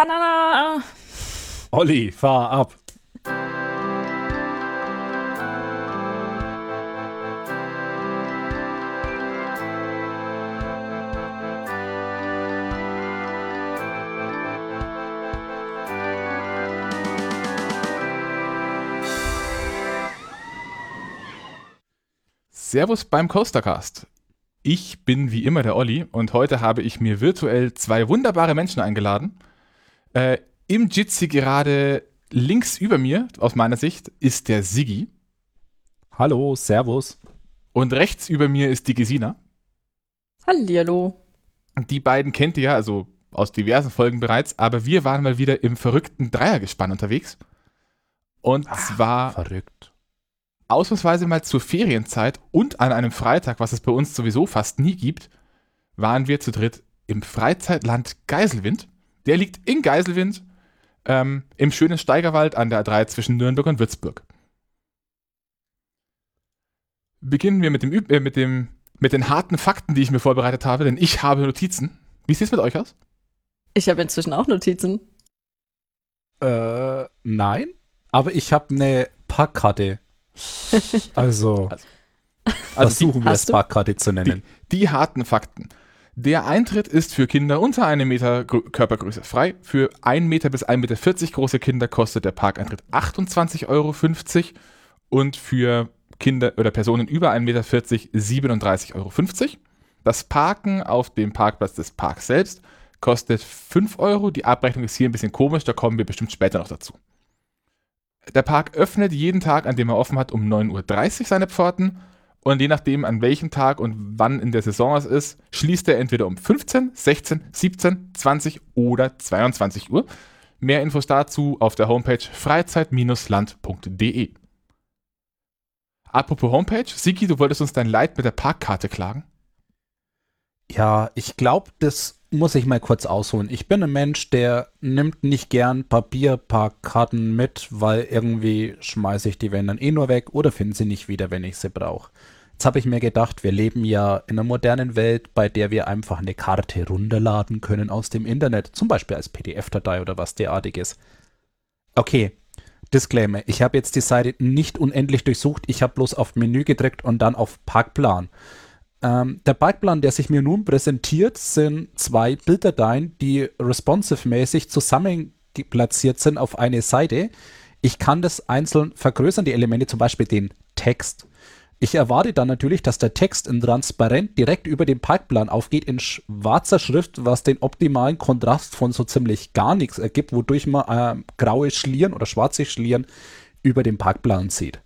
Banana! Olli, fahr ab. Servus beim Coastercast. Ich bin wie immer der Olli und heute habe ich mir virtuell zwei wunderbare Menschen eingeladen. Äh, Im Jitsi gerade links über mir, aus meiner Sicht, ist der Siggi. Hallo, Servus. Und rechts über mir ist die Gesina. Hallihallo. Die beiden kennt ihr ja, also aus diversen Folgen bereits, aber wir waren mal wieder im verrückten Dreiergespann unterwegs. Und Ah, zwar Verrückt. ausnahmsweise mal zur Ferienzeit und an einem Freitag, was es bei uns sowieso fast nie gibt, waren wir zu dritt im Freizeitland Geiselwind. Der liegt in Geiselwind ähm, im schönen Steigerwald an der A3 zwischen Nürnberg und Würzburg. Beginnen wir mit, dem, Üb- äh, mit, dem, mit den harten Fakten, die ich mir vorbereitet habe, denn ich habe Notizen. Wie sieht es mit euch aus? Ich habe inzwischen auch Notizen. Äh, nein, aber ich habe eine Parkkarte. Also, versuchen wir es du? Parkkarte zu nennen. Die harten Fakten. Der Eintritt ist für Kinder unter einem Meter Gr- Körpergröße frei. Für 1 Meter bis 1,40 Meter große Kinder kostet der Parkeintritt 28,50 Euro und für Kinder oder Personen über 1,40 Meter 37,50 Euro. Das Parken auf dem Parkplatz des Parks selbst kostet 5 Euro. Die Abrechnung ist hier ein bisschen komisch, da kommen wir bestimmt später noch dazu. Der Park öffnet jeden Tag, an dem er offen hat, um 9.30 Uhr seine Pforten und je nachdem, an welchem Tag und wann in der Saison es ist, schließt er entweder um 15, 16, 17, 20 oder 22 Uhr. Mehr Infos dazu auf der Homepage freizeit-land.de. Apropos Homepage, Siki, du wolltest uns dein Leid mit der Parkkarte klagen? Ja, ich glaube, das muss ich mal kurz ausholen. Ich bin ein Mensch, der nimmt nicht gern Papierparkkarten mit, weil irgendwie schmeiße ich die wenn dann eh nur weg oder finde sie nicht wieder, wenn ich sie brauche. Jetzt habe ich mir gedacht, wir leben ja in einer modernen Welt, bei der wir einfach eine Karte runterladen können aus dem Internet, zum Beispiel als PDF-Datei oder was derartiges. Okay, Disclaimer, ich habe jetzt die Seite nicht unendlich durchsucht, ich habe bloß auf Menü gedrückt und dann auf Parkplan. Ähm, der Parkplan, der sich mir nun präsentiert, sind zwei Bilddateien, die responsive-mäßig zusammen ge- platziert sind auf eine Seite. Ich kann das einzeln vergrößern, die Elemente, zum Beispiel den Text. Ich erwarte dann natürlich, dass der Text in transparent direkt über dem Parkplan aufgeht in schwarzer Schrift, was den optimalen Kontrast von so ziemlich gar nichts ergibt, wodurch man ähm, graue Schlieren oder schwarze Schlieren über dem Parkplan sieht.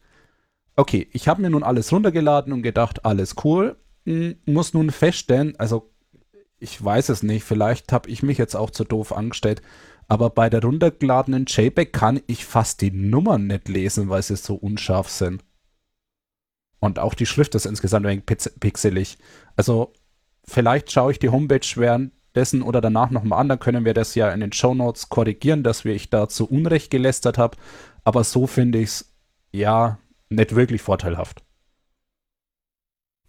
Okay, ich habe mir nun alles runtergeladen und gedacht, alles cool. Muss nun feststellen, also ich weiß es nicht, vielleicht habe ich mich jetzt auch zu doof angestellt, aber bei der runtergeladenen JPEG kann ich fast die Nummern nicht lesen, weil sie so unscharf sind. Und auch die Schrift ist insgesamt ein pixelig. Also vielleicht schaue ich die Homepage währenddessen oder danach nochmal an, dann können wir das ja in den Shownotes korrigieren, dass wir ich da zu Unrecht gelästert habe. Aber so finde ich es ja nicht wirklich vorteilhaft.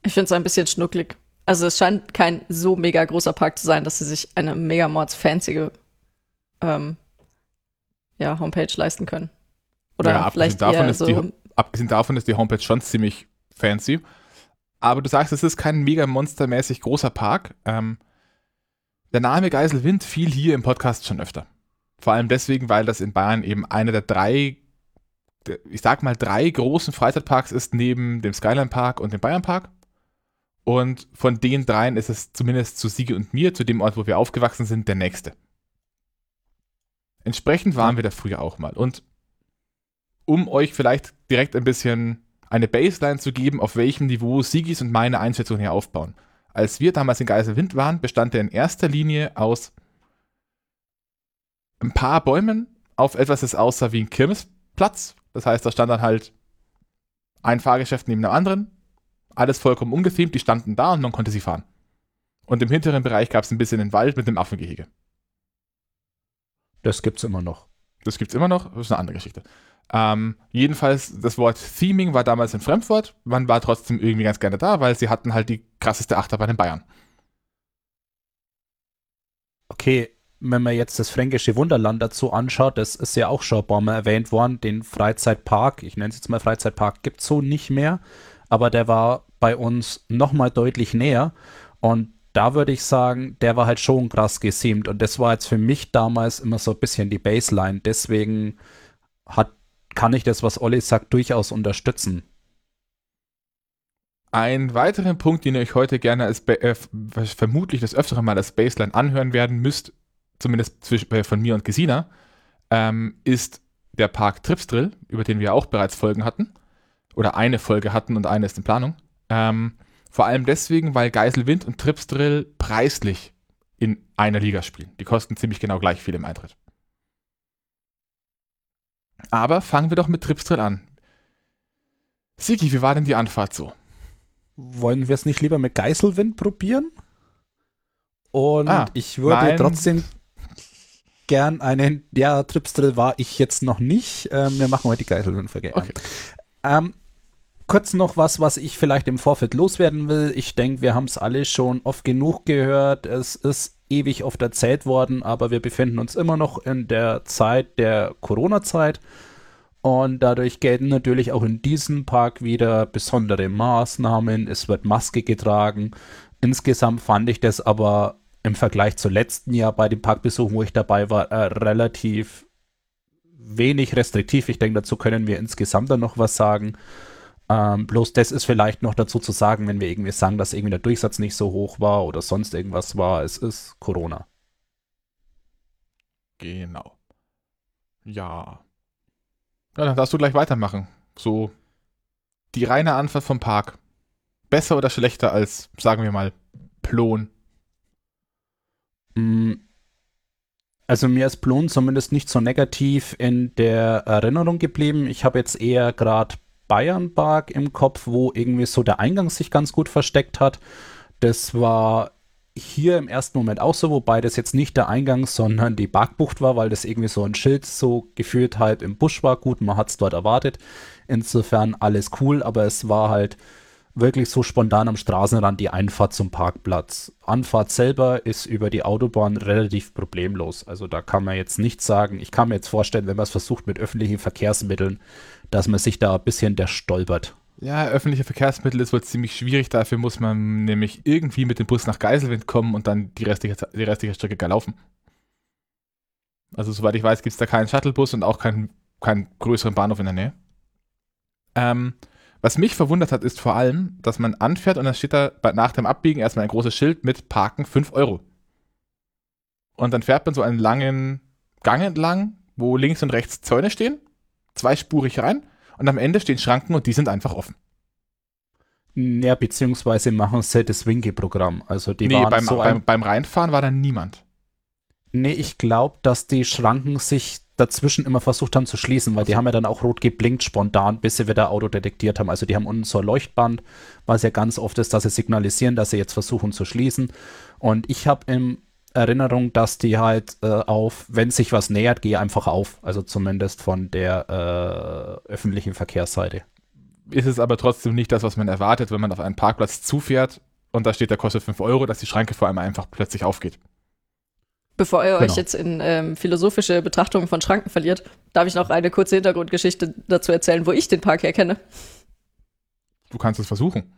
Ich finde es ein bisschen schnucklig. Also es scheint kein so mega großer Park zu sein, dass sie sich eine mega mords fancy ähm, ja, Homepage leisten können. Oder Ja, vielleicht davon so. die- Abgesehen davon ist die Homepage schon ziemlich fancy. Aber du sagst, es ist kein mega monstermäßig großer Park. Ähm, der Name Geiselwind fiel hier im Podcast schon öfter. Vor allem deswegen, weil das in Bayern eben einer der drei, ich sag mal, drei großen Freizeitparks ist neben dem Skyline Park und dem Bayern Park. Und von den dreien ist es zumindest zu Siege und mir, zu dem Ort, wo wir aufgewachsen sind, der nächste. Entsprechend waren wir da früher auch mal. Und um euch vielleicht direkt ein bisschen eine Baseline zu geben, auf welchem Niveau Sigis und meine Einschätzung hier aufbauen. Als wir damals in Geiselwind waren, bestand er in erster Linie aus ein paar Bäumen auf etwas, das aussah wie ein Kirmesplatz. Das heißt, da stand dann halt ein Fahrgeschäft neben dem anderen. Alles vollkommen ungefilmt, die standen da und man konnte sie fahren. Und im hinteren Bereich gab es ein bisschen den Wald mit einem Affengehege. Das gibt's immer noch. Das gibt's immer noch, das ist eine andere Geschichte. Ähm, jedenfalls, das Wort Theming war damals ein Fremdwort. Man war trotzdem irgendwie ganz gerne da, weil sie hatten halt die krasseste Achterbahn in Bayern. Okay, wenn man jetzt das fränkische Wunderland dazu anschaut, das ist ja auch schon ein paar Mal erwähnt worden, den Freizeitpark, ich nenne es jetzt mal Freizeitpark, gibt es so nicht mehr, aber der war bei uns nochmal deutlich näher und da würde ich sagen, der war halt schon krass geseamt und das war jetzt für mich damals immer so ein bisschen die Baseline, deswegen hat, kann ich das, was Olli sagt, durchaus unterstützen. Ein weiterer Punkt, den ihr euch heute gerne als äh, vermutlich das öftere Mal als Baseline anhören werden müsst, zumindest zwischen, äh, von mir und Gesina, ähm, ist der Park Tripsdrill, über den wir auch bereits Folgen hatten. Oder eine Folge hatten und eine ist in Planung. Ähm, vor allem deswegen, weil Geiselwind und Tripsdrill preislich in einer Liga spielen. Die kosten ziemlich genau gleich viel im Eintritt. Aber fangen wir doch mit Tripsdrill an. Sigi, wie war denn die Anfahrt so? wollen wir es nicht lieber mit Geiselwind probieren? Und ah, ich würde trotzdem gern einen, ja, Tripsdrill war ich jetzt noch nicht. Ähm, wir machen heute die Geiselwind-Folge. Okay. Ähm, kurz noch was, was ich vielleicht im Vorfeld loswerden will. Ich denke, wir haben es alle schon oft genug gehört. Es ist ewig oft erzählt worden, aber wir befinden uns immer noch in der Zeit der Corona-Zeit. Und dadurch gelten natürlich auch in diesem Park wieder besondere Maßnahmen. Es wird Maske getragen. Insgesamt fand ich das aber im Vergleich zu letzten Jahr bei dem Parkbesuch, wo ich dabei war, äh, relativ wenig restriktiv. Ich denke, dazu können wir insgesamt dann noch was sagen. Ähm, bloß das ist vielleicht noch dazu zu sagen, wenn wir irgendwie sagen, dass irgendwie der Durchsatz nicht so hoch war oder sonst irgendwas war. Es ist Corona. Genau. Ja, ja, dann darfst du gleich weitermachen. So die reine Antwort vom Park. Besser oder schlechter als, sagen wir mal, Plon? Mm. Also mir ist Plon zumindest nicht so negativ in der Erinnerung geblieben. Ich habe jetzt eher gerade Bayern Park im Kopf, wo irgendwie so der Eingang sich ganz gut versteckt hat. Das war hier im ersten Moment auch so, wobei das jetzt nicht der Eingang, sondern die Bergbucht war, weil das irgendwie so ein Schild so gefühlt halt im Busch war. Gut, man hat es dort erwartet. Insofern alles cool, aber es war halt wirklich so spontan am Straßenrand die Einfahrt zum Parkplatz. Anfahrt selber ist über die Autobahn relativ problemlos. Also da kann man jetzt nicht sagen, ich kann mir jetzt vorstellen, wenn man es versucht mit öffentlichen Verkehrsmitteln, dass man sich da ein bisschen der stolpert. Ja, öffentliche Verkehrsmittel ist wohl ziemlich schwierig. Dafür muss man nämlich irgendwie mit dem Bus nach Geiselwind kommen und dann die restliche, die restliche Strecke gar laufen. Also, soweit ich weiß, gibt es da keinen Shuttlebus und auch keinen, keinen größeren Bahnhof in der Nähe. Ähm, was mich verwundert hat, ist vor allem, dass man anfährt und dann steht da nach dem Abbiegen erstmal ein großes Schild mit Parken 5 Euro. Und dann fährt man so einen langen Gang entlang, wo links und rechts Zäune stehen, zweispurig rein und am Ende stehen Schranken und die sind einfach offen. Ja, beziehungsweise machen sie das Winke-Programm. Also die nee, waren beim, so beim, beim Reinfahren war da niemand. Nee, ich glaube, dass die Schranken sich dazwischen immer versucht haben zu schließen, weil die haben ja dann auch rot geblinkt spontan, bis sie wieder Auto detektiert haben. Also die haben unten so ein Leuchtband, was ja ganz oft ist, dass sie signalisieren, dass sie jetzt versuchen zu schließen. Und ich habe im Erinnerung, dass die halt äh, auf, wenn sich was nähert, gehe einfach auf. Also zumindest von der äh, öffentlichen Verkehrsseite. Ist es aber trotzdem nicht das, was man erwartet, wenn man auf einen Parkplatz zufährt und da steht, der kostet 5 Euro, dass die Schranke vor allem einfach plötzlich aufgeht. Bevor ihr genau. euch jetzt in ähm, philosophische Betrachtungen von Schranken verliert, darf ich noch eine kurze Hintergrundgeschichte dazu erzählen, wo ich den Park herkenne. Du kannst es versuchen.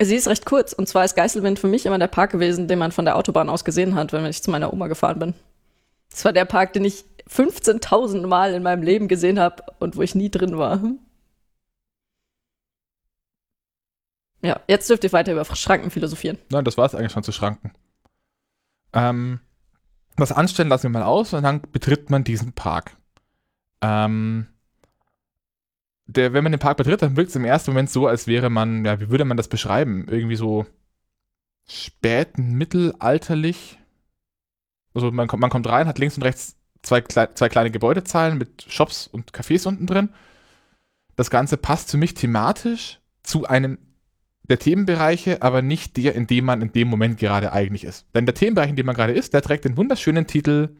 Sie ist recht kurz. Und zwar ist Geiselwind für mich immer der Park gewesen, den man von der Autobahn aus gesehen hat, wenn ich zu meiner Oma gefahren bin. Das war der Park, den ich 15.000 Mal in meinem Leben gesehen habe und wo ich nie drin war. Ja, jetzt dürft ihr weiter über Schranken philosophieren. Nein, das war es eigentlich schon zu Schranken. Ähm, das Anstellen lassen wir mal aus und dann betritt man diesen Park. Ähm, der, wenn man den Park betritt, dann wirkt es im ersten Moment so, als wäre man, ja, wie würde man das beschreiben? Irgendwie so späten mittelalterlich. Also man kommt, man kommt rein, hat links und rechts zwei, zwei kleine Gebäudezahlen mit Shops und Cafés unten drin. Das Ganze passt für mich thematisch zu einem der Themenbereiche, aber nicht der, in dem man in dem Moment gerade eigentlich ist. Denn der Themenbereich, in dem man gerade ist, der trägt den wunderschönen Titel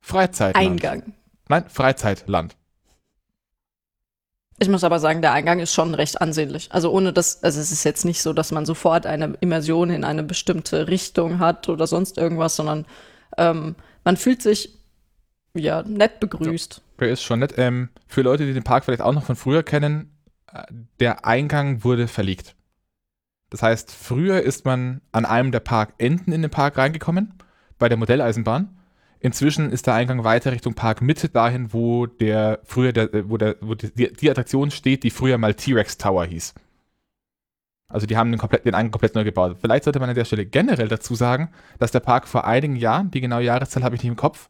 Freizeitland. Eingang. Nein, Freizeitland. Ich muss aber sagen, der Eingang ist schon recht ansehnlich. Also ohne das, also es ist jetzt nicht so, dass man sofort eine Immersion in eine bestimmte Richtung hat oder sonst irgendwas, sondern Ähm, man fühlt sich ja nett begrüßt. Der ist schon nett. Ähm, für Leute, die den Park vielleicht auch noch von früher kennen, äh, der Eingang wurde verlegt. Das heißt, früher ist man an einem der Parkenden in den Park reingekommen, bei der Modelleisenbahn. Inzwischen ist der Eingang weiter Richtung Parkmitte dahin, wo der früher der, wo der, wo die, die Attraktion steht, die früher mal T-Rex Tower hieß. Also die haben den, komplett, den Eingang komplett neu gebaut. Vielleicht sollte man an der Stelle generell dazu sagen, dass der Park vor einigen Jahren, die genaue Jahreszahl habe ich nicht im Kopf,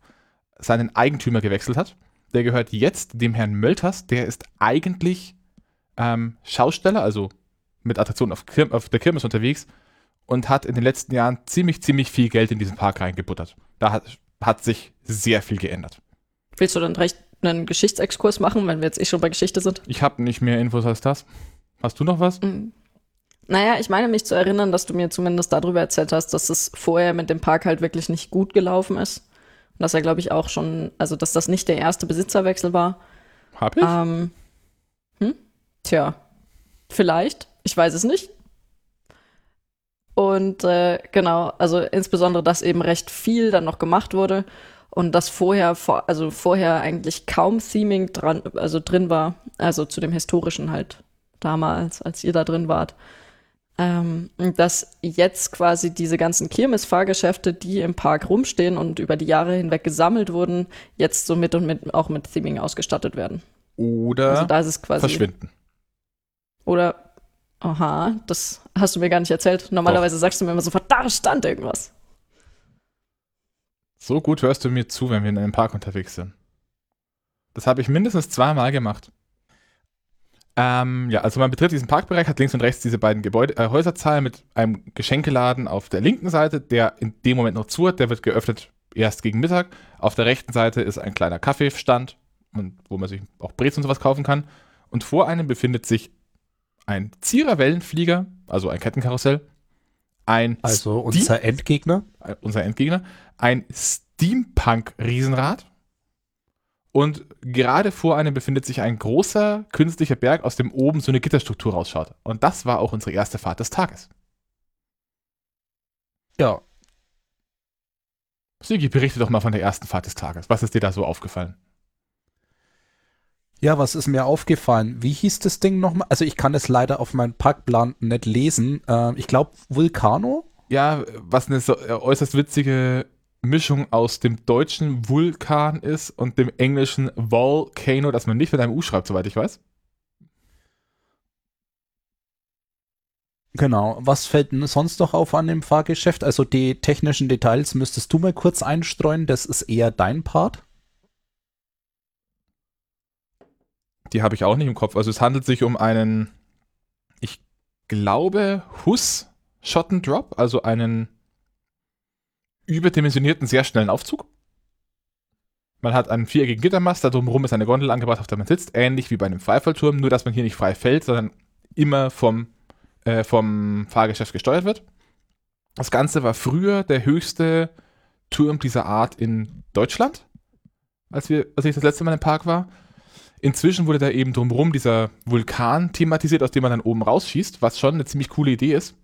seinen Eigentümer gewechselt hat. Der gehört jetzt dem Herrn Mölters, der ist eigentlich ähm, Schausteller, also mit Attraktionen auf, Kirm auf der Kirmes unterwegs und hat in den letzten Jahren ziemlich, ziemlich viel Geld in diesen Park reingebuttert. Da hat, hat sich sehr viel geändert. Willst du dann recht einen Geschichtsexkurs machen, wenn wir jetzt eh schon bei Geschichte sind? Ich habe nicht mehr Infos als das. Hast du noch was? Mhm. Naja, ich meine mich zu erinnern, dass du mir zumindest darüber erzählt hast, dass es vorher mit dem Park halt wirklich nicht gut gelaufen ist. Und dass er, glaube ich, auch schon, also dass das nicht der erste Besitzerwechsel war. Hab ich? Ähm, hm? Tja, vielleicht. Ich weiß es nicht. Und äh, genau, also insbesondere, dass eben recht viel dann noch gemacht wurde und dass vorher, vor, also vorher eigentlich kaum Theming dran, also drin war, also zu dem historischen halt damals, als ihr da drin wart. Ähm, dass jetzt quasi diese ganzen Kirmes-Fahrgeschäfte, die im Park rumstehen und über die Jahre hinweg gesammelt wurden, jetzt so mit und mit auch mit Theming ausgestattet werden. Oder Also da ist es quasi. verschwinden. Oder, aha, das hast du mir gar nicht erzählt. Normalerweise sagst du mir immer sofort, da stand irgendwas. So gut hörst du mir zu, wenn wir in einem Park unterwegs sind. Das habe ich mindestens zweimal gemacht. Ähm, ja, also man betritt diesen Parkbereich, hat links und rechts diese beiden Gebäude, äh, Häuserzahlen mit einem Geschenkeladen auf der linken Seite, der in dem Moment noch zu hat, der wird geöffnet erst gegen Mittag. Auf der rechten Seite ist ein kleiner Kaffeestand, und, wo man sich auch Brez und sowas kaufen kann. Und vor einem befindet sich ein Zierer Wellenflieger, also ein Kettenkarussell, ein Also unser Endgegner. äh, unser Endgegner, ein Steampunk-Riesenrad. Und gerade vor einem befindet sich ein großer künstlicher Berg, aus dem oben so eine Gitterstruktur rausschaut. Und das war auch unsere erste Fahrt des Tages. Ja. Sigi, berichte doch mal von der ersten Fahrt des Tages. Was ist dir da so aufgefallen? Ja, was ist mir aufgefallen? Wie hieß das Ding nochmal? Also ich kann es leider auf meinem Parkplan nicht lesen. Ähm, ich glaube Vulcano. Ja, was eine so, äh, äußerst witzige Mischung aus dem deutschen Vulkan ist und dem englischen Volcano, das man nicht mit einem U schreibt, soweit ich weiß. Genau. Was fällt denn sonst noch auf an dem Fahrgeschäft? Also die technischen Details müsstest du mal kurz einstreuen. Das ist eher dein Part. Die habe ich auch nicht im Kopf. Also es handelt sich um einen, ich glaube, Hus Shot and Drop, also einen überdimensionierten, sehr schnellen Aufzug. Man hat einen viereckigen Gittermast, da drumherum ist eine Gondel angebracht, auf der man sitzt, ähnlich wie bei einem Freifallturm, nur dass man hier nicht frei fällt, sondern immer vom, äh, vom Fahrgeschäft gesteuert wird. Das Ganze war früher der höchste Turm dieser Art in Deutschland, als, wir, als ich das letzte Mal im Park war. Inzwischen wurde da eben drumherum dieser Vulkan thematisiert, aus dem man dann oben rausschießt, was schon eine ziemlich coole Idee ist.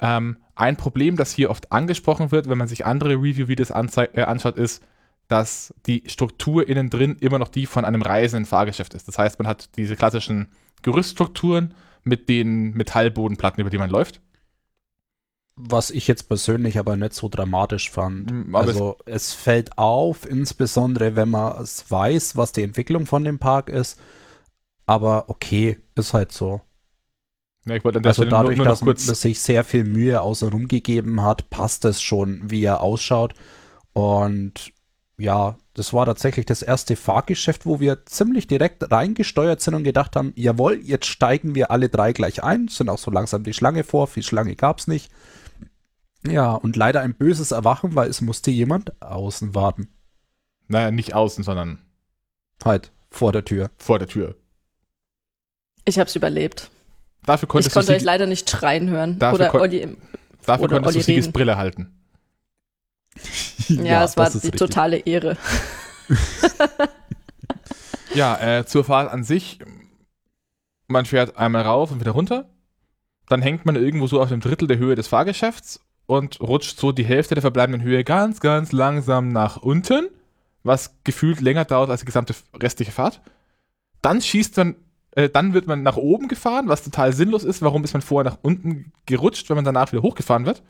Ähm, ein Problem, das hier oft angesprochen wird, wenn man sich andere Review-Videos äh, anschaut, ist, dass die Struktur innen drin immer noch die von einem reisenden Fahrgeschäft ist. Das heißt, man hat diese klassischen Gerüststrukturen mit den Metallbodenplatten, über die man läuft. Was ich jetzt persönlich aber nicht so dramatisch fand. Mm, aber also es fällt auf, insbesondere wenn man es weiß, was die Entwicklung von dem Park ist. Aber okay, ist halt so. Ja, ich wollte Also dadurch, nur, nur dass man sich sehr viel Mühe außenrum gegeben hat, passt es schon, wie er ausschaut. Und ja, das war tatsächlich das erste Fahrgeschäft, wo wir ziemlich direkt reingesteuert sind und gedacht haben, jawohl, jetzt steigen wir alle drei gleich ein, sind auch so langsam die Schlange vor, viel Schlange gab es nicht. Ja, und leider ein böses Erwachen, weil es musste jemand außen warten. Naja, nicht außen, sondern Halt, vor der Tür. vor der Tür. Ich habe es überlebt. Dafür Ich konntest konnte du euch leider nicht schreien hören. Dafür Oder kon- Olli im dafür oder konntest du Olli Sigis reden. Brille halten. Ja, es war die richtig. totale Ehre. Ja, äh, zur Fahrt an sich, man fährt einmal rauf und wieder runter, dann hängt man irgendwo so auf dem Drittel der Höhe des Fahrgeschäfts und rutscht so die Hälfte der verbleibenden Höhe ganz, ganz langsam nach unten, was gefühlt länger dauert als die gesamte restliche Fahrt. Dann schießt man, äh, dann wird man nach oben gefahren, was total sinnlos ist. Warum ist man vorher nach unten gerutscht, wenn man danach wieder hochgefahren wird?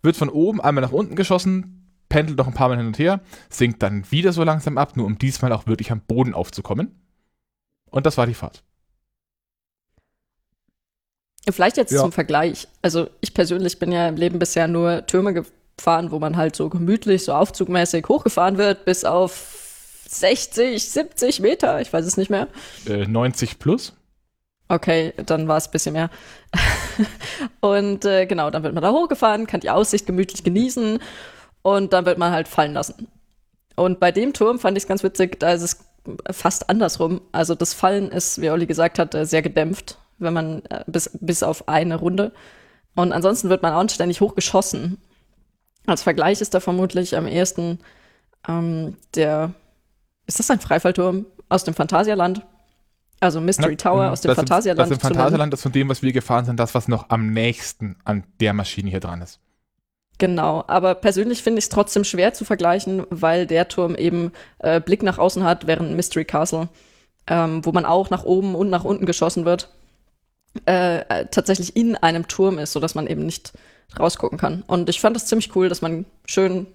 Wird von oben einmal nach unten geschossen, pendelt noch ein paar Mal hin und her, sinkt dann wieder so langsam ab, nur um diesmal auch wirklich am Boden aufzukommen. Und das war die Fahrt. Vielleicht jetzt Ja. zum Vergleich. Also ich persönlich bin ja im Leben bisher nur Türme gefahren, wo man halt so gemütlich, so aufzugmäßig hochgefahren wird, bis auf 60, 70 Meter, ich weiß es nicht mehr. Äh, 90 plus. Okay, dann war es ein bisschen mehr. und äh, genau, dann wird man da hochgefahren, kann die Aussicht gemütlich genießen und dann wird man halt fallen lassen. Und bei dem Turm fand ich es ganz witzig, da ist es fast andersrum. Also das Fallen ist, wie Olli gesagt hat, äh, sehr gedämpft, wenn man äh, bis, bis auf eine Runde. Und ansonsten wird man anständig hochgeschossen. Als Vergleich ist da vermutlich am ehesten ähm, der, ist das ein Freifallturm aus dem Phantasialand? Also Mystery Tower aus dem das Phantasialand. Das im. Phantasialand ist von dem, was wir gefahren sind, das, was noch am nächsten an der Maschine hier dran ist. Genau, aber persönlich finde ich es trotzdem schwer zu vergleichen, weil der Turm eben äh, Blick nach außen hat, während Mystery Castle, ähm, wo man auch nach oben und nach unten geschossen wird, äh, äh, tatsächlich in einem Turm ist, sodass man eben nicht rausgucken kann. Und ich fand es ziemlich cool, dass man schön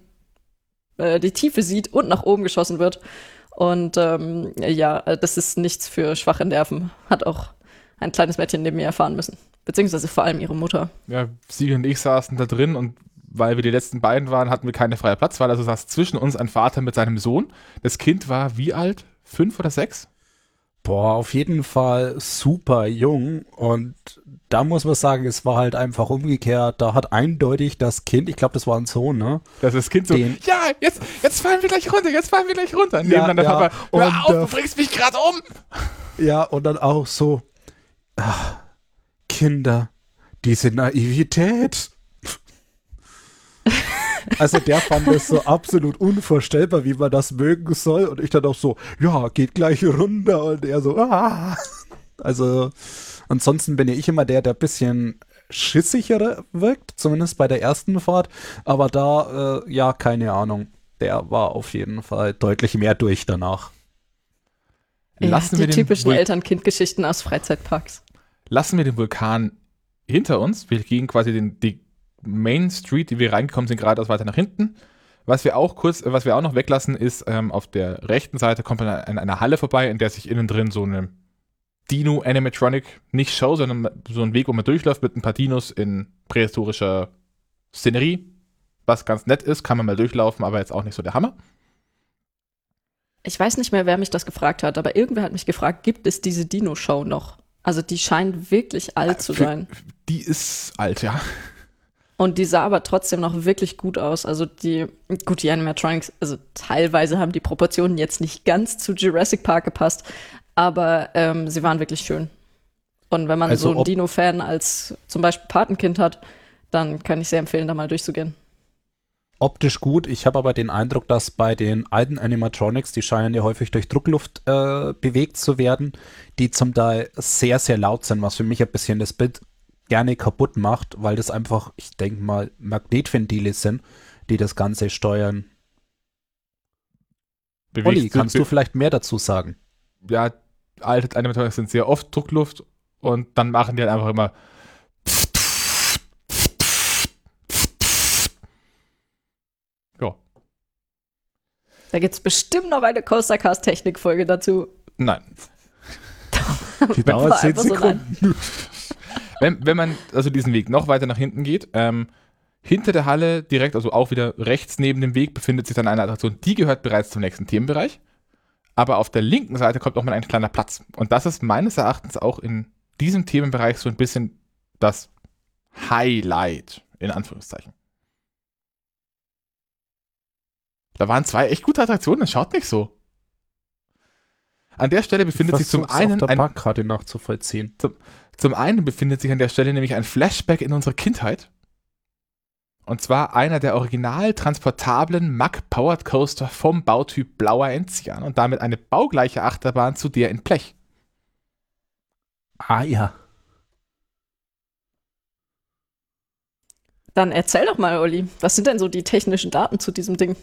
äh, die Tiefe sieht und nach oben geschossen wird. Und ähm, ja, äh, das ist nichts für schwache Nerven. Hat auch ein kleines Mädchen neben mir erfahren müssen. Beziehungsweise vor allem ihre Mutter. Ja, Sie und ich saßen da drin und weil wir die letzten beiden waren, hatten wir keine freie Platzwahl. Also saß zwischen uns ein Vater mit seinem Sohn. Das Kind war wie alt? Fünf oder sechs? Boah, auf jeden Fall super jung und da muss man sagen, es war halt einfach umgekehrt. Da hat eindeutig das Kind, ich glaube, das war ein Sohn, ne? Das ist das Kind so, Den- ja, jetzt, jetzt fallen wir gleich runter, jetzt fallen wir gleich runter. Neben Ja, dann der ja. Papa, hör Und, auf, äh, du bringst mich gerade um. Ja, und dann auch so, ach, Kinder, diese Naivität. Also der fand es so absolut unvorstellbar, wie man das mögen soll. Und ich dann auch so, ja, geht gleich runter. Und er so, ah. Also ansonsten bin ja ich immer der, der ein bisschen schissigere wirkt, zumindest bei der ersten Fahrt. Aber da, äh, ja, keine Ahnung. Der war auf jeden Fall deutlich mehr durch danach. Lassen, ja, wir die den typischen Vul- Eltern-Kind-Geschichten aus Freizeitparks. lassen wir den Vulkan hinter uns. Wir gehen quasi den, die Main Street, die wir reingekommen sind, geradeaus weiter nach hinten. Was wir auch kurz, was wir auch noch weglassen, ist, ähm, auf der rechten Seite kommt man an einer Halle vorbei, in der sich innen drin so eine Dino Animatronic, nicht Show, sondern so ein Weg, wo man durchläuft mit ein paar Dinos in prähistorischer Szenerie. Was ganz nett ist, kann man mal durchlaufen, aber jetzt auch nicht so der Hammer. Ich weiß nicht mehr, wer mich das gefragt hat, aber irgendwer hat mich gefragt, gibt es diese Dino-Show noch? Also die scheint wirklich alt zu Für- sein. Die ist alt, ja. Und die sah aber trotzdem noch wirklich gut aus. Also die, gut, die Animatronics, also teilweise haben die Proportionen jetzt nicht ganz zu Jurassic Park gepasst, aber ähm, sie waren wirklich schön. Und wenn man Also so einen Dino-Fan als zum Beispiel Patenkind hat, dann kann ich sehr empfehlen, da mal durchzugehen. optisch gut. Ich habe aber den Eindruck, dass bei den alten Animatronics, die scheinen ja häufig durch Druckluft äh, bewegt zu werden, die zum Teil sehr, sehr laut sind, was für mich ein bisschen das Bild gerne kaputt macht, weil das einfach, ich denke mal, Magnetventile sind, die das Ganze steuern. Olli, Bewegt- kannst du vielleicht mehr dazu sagen? ja, alte Animatronics sind sehr oft Druckluft und dann machen die halt einfach immer ja, Da gibt es bestimmt noch eine Coaster Cast Technik-Folge dazu. nein. Die dauert zehn einfach so Sekunden. Wenn, wenn man also diesen Weg noch weiter nach hinten geht, ähm, hinter der Halle direkt, also auch wieder rechts neben dem Weg, befindet sich dann eine Attraktion, die gehört bereits zum nächsten Themenbereich. Aber auf der linken Seite kommt nochmal ein kleiner Platz. Und das ist meines Erachtens auch in diesem Themenbereich so ein bisschen das Highlight, in Anführungszeichen. Da waren zwei echt gute Attraktionen, das schaut nicht so. An der Stelle befindet sich zum Versuch's auf einen der ein Parkkarte nachzuvollziehen. zum einen befindet sich an der Stelle nämlich ein Flashback in unsere Kindheit. Und zwar einer der original transportablen Mack Powered Coaster vom Bautyp Blauer Enzian und damit eine baugleiche Achterbahn zu der in Blech. Ah ja. Dann erzähl doch mal, Olli, was sind denn so die technischen Daten zu diesem Ding?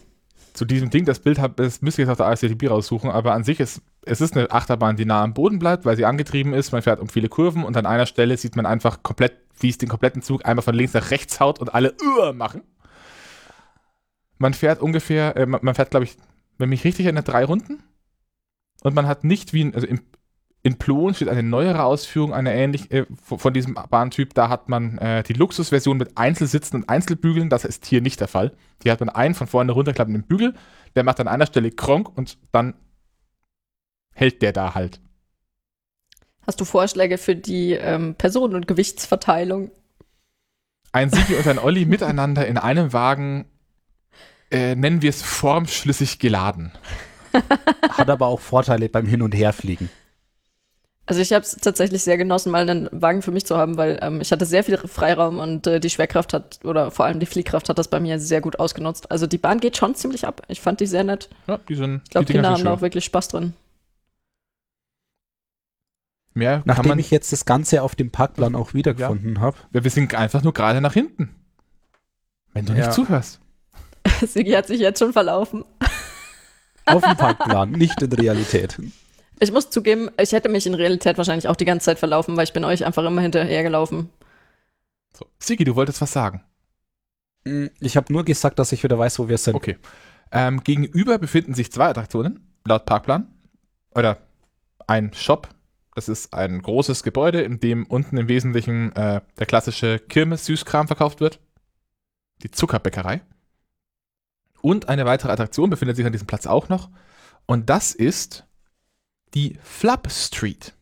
Zu diesem Ding, das Bild hab, das müsst ihr jetzt auf der ICTB raussuchen, aber an sich ist es ist eine Achterbahn, die nah am Boden bleibt, weil sie angetrieben ist. Man fährt um viele Kurven und an einer Stelle sieht man einfach komplett, wie es den kompletten Zug einmal von links nach rechts haut und alle uh, machen. Man fährt ungefähr, äh, man, fährt, glaube ich, wenn mich richtig erinnere, drei Runden. Und man hat nicht wie, ein, also im, in Plon steht eine neuere Ausführung einer ähnlich, äh, von diesem Bahntyp. Da hat man äh, die Luxusversion mit Einzelsitzen und Einzelbügeln. Das ist hier nicht der Fall. Hier hat man einen von vorne runterklappenden Bügel. Der macht an einer Stelle Kronk und dann hält der da halt. Hast du Vorschläge für die ähm, Personen- und Gewichtsverteilung? Ein Sigi und ein Olli miteinander in einem Wagen, äh, nennen wir es formschlüssig geladen. Hat aber auch Vorteile beim Hin- und Herfliegen. Also ich habe es tatsächlich sehr genossen, mal einen Wagen für mich zu haben, weil ähm, ich hatte sehr viel Freiraum und äh, die Schwerkraft hat, oder vor allem die Fliehkraft hat das bei mir sehr gut ausgenutzt. Also die Bahn geht schon ziemlich ab. Ich fand die sehr nett. Ja, die sind, Ich glaube, Kinder haben da schön. auch wirklich Spaß drin. Mehr kann Nachdem man, ich jetzt das Ganze auf dem Parkplan auch wiedergefunden habe. wir wir sind einfach nur gerade nach hinten. Wenn du Ja. nicht zuhörst. Sigi hat sich jetzt schon verlaufen. Auf dem Parkplan, nicht in Realität. Ich muss zugeben, ich hätte mich in Realität wahrscheinlich auch die ganze Zeit verlaufen, weil ich bin euch einfach immer hinterhergelaufen. So. Sigi, du wolltest was sagen. Mm, Ich habe nur gesagt, dass ich wieder weiß, wo wir sind. Okay. Ähm, gegenüber befinden sich zwei Attraktionen, laut Parkplan. Oder ein Shop. Das ist ein großes Gebäude, in dem unten im Wesentlichen äh, der klassische Kirmes-Süßkram verkauft wird. Die Zuckerbäckerei. Und eine weitere Attraktion befindet sich an diesem Platz auch noch. Und das ist die Flap Street.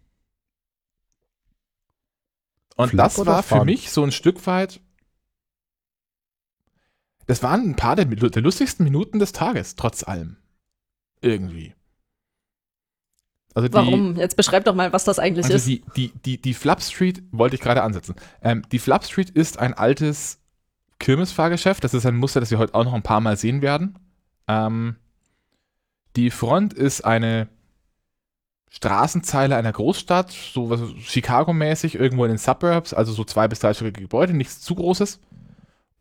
Und Flap das war für mich so ein Stück weit. Das waren ein paar der, der lustigsten Minuten des Tages, trotz allem. Irgendwie. Also die, Warum? Jetzt beschreib doch mal, was das eigentlich also ist. die, die, die, die Flap Street wollte ich gerade ansetzen. Ähm, die Flap Street ist ein altes Kirmesfahrgeschäft. Das ist ein Muster, das wir heute auch noch ein paar Mal sehen werden. Ähm, die Front ist eine Straßenzeile einer Großstadt, so was Chicago-mäßig, irgendwo in den Suburbs, also so zwei bis dreistöckige Gebäude, nichts zu Großes.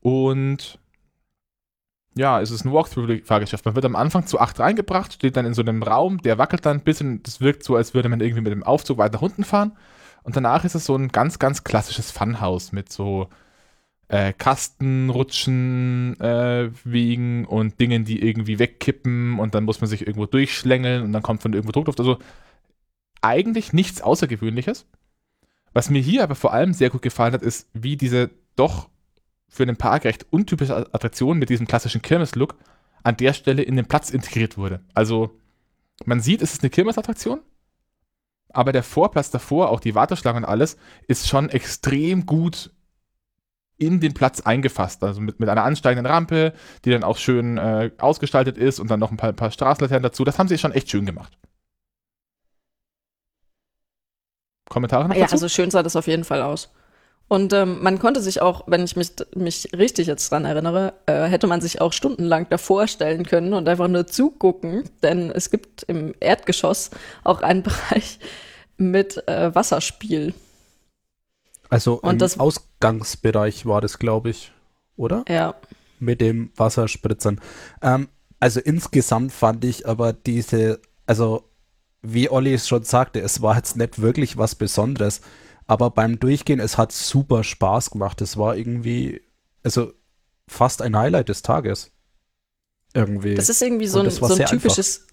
Und ja, es ist ein Walkthrough-Fahrgeschäft. Man wird am Anfang zu acht reingebracht, steht dann in so einem Raum, der wackelt dann ein bisschen. Das wirkt so, als würde man irgendwie mit dem Aufzug weiter unten fahren. Und danach ist es so ein ganz, ganz klassisches Funhaus mit so äh, Kastenrutschen, äh, Wegen und Dingen, die irgendwie wegkippen und dann muss man sich irgendwo durchschlängeln und dann kommt von irgendwo Druckluft. Also eigentlich nichts Außergewöhnliches. Was mir hier aber vor allem sehr gut gefallen hat, ist, wie diese doch für den Park recht untypische Attraktion mit diesem klassischen Kirmes-Look an der Stelle in den Platz integriert wurde. Also man sieht, es ist eine Kirmesattraktion, aber der Vorplatz davor, auch die Warteschlange und alles, ist schon extrem gut in den Platz eingefasst. Also mit, mit einer ansteigenden Rampe, die dann auch schön äh, ausgestaltet ist und dann noch ein paar, ein paar Straßenlaternen dazu. Das haben sie schon echt schön gemacht. Kommentare noch Ja, dazu? also schön sah das auf jeden Fall aus. Und ähm, man konnte sich auch, wenn ich mich, mich richtig jetzt dran erinnere, äh, hätte man sich auch stundenlang davor stellen können und einfach nur zugucken, denn es gibt im Erdgeschoss auch einen Bereich mit äh, Wasserspiel. Also Und im das- Ausgangsbereich war das, glaube ich, oder? Ja, Mit dem Wasserspritzern. Ähm, also insgesamt fand ich aber diese, also wie Olli es schon sagte, es war jetzt nicht wirklich was Besonderes, aber beim Durchgehen, es hat super Spaß gemacht. Es war irgendwie, also fast ein Highlight des Tages. Irgendwie. das ist irgendwie so ein, so ein typisches,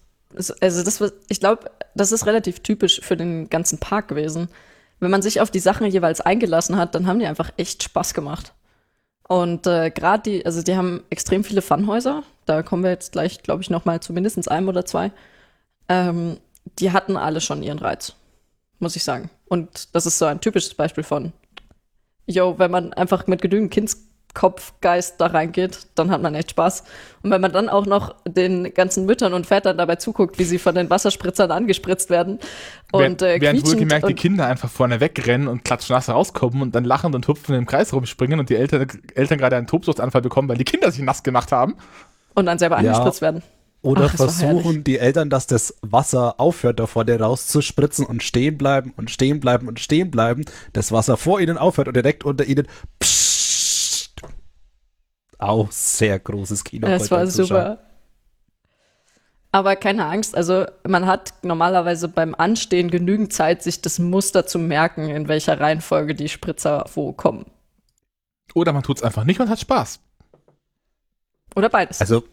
also das, war- ich glaube, das ist relativ typisch für den ganzen Park gewesen. Wenn man sich auf die Sachen jeweils eingelassen hat, dann haben die einfach echt Spaß gemacht. Und äh, gerade die, also die haben extrem viele Funhäuser. Da kommen wir jetzt gleich, glaube ich, noch mal zu mindestens einem oder zwei. Ähm, die hatten alle schon ihren Reiz, muss ich sagen. Und das ist so ein typisches Beispiel von, yo, wenn man einfach mit genügend Kindskopfgeist da reingeht, dann hat man echt Spaß. Und wenn man dann auch noch den ganzen Müttern und Vätern dabei zuguckt, wie sie von den Wasserspritzern angespritzt werden und äh, während wohlgemerkt die Kinder einfach vorne wegrennen und klatschnass rauskommen und dann lachend und hupfen im Kreis rumspringen und die Eltern, Eltern gerade einen Tobsuchtsanfall bekommen, weil die Kinder sich nass gemacht haben. und dann selber Ja. angespritzt werden. Oder Ach, versuchen die Eltern, dass das Wasser aufhört, da vorne rauszuspritzen und stehen bleiben und stehen bleiben und stehen bleiben. Das Wasser vor ihnen aufhört und direkt unter ihnen. Pssst. auch sehr großes Kino. Das war super. Aber keine Angst, also man hat normalerweise beim Anstehen genügend Zeit, sich das Muster zu merken, in welcher Reihenfolge die Spritzer wo kommen. Oder man tut es einfach nicht und hat Spaß. Oder beides. Also,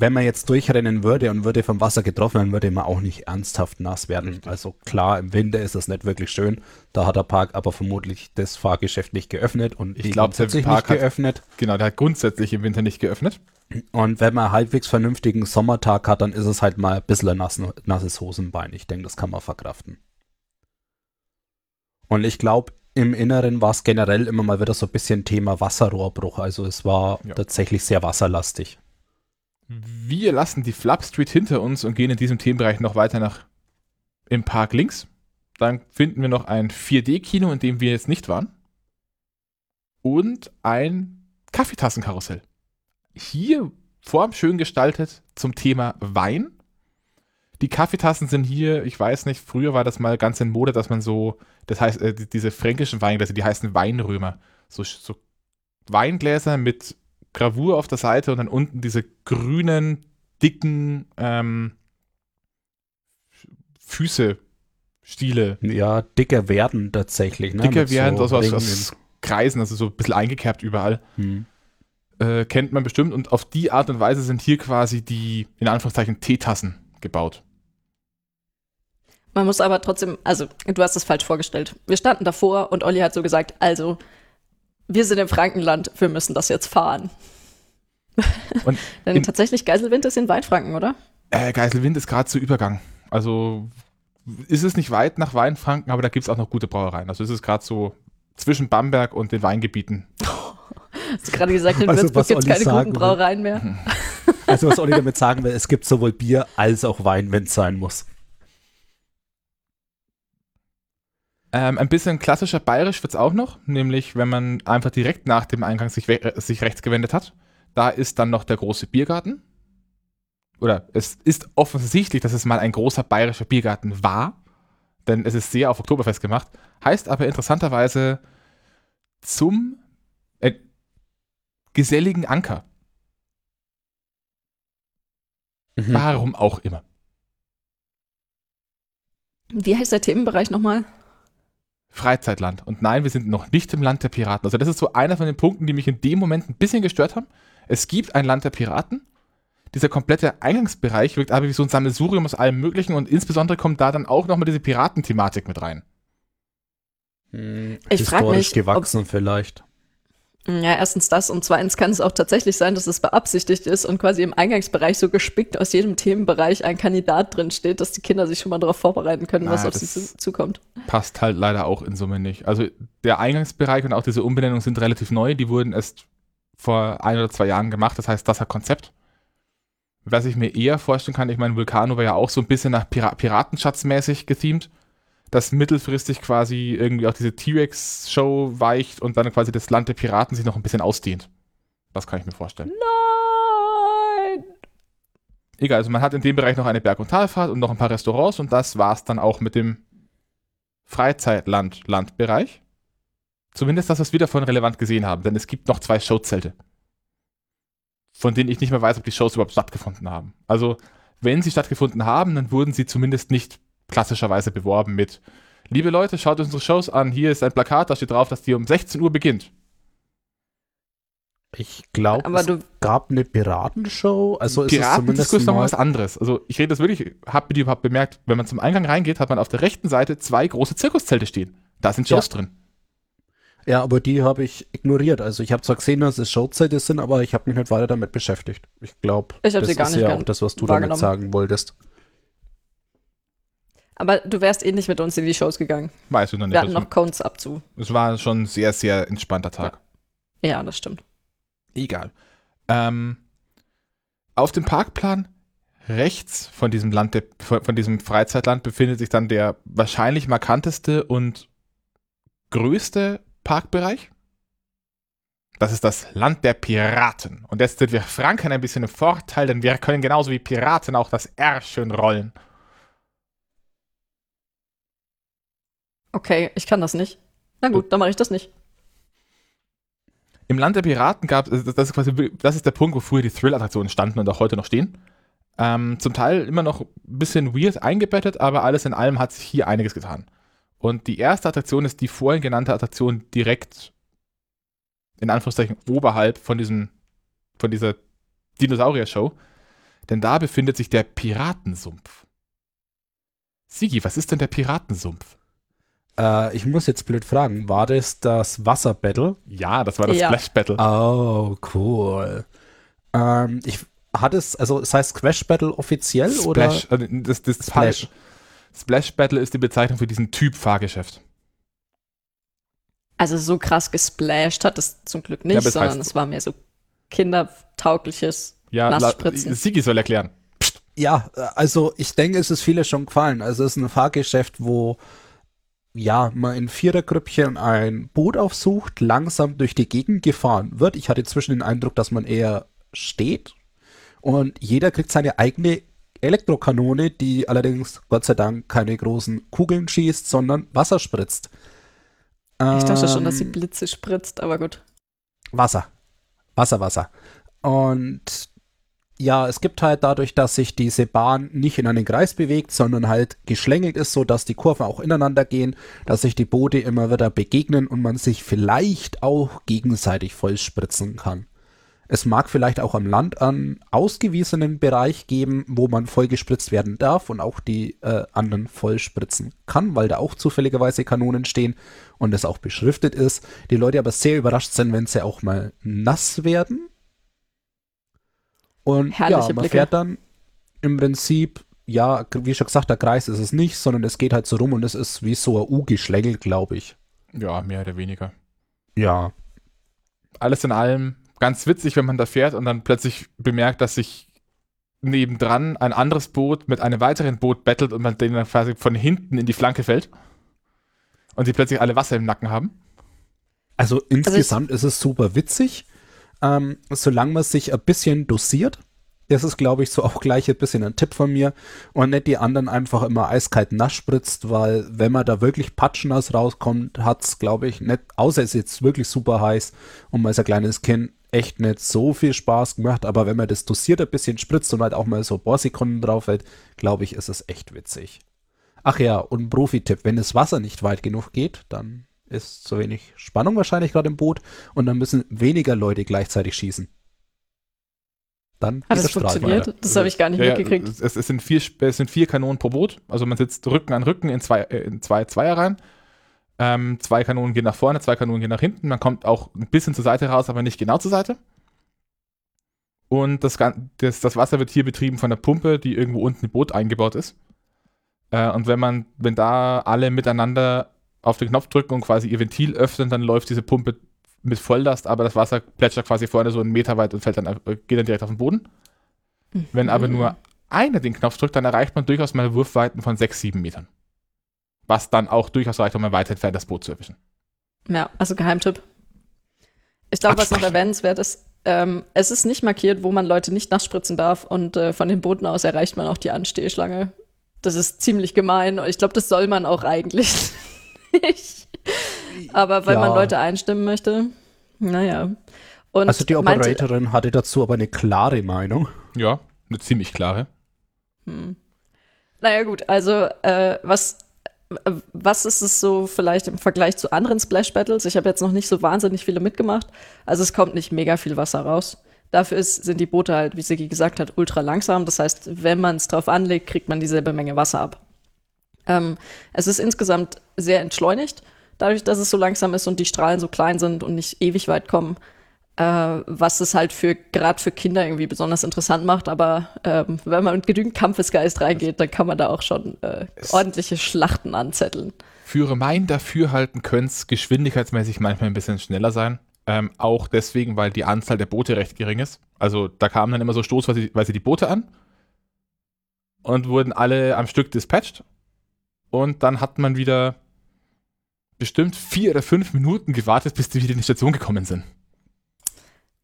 wenn man jetzt durchrennen würde und würde vom Wasser getroffen, dann würde man auch nicht ernsthaft nass werden. Also klar, im Winter ist das nicht wirklich schön. Da hat der Park aber vermutlich das Fahrgeschäft nicht geöffnet und Ich die glaub, der Park nicht hat- geöffnet. Genau, der hat grundsätzlich im Winter nicht geöffnet. Und wenn man einen halbwegs vernünftigen Sommertag hat, dann ist es halt mal ein bisschen ein nassen, nasses Hosenbein. Ich denke, das kann man verkraften. Und ich glaube, im Inneren war es generell immer mal wieder so ein bisschen Thema Wasserrohrbruch. Also es war Ja. tatsächlich sehr wasserlastig. Wir lassen die Flap Street hinter uns und gehen in diesem Themenbereich noch weiter nach im Park links. Dann finden wir noch ein 4D-Kino, in dem wir jetzt nicht waren. Und ein Kaffeetassenkarussell. Hier Form schön gestaltet zum Thema Wein. Die Kaffeetassen sind hier, ich weiß nicht, früher war das mal ganz in Mode, dass man so, das heißt, äh, die- diese fränkischen Weingläser, die heißen Weinrömer. So, so Weingläser mit Gravur auf der Seite und dann unten diese grünen, dicken ähm, Füße, Stiele, Ja, dicker werden tatsächlich. Ne? dicker Mit werden, so also aus, aus Kreisen, also so ein bisschen eingekerbt überall. Hm. Äh, kennt man bestimmt und auf die Art und Weise sind hier quasi die, in Anführungszeichen, Teetassen gebaut. Man muss aber trotzdem, also du hast es falsch vorgestellt. Wir standen davor und Olli hat so gesagt, also wir sind im Frankenland, wir müssen das jetzt fahren. Und Denn tatsächlich Geiselwind ist in Weinfranken, oder? Äh, Geiselwind ist gerade zu Übergang. Also ist es nicht weit nach Weinfranken, aber da gibt es auch noch gute Brauereien. Also ist es gerade so zwischen Bamberg und den Weingebieten. Hast du gerade gesagt, in Also, Würzburg gibt es keine sagen guten. Brauereien mehr. Also was Olli damit sagen will, es gibt sowohl Bier als auch Wein, wenn es sein muss. Ähm, ein bisschen klassischer bayerisch wird es auch noch, nämlich wenn man einfach direkt nach dem Eingang sich, äh, sich rechts gewendet hat. Da ist dann noch der große Biergarten. Oder es ist offensichtlich, dass es mal ein großer bayerischer Biergarten war, denn es ist sehr auf Oktoberfest gemacht. Heißt aber interessanterweise zum äh, geselligen Anker. Mhm. Warum auch immer. Wie heißt der Themenbereich nochmal? Freizeitland. Und nein, wir sind noch nicht im Land der Piraten. Also das ist so einer von den Punkten, die mich in dem Moment ein bisschen gestört haben. Es gibt ein Land der Piraten. Dieser komplette Eingangsbereich wirkt aber wie so ein Sammelsurium aus allem Möglichen und insbesondere kommt da dann auch nochmal diese Piratenthematik mit rein. Hm, Ich historisch mich, ob- gewachsen vielleicht. Ja, erstens das und zweitens kann es auch tatsächlich sein, dass es beabsichtigt ist und quasi im Eingangsbereich so gespickt aus jedem Themenbereich ein Kandidat drin steht, dass die Kinder sich schon mal darauf vorbereiten können, was Na, auf sie zu, zukommt. Passt halt leider auch in Summe nicht. Also der Eingangsbereich und auch diese Umbenennung sind relativ neu. Die wurden erst vor ein oder zwei Jahren gemacht. Das heißt, das hat Konzept. Was ich mir eher vorstellen kann, ich meine, Vulcano war ja auch so ein bisschen nach Pira Piratenschatz-mäßig gethemt, dass mittelfristig quasi irgendwie auch diese T-Rex-Show weicht und dann quasi das Land der Piraten sich noch ein bisschen ausdehnt. Das kann ich mir vorstellen. Nein! Egal, also man hat in dem Bereich noch eine Berg- und Talfahrt und noch ein paar Restaurants und das war es dann auch mit dem Freizeitland-Landbereich. Zumindest das, was wir davon relevant gesehen haben, denn es gibt noch zwei Showzelte, von denen ich nicht mehr weiß, ob die Shows überhaupt stattgefunden haben. Also, wenn sie stattgefunden haben, dann wurden sie zumindest nicht klassischerweise beworben mit Liebe Leute, schaut unsere Shows an, hier ist ein Plakat, da steht drauf, dass die um 16 Uhr beginnt. Ich glaube, Aber es du, gab eine Piratenshow. Also ist Piratendiskus ist noch mal, was anderes. Also ich rede das wirklich, habt ihr die überhaupt bemerkt, wenn man zum Eingang reingeht, hat man auf der rechten Seite zwei große Zirkuszelte stehen. Da sind Shows drin. Ja, aber die habe ich ignoriert. Also ich habe zwar gesehen, dass es Showzeiten sind, aber ich habe mich nicht weiter damit beschäftigt. Ich glaube, Ich hab das sie gar ist nicht ja auch das, was du damit sagen wolltest. Aber du wärst eh nicht mit uns in die Shows gegangen. Weißt du noch nicht. Wir hatten noch Cones abzu. es war schon ein sehr, sehr entspannter Tag. Ja, das stimmt. Egal. Ähm, auf dem Parkplan rechts von diesem Land, der, von diesem Freizeitland befindet sich dann der wahrscheinlich markanteste und größte Parkbereich. Das ist das Land der Piraten. Und jetzt sind wir Franken ein bisschen im Vorteil, denn wir können genauso wie Piraten auch das R schön rollen. Okay, ich kann das nicht. Na gut, dann mache ich das nicht. Im Land der Piraten gab es, das ist quasi, das ist der Punkt, wo früher die Thrill-Attraktionen standen und auch heute noch stehen. Ähm, zum Teil immer noch ein bisschen weird eingebettet, aber alles in allem hat sich hier einiges getan. Und die erste Attraktion ist die vorhin genannte Attraktion direkt in Anführungszeichen oberhalb von diesem, von dieser Dinosaurier-Show. Denn da befindet sich der Piratensumpf. Sigi, was ist denn der Piratensumpf? Äh, ich muss jetzt blöd fragen, war das das Wasserbattle? Ja, das war das Ja. Splash Battle. Oh, cool. Ähm, ich hat es, also es heißt Crash Battle offiziell oder? Splash, äh, das, das Splash. Splash. Splash Battle ist die Bezeichnung für diesen Typ Fahrgeschäft. Also so krass gesplashed hat es zum Glück Ja, nicht, es sondern es war mehr so kindertaugliches Ja, la- Nassspritzen. Sigi soll erklären. Ja, also ich denke, es ist viele schon gefallen. Also es ist ein Fahrgeschäft, wo ja, man in Vierergrüppchen ein Boot aufsucht, langsam durch die Gegend gefahren wird. Ich hatte zwischen den Eindruck, dass man eher steht und jeder kriegt seine eigene Elektrokanone, die allerdings Gott sei Dank keine großen Kugeln schießt, sondern Wasser spritzt. Ich dachte schon, dass sie Ähm, Blitze spritzt, aber gut. Wasser. Wasser, Wasser. Und ja, es gibt halt dadurch, dass sich diese Bahn nicht in einen Kreis bewegt, sondern halt geschlängelt ist, so dass die Kurven auch ineinander gehen, dass sich die Boote immer wieder begegnen und man sich vielleicht auch gegenseitig vollspritzen kann. Es mag vielleicht auch am Land einen ausgewiesenen Bereich geben, wo man vollgespritzt werden darf und auch die äh, anderen vollspritzen kann, weil da auch zufälligerweise Kanonen stehen und es auch beschriftet ist. Die Leute aber sehr überrascht sind, wenn sie auch mal nass werden. Und Herrliche ja, man Blicke. fährt dann im Prinzip, ja, wie schon gesagt, der Kreis ist es nicht, sondern es geht halt so rum und es ist wie so ein U geschlängelt, glaube ich. Ja, mehr oder weniger. Ja. Alles in allem ganz witzig, wenn man da fährt und dann plötzlich bemerkt, dass sich nebendran ein anderes Boot mit einem weiteren Boot battelt und man denen dann quasi von hinten in die Flanke fällt. Und die plötzlich alle Wasser im Nacken haben. Also insgesamt ist es super witzig, ähm, solange man sich ein bisschen dosiert. Das ist, glaube ich, so auch gleich ein bisschen ein Tipp von mir. Und nicht die anderen einfach immer eiskalt nass spritzt, weil wenn man da wirklich patschnass rauskommt, hat es, glaube ich, nicht, außer es ist jetzt wirklich super heiß und man ist ein kleines Kind, echt nicht so viel Spaß gemacht. Aber wenn man das dosiert ein bisschen spritzt und halt auch mal so ein paar Sekunden drauf hält, glaube ich, ist es echt witzig. Ach ja, und Profi-Tipp, wenn das Wasser nicht weit genug geht, dann ist zu wenig Spannung wahrscheinlich gerade im Boot und dann müssen weniger Leute gleichzeitig schießen. Dann Hat geht das der Strahl funktioniert? weiter. Das habe ich gar nicht Ja, ja, mitgekriegt. es, es, sind vier, es sind vier Kanonen pro Boot. Also man sitzt Rücken an Rücken in zwei, äh, in zwei Zweierreihen. Ähm, zwei Kanonen gehen nach vorne, zwei Kanonen gehen nach hinten. Man kommt auch ein bisschen zur Seite raus, aber nicht genau zur Seite. Und das, das, das Wasser wird hier betrieben von der Pumpe, die irgendwo unten im Boot eingebaut ist. Äh, und wenn man, wenn da alle miteinander auf den Knopf drücken und quasi ihr Ventil öffnen, dann läuft diese Pumpe mit Volllast, aber das Wasser plätschert quasi vorne so einen Meter weit und fällt dann, einfach- geht dann direkt auf den Boden. Wenn aber nur einer den Knopf drückt, dann erreicht man durchaus mal Wurfweiten von 6, 7 Metern. Was dann auch durchaus reicht, um ein weit entfernt das Boot zu erwischen. Ja, also Geheimtipp. Ich glaube, was noch erwähnenswert ist, ähm, es ist nicht markiert, wo man Leute nicht nachspritzen darf und äh, von den Booten aus erreicht man auch die Anstehschlange. Das ist ziemlich gemein. Ich glaube, das soll man auch eigentlich nicht. Aber weil Ja. man Leute einstimmen möchte, naja. Und Also die meinte- Operatorin hatte dazu aber eine klare Meinung. Ja, eine ziemlich klare. Hm. Naja, gut, also äh, was, äh, was ist es so vielleicht im Vergleich zu anderen Splash Battles? Ich habe jetzt noch nicht so wahnsinnig viele mitgemacht. Also es kommt nicht mega viel Wasser raus. Dafür ist, sind die Boote halt, wie Sigi gesagt hat, ultra langsam. Das heißt, wenn man es drauf anlegt, kriegt man dieselbe Menge Wasser ab. Ähm, es ist insgesamt sehr entschleunigt, dadurch, dass es so langsam ist und die Strahlen so klein sind und nicht ewig weit kommen. Äh, was es halt für gerade für Kinder irgendwie besonders interessant macht. Aber ähm, wenn man mit genügend Kampfesgeist reingeht, dann kann man da auch schon äh, ordentliche Schlachten anzetteln. Für mein Dafürhalten könnte es geschwindigkeitsmäßig manchmal ein bisschen schneller sein. Ähm, auch deswegen, weil die Anzahl der Boote recht gering ist. Also da kamen dann immer so stoßweise die Boote an und wurden alle am Stück dispatcht. Und dann hat man wieder bestimmt vier oder fünf Minuten gewartet, bis die wieder in die Station gekommen sind.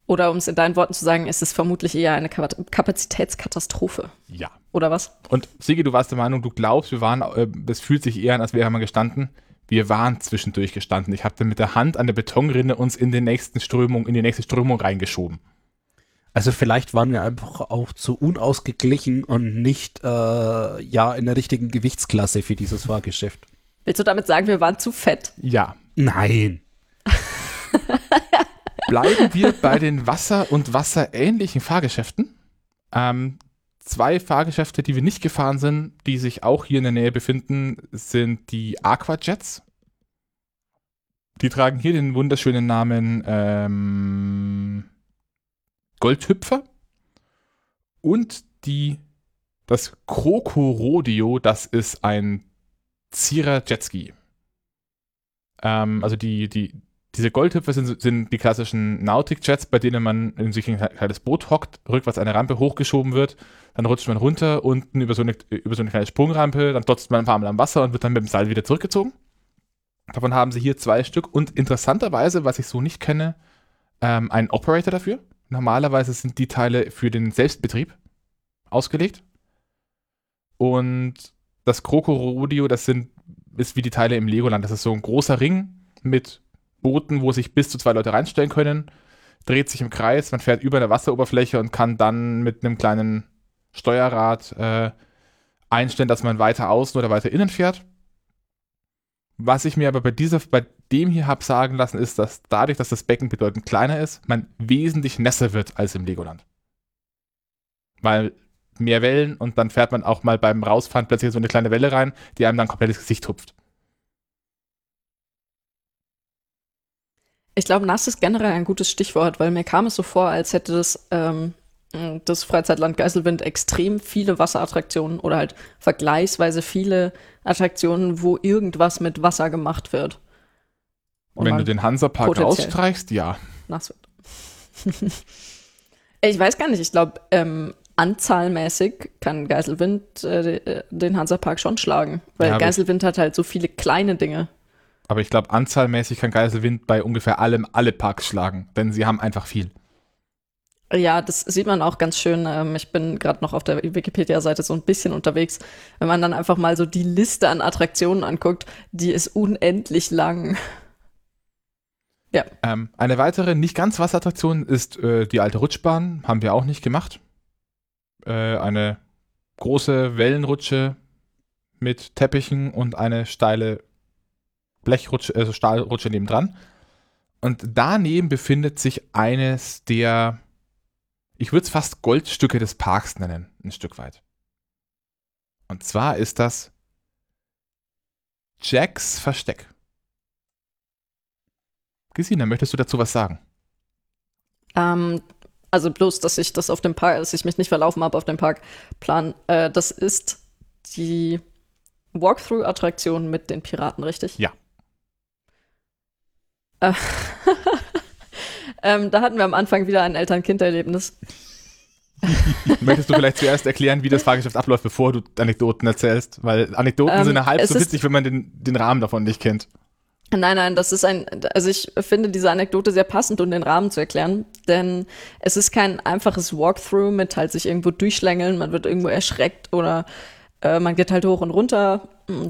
Oder um es in deinen Worten zu sagen, ist es vermutlich eher eine Kap Kapazitätskatastrophe. Ja. Oder was? Und Sigi, du warst der Meinung, du glaubst, wir waren, äh, das fühlt sich eher an, als wäre man gestanden. Wir waren zwischendurch gestanden. Ich habe dann mit der Hand an der Betonrinne uns in, den nächsten Strömung, in die nächste Strömung reingeschoben. Also vielleicht waren wir einfach auch zu unausgeglichen und nicht äh, ja in der richtigen Gewichtsklasse für dieses Fahrgeschäft. Willst du damit sagen, wir waren zu fett? Ja. Nein. Bleiben wir bei den Wasser- und wasserähnlichen Fahrgeschäften. Ähm, zwei Fahrgeschäfte, die wir nicht gefahren sind, die sich auch hier in der Nähe befinden, sind die Aquajets. Die tragen hier den wunderschönen Namen ähm, Goldhüpfer und die das Kroko Rodeo, das ist ein Zierer Jetski. Ähm, also die, die, diese Goldhüpfer sind, sind die klassischen Nautic-Jets, bei denen man in sich ein kleines Boot hockt, rückwärts eine Rampe hochgeschoben wird, dann rutscht man runter, unten über so eine, über so eine kleine Sprungrampe, dann dotzt man ein paar Mal am Wasser und wird dann mit dem Seil wieder zurückgezogen. Davon haben sie hier zwei Stück und interessanterweise, was ich so nicht kenne, ähm, einen Operator dafür. Normalerweise sind die Teile für den Selbstbetrieb ausgelegt. Und das Kroko Rodeo, das sind, ist wie die Teile im Legoland. Das ist so ein großer Ring mit Booten, wo sich bis zu zwei Leute reinstellen können, dreht sich im Kreis, man fährt über eine Wasseroberfläche und kann dann mit einem kleinen Steuerrad äh, einstellen, dass man weiter außen oder weiter innen fährt. Was ich mir aber bei dieser, bei dem hier habe sagen lassen, ist, dass dadurch, dass das Becken bedeutend kleiner ist, man wesentlich nässer wird als im Legoland. Weil mehr Wellen und dann fährt man auch mal beim Rausfahren plötzlich so eine kleine Welle rein, die einem dann komplett ins Gesicht hupft. Ich glaube, nass ist generell ein gutes Stichwort, weil mir kam es so vor, als hätte das, ähm, das Freizeitland Geiselwind extrem viele Wasserattraktionen oder halt vergleichsweise viele Attraktionen, wo irgendwas mit Wasser gemacht wird. Und Wenn du den Hansapark rausstreichst, ja. Wird. ich weiß gar nicht, ich glaube, ähm, anzahlmäßig kann Geiselwind äh, den Hansapark schon schlagen, weil ja, Geiselwind hat halt so viele kleine Dinge. Aber ich glaube, anzahlmäßig kann Geiselwind bei ungefähr allem alle Parks schlagen, denn sie haben einfach viel. Ja, das sieht man auch ganz schön. Ähm, ich bin gerade noch auf der Wikipedia-Seite so ein bisschen unterwegs. Wenn man dann einfach mal so die Liste an Attraktionen anguckt, die ist unendlich lang. Ja. Ähm, eine weitere nicht ganz Wasserattraktion ist äh, die alte Rutschbahn. Haben wir auch nicht gemacht. Äh, eine große Wellenrutsche mit Teppichen und eine steile Blechrutsche, also Stahlrutsche nebendran. Und daneben befindet sich eines der, ich würde es fast Goldstücke des Parks nennen, ein Stück weit. Und zwar ist das Jacks Versteck. Gesina, möchtest du dazu was sagen? Ähm, also bloß, dass ich das auf dem Park, dass ich mich nicht verlaufen habe auf dem Parkplan. Äh, das ist die Walkthrough-Attraktion mit den Piraten, richtig? Ja. Äh, ähm, da hatten wir am Anfang wieder ein Eltern-Kind-Erlebnis. Möchtest du vielleicht zuerst erklären, wie das Fahrgeschäft abläuft, bevor du Anekdoten erzählst? Weil Anekdoten ähm, sind ja halb so witzig, wenn man den, den Rahmen davon nicht kennt. Nein, nein, das ist ein, also ich finde diese Anekdote sehr passend, um den Rahmen zu erklären, denn es ist kein einfaches Walkthrough mit halt sich irgendwo durchschlängeln, man wird irgendwo erschreckt oder äh, man geht halt hoch und runter,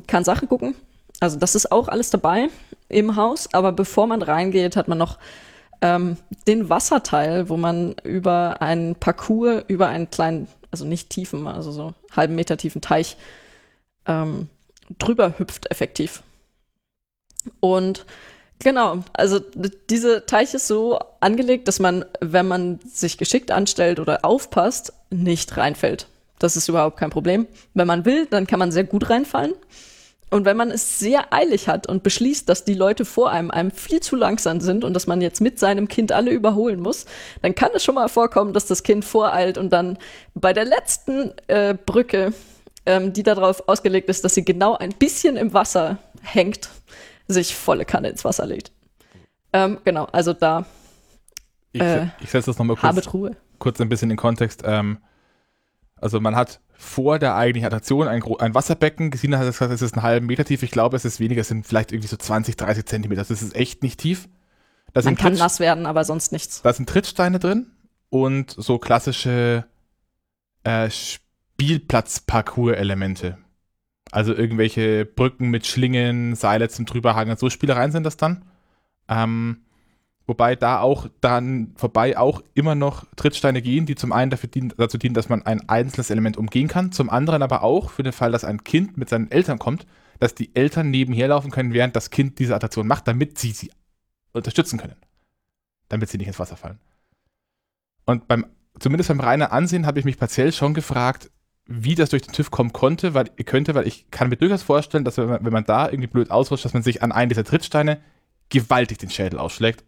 kann Sachen gucken. Also das ist auch alles dabei im Haus, aber bevor man reingeht, hat man noch ähm, den Wasserteil, wo man über einen Parcours, über einen kleinen, also nicht tiefen, also so halben Meter tiefen Teich ähm, drüber hüpft effektiv. Und genau, also diese Teich ist so angelegt, dass man, wenn man sich geschickt anstellt oder aufpasst, nicht reinfällt. Das ist überhaupt kein Problem. Wenn man will, dann kann man sehr gut reinfallen. Und wenn man es sehr eilig hat und beschließt, dass die Leute vor einem einem viel zu langsam sind und dass man jetzt mit seinem Kind alle überholen muss, dann kann es schon mal vorkommen, dass das Kind voreilt und dann bei der letzten äh, Brücke, ähm, die darauf ausgelegt ist, dass sie genau ein bisschen im Wasser hängt, sich volle Kanne ins Wasser legt. Ähm, genau, also da. Äh, ich, ich setze das nochmal kurz, kurz ein bisschen in Kontext. Ähm, also man hat vor der eigentlichen Attraktion ein, ein Wasserbecken. Gesina hat gesagt, es ist einen halben Meter tief. Ich glaube, es ist weniger, es sind vielleicht irgendwie so 20, 30 Zentimeter. Das ist echt nicht tief. Da man kann Tritt, nass werden, aber sonst nichts. Da sind Trittsteine drin und so klassische äh, Spielplatz-Parcours-Elemente. Also irgendwelche Brücken mit Schlingen, Seile zum drüberhangen, so Spielereien sind das dann. Ähm, wobei da auch dann vorbei auch immer noch Trittsteine gehen, die zum einen dafür dienen, dazu dienen, dass man ein einzelnes Element umgehen kann, zum anderen aber auch für den Fall, dass ein Kind mit seinen Eltern kommt, dass die Eltern nebenher laufen können, während das Kind diese Attraktion macht, damit sie sie unterstützen können. Damit sie nicht ins Wasser fallen. Und beim, zumindest beim reinen Ansehen habe ich mich partiell schon gefragt, wie das durch den TÜV kommen konnte, weil könnte, weil ich kann mir durchaus vorstellen, dass wenn man, wenn man da irgendwie blöd ausrutscht, dass man sich an einen dieser Trittsteine gewaltig den Schädel ausschlägt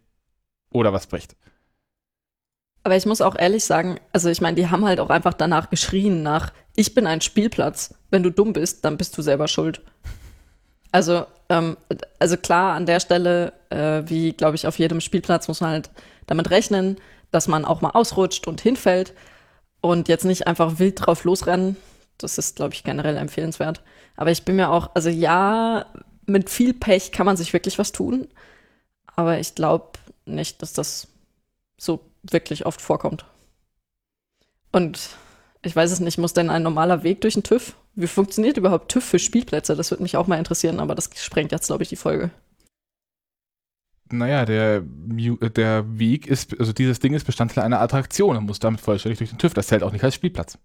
oder was bricht. Aber ich muss auch ehrlich sagen, also ich meine, die haben halt auch einfach danach geschrien nach, ich bin ein Spielplatz. Wenn du dumm bist, dann bist du selber schuld. Also, ähm, also klar, an der Stelle, äh, wie glaube ich, auf jedem Spielplatz muss man halt damit rechnen, dass man auch mal ausrutscht und hinfällt und jetzt nicht einfach wild drauf losrennen. Das ist, glaube ich, generell empfehlenswert. Aber ich bin mir auch, also ja, mit viel Pech kann man sich wirklich was tun. Aber ich glaube nicht, dass das so wirklich oft vorkommt. Und ich weiß es nicht, muss denn ein normaler Weg durch den TÜV? Wie funktioniert überhaupt TÜV für Spielplätze? Das würde mich auch mal interessieren, aber das sprengt jetzt, glaube ich, die Folge. Naja, der, der Weg ist, also dieses Ding ist Bestandteil einer Attraktion und muss damit vollständig durch den TÜV. Das zählt auch nicht als Spielplatz.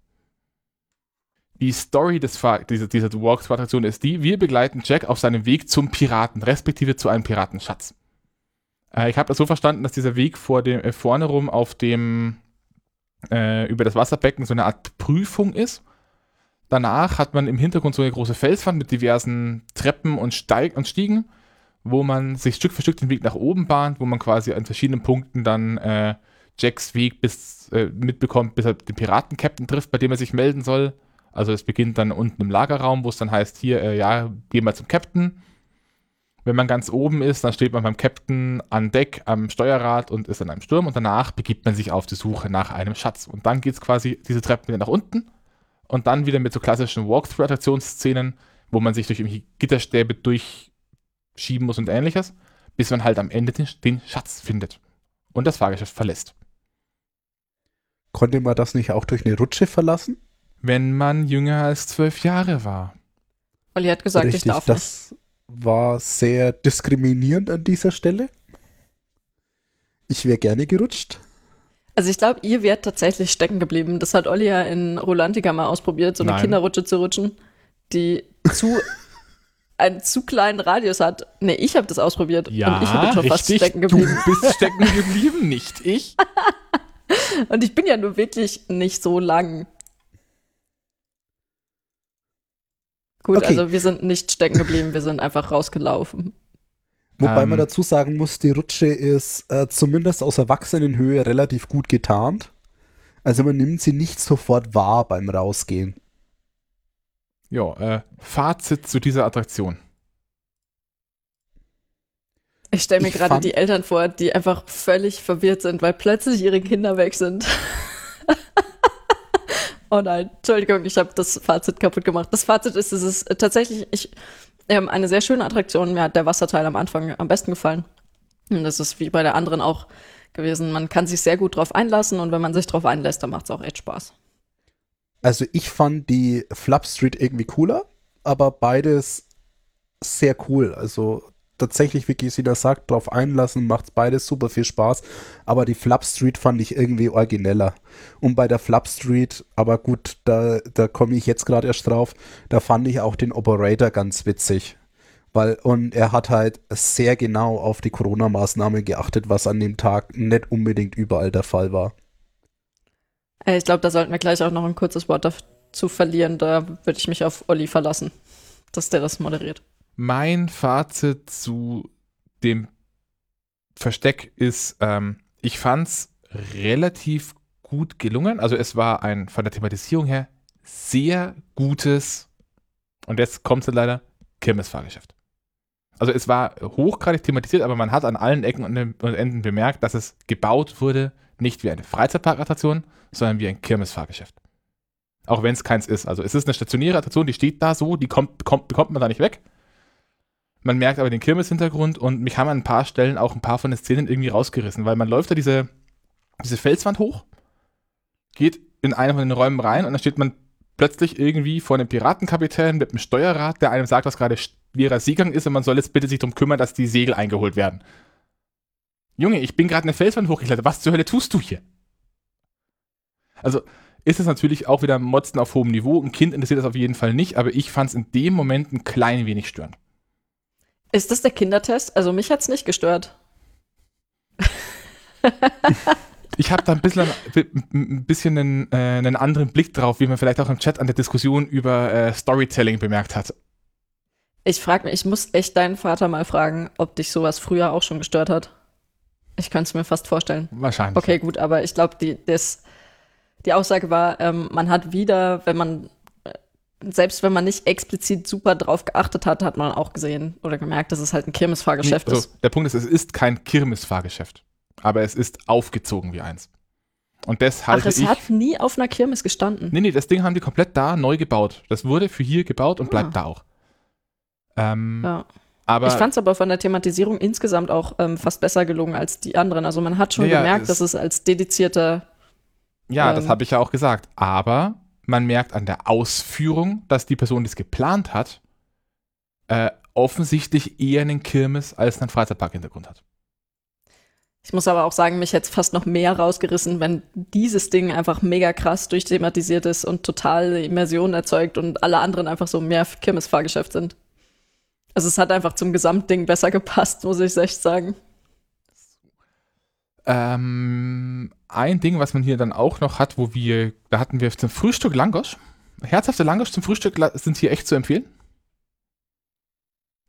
Die Story des dieser, dieser Walkthrough-Attraktion ist die, wir begleiten Jack auf seinem Weg zum Piraten, respektive zu einem Piratenschatz. Äh, ich habe das so verstanden, dass dieser Weg vor dem, äh, vorne rum auf dem, äh, über das Wasserbecken so eine Art Prüfung ist. Danach hat man im Hintergrund so eine große Felswand mit diversen Treppen und, Steig und Stiegen wo man sich Stück für Stück den Weg nach oben bahnt, wo man quasi an verschiedenen Punkten dann äh, Jacks Weg bis äh, mitbekommt, bis er den Piraten-Captain trifft, bei dem er sich melden soll. Also es beginnt dann unten im Lagerraum, wo es dann heißt, hier, äh, ja, geh mal zum Captain. Wenn man ganz oben ist, dann steht man beim Captain an Deck am Steuerrad und ist in einem Sturm und danach begibt man sich auf die Suche nach einem Schatz. Und dann geht es quasi diese Treppen wieder nach unten und dann wieder mit so klassischen Walkthrough-Attraktionsszenen, wo man sich durch Gitterstäbe durch schieben muss und ähnliches, bis man halt am Ende den, den Schatz findet und das Fahrgeschäft verlässt. Konnte man das nicht auch durch eine Rutsche verlassen? Wenn man jünger als zwölf Jahre war. Olli hat gesagt, Richtig, ich darf das nicht. war sehr diskriminierend an dieser Stelle. Ich wäre gerne gerutscht. Also ich glaube, ihr wärt tatsächlich stecken geblieben. Das hat Olli ja in Rolantica mal ausprobiert, so eine Nein. Kinderrutsche zu rutschen, die zu einen zu kleinen Radius hat. Nee, ich habe das ausprobiert. Ja, und ich bin schon fast stecken geblieben. Du bist stecken geblieben, nicht ich. und ich bin ja nur wirklich nicht so lang. Gut, okay. also wir sind nicht stecken geblieben, wir sind einfach rausgelaufen. Wobei ähm, man dazu sagen muss, die Rutsche ist äh, zumindest aus Erwachsenenhöhe relativ gut getarnt. Also man nimmt sie nicht sofort wahr beim Rausgehen. Ja, äh, Fazit zu dieser Attraktion. Ich stelle mir gerade die Eltern vor, die einfach völlig verwirrt sind, weil plötzlich ihre Kinder weg sind. oh nein, Entschuldigung, ich habe das Fazit kaputt gemacht. Das Fazit ist, es ist tatsächlich ich, ähm, eine sehr schöne Attraktion. Mir hat der Wasserteil am Anfang am besten gefallen. Und das ist wie bei der anderen auch gewesen. Man kann sich sehr gut drauf einlassen und wenn man sich drauf einlässt, dann macht es auch echt Spaß. Also ich fand die Flap Street irgendwie cooler, aber beides sehr cool. Also tatsächlich, wie Gisina sagt, drauf einlassen, macht beides super viel Spaß. Aber die Flap Street fand ich irgendwie origineller. Und bei der Flap Street, aber gut, da, da komme ich jetzt gerade erst drauf, da fand ich auch den Operator ganz witzig. Weil, und er hat halt sehr genau auf die Corona-Maßnahmen geachtet, was an dem Tag nicht unbedingt überall der Fall war. Äh, ich glaube, da sollten wir gleich auch noch ein kurzes Wort dazu verlieren. Da würde ich mich auf Olli verlassen, dass der das moderiert. Mein Fazit zu dem Versteck ist, ähm, ich fand es relativ gut gelungen. Also es war ein von der Thematisierung her sehr gutes, und jetzt kommt es leider, Kirmesfahrgeschäft. Also es war hochgradig thematisiert, aber man hat an allen Ecken und Enden bemerkt, dass es gebaut wurde, nicht wie eine Freizeitparkattraktion, sondern wie ein Kirmesfahrgeschäft. Auch wenn es keins ist. Also es ist eine stationäre Attraktion, die steht da so, die kommt, kommt, bekommt man da nicht weg. Man merkt aber den Kirmes-Hintergrund und mich haben an ein paar Stellen auch ein paar von den Szenen irgendwie rausgerissen, weil man läuft da diese, diese Felswand hoch, geht in einen von den Räumen rein und dann steht man plötzlich irgendwie vor einem Piratenkapitän mit einem Steuerrad, der einem sagt, was gerade schwerer Seegang ist und man soll jetzt bitte sich darum kümmern, dass die Segel eingeholt werden. Junge, ich bin gerade eine Felswand hochgeklettert. Was zur Hölle tust du hier? Also ist es natürlich auch wieder Motzen auf hohem Niveau. Ein Kind interessiert das auf jeden Fall nicht, aber ich fand es in dem Moment ein klein wenig störend. Ist das der Kindertest? Also mich hat es nicht gestört. ich habe da ein bisschen, ein bisschen einen, äh, einen, anderen Blick drauf, wie man vielleicht auch im Chat an der Diskussion über äh, Storytelling bemerkt hat. Ich frage mich, ich muss echt deinen Vater mal fragen, ob dich sowas früher auch schon gestört hat. Ich könnte es mir fast vorstellen. Wahrscheinlich. Okay, gut, aber ich glaube, die, die Aussage war, ähm, man hat wieder, wenn man, äh, selbst wenn man nicht explizit super drauf geachtet hat, hat man auch gesehen oder gemerkt, dass es halt ein Kirmesfahrgeschäft nee, also, ist. Der Punkt ist, es ist kein Kirmesfahrgeschäft, aber es ist aufgezogen wie eins. Und das halte Ach, es ich, hat nie auf einer Kirmes gestanden. Nee, nee, das Ding haben die komplett da neu gebaut. Das wurde für hier gebaut und ah. bleibt da auch. Ähm, ja. Aber ich fand es aber von der Thematisierung insgesamt auch ähm, fast besser gelungen als die anderen. Also man hat schon ja, gemerkt, dass es als dedizierter. Ja, ähm, das habe ich ja auch gesagt. Aber man merkt an der Ausführung, dass die Person, die es geplant hat, äh, offensichtlich eher einen Kirmes als einen Freizeitpark-Hintergrund hat. Ich muss aber auch sagen, mich hätte es fast noch mehr rausgerissen, wenn dieses Ding einfach mega krass durchthematisiert ist und total Immersion erzeugt und alle anderen einfach so mehr Kirmesfahrgeschäft sind. Also es hat einfach zum Gesamtding besser gepasst, muss ich echt sagen. Ähm, ein Ding, was man hier dann auch noch hat, wo wir, da hatten wir zum Frühstück Langosch. Herzhafte Langosch zum Frühstück sind hier echt zu empfehlen.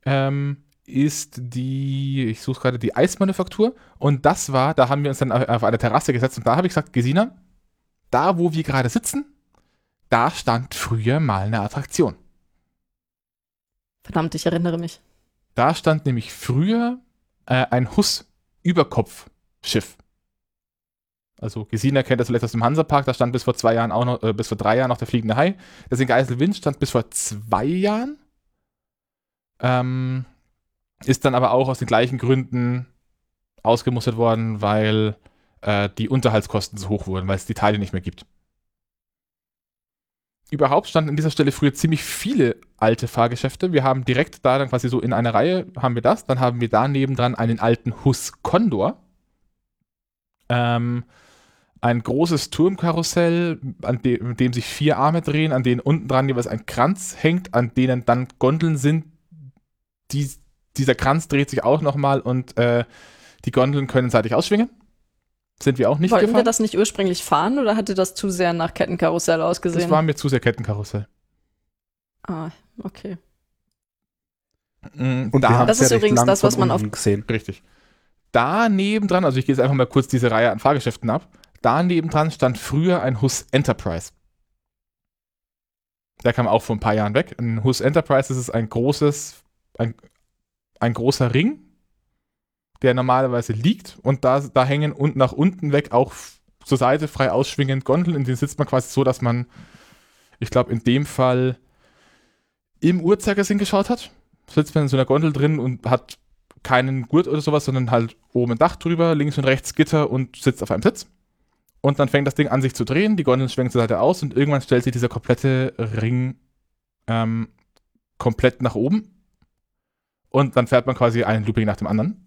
Ähm, ist die, ich suche gerade die Eismanufaktur. Und das war, da haben wir uns dann auf eine Terrasse gesetzt und da habe ich gesagt, Gesina, da wo wir gerade sitzen, da stand früher mal eine Attraktion. Verdammt, ich erinnere mich. Da stand nämlich früher äh, ein Huss-Überkopf-Schiff. Also Gesina kennt das vielleicht aus dem Hansapark, da stand bis vor zwei Jahren auch noch, äh, bis vor drei Jahren noch der fliegende Hai. Das in Geiselwind stand bis vor zwei Jahren. Ähm, ist dann aber auch aus den gleichen Gründen ausgemustert worden, weil äh, die Unterhaltskosten so hoch wurden, weil es die Teile nicht mehr gibt überhaupt standen an dieser Stelle früher ziemlich viele alte Fahrgeschäfte. Wir haben direkt da dann quasi so in einer Reihe haben wir das. Dann haben wir da nebendran einen alten Hus Condor. Ähm, ein großes Turmkarussell, an de mit dem sich vier Arme drehen, an denen unten dran jeweils ein Kranz hängt, an denen dann Gondeln sind. Die, dieser Kranz dreht sich auch nochmal und äh, die Gondeln können seitlich ausschwingen. Sind wir auch nicht Wollten gefahren? wir das nicht ursprünglich fahren oder hatte das zu sehr nach Kettenkarussell ausgesehen? Das war mir zu sehr Kettenkarussell. Ah, okay. Mhm, Und da das ist ja übrigens das, was man auf gesehen. Richtig. Da nebendran, also ich gehe jetzt einfach mal kurz diese Reihe an Fahrgeschäften ab. Da nebendran stand früher ein Hus Enterprise. Der kam auch vor ein paar Jahren weg. Ein Hus Enterprise das ist ein großes, ein, ein großer Ring, der normalerweise liegt und da, da hängen und nach unten weg auch zur Seite frei ausschwingend Gondeln, in denen sitzt man quasi so, dass man, ich glaube, in dem Fall im Uhrzeigersinn geschaut hat. Sitzt man in so einer Gondel drin und hat keinen Gurt oder sowas, sondern halt oben ein Dach drüber, links und rechts Gitter und sitzt auf einem Sitz. Und dann fängt das Ding an, sich zu drehen, die Gondeln schwenken zur Seite aus und irgendwann stellt sich dieser komplette Ring ähm, komplett nach oben. Und dann fährt man quasi einen Looping nach dem anderen.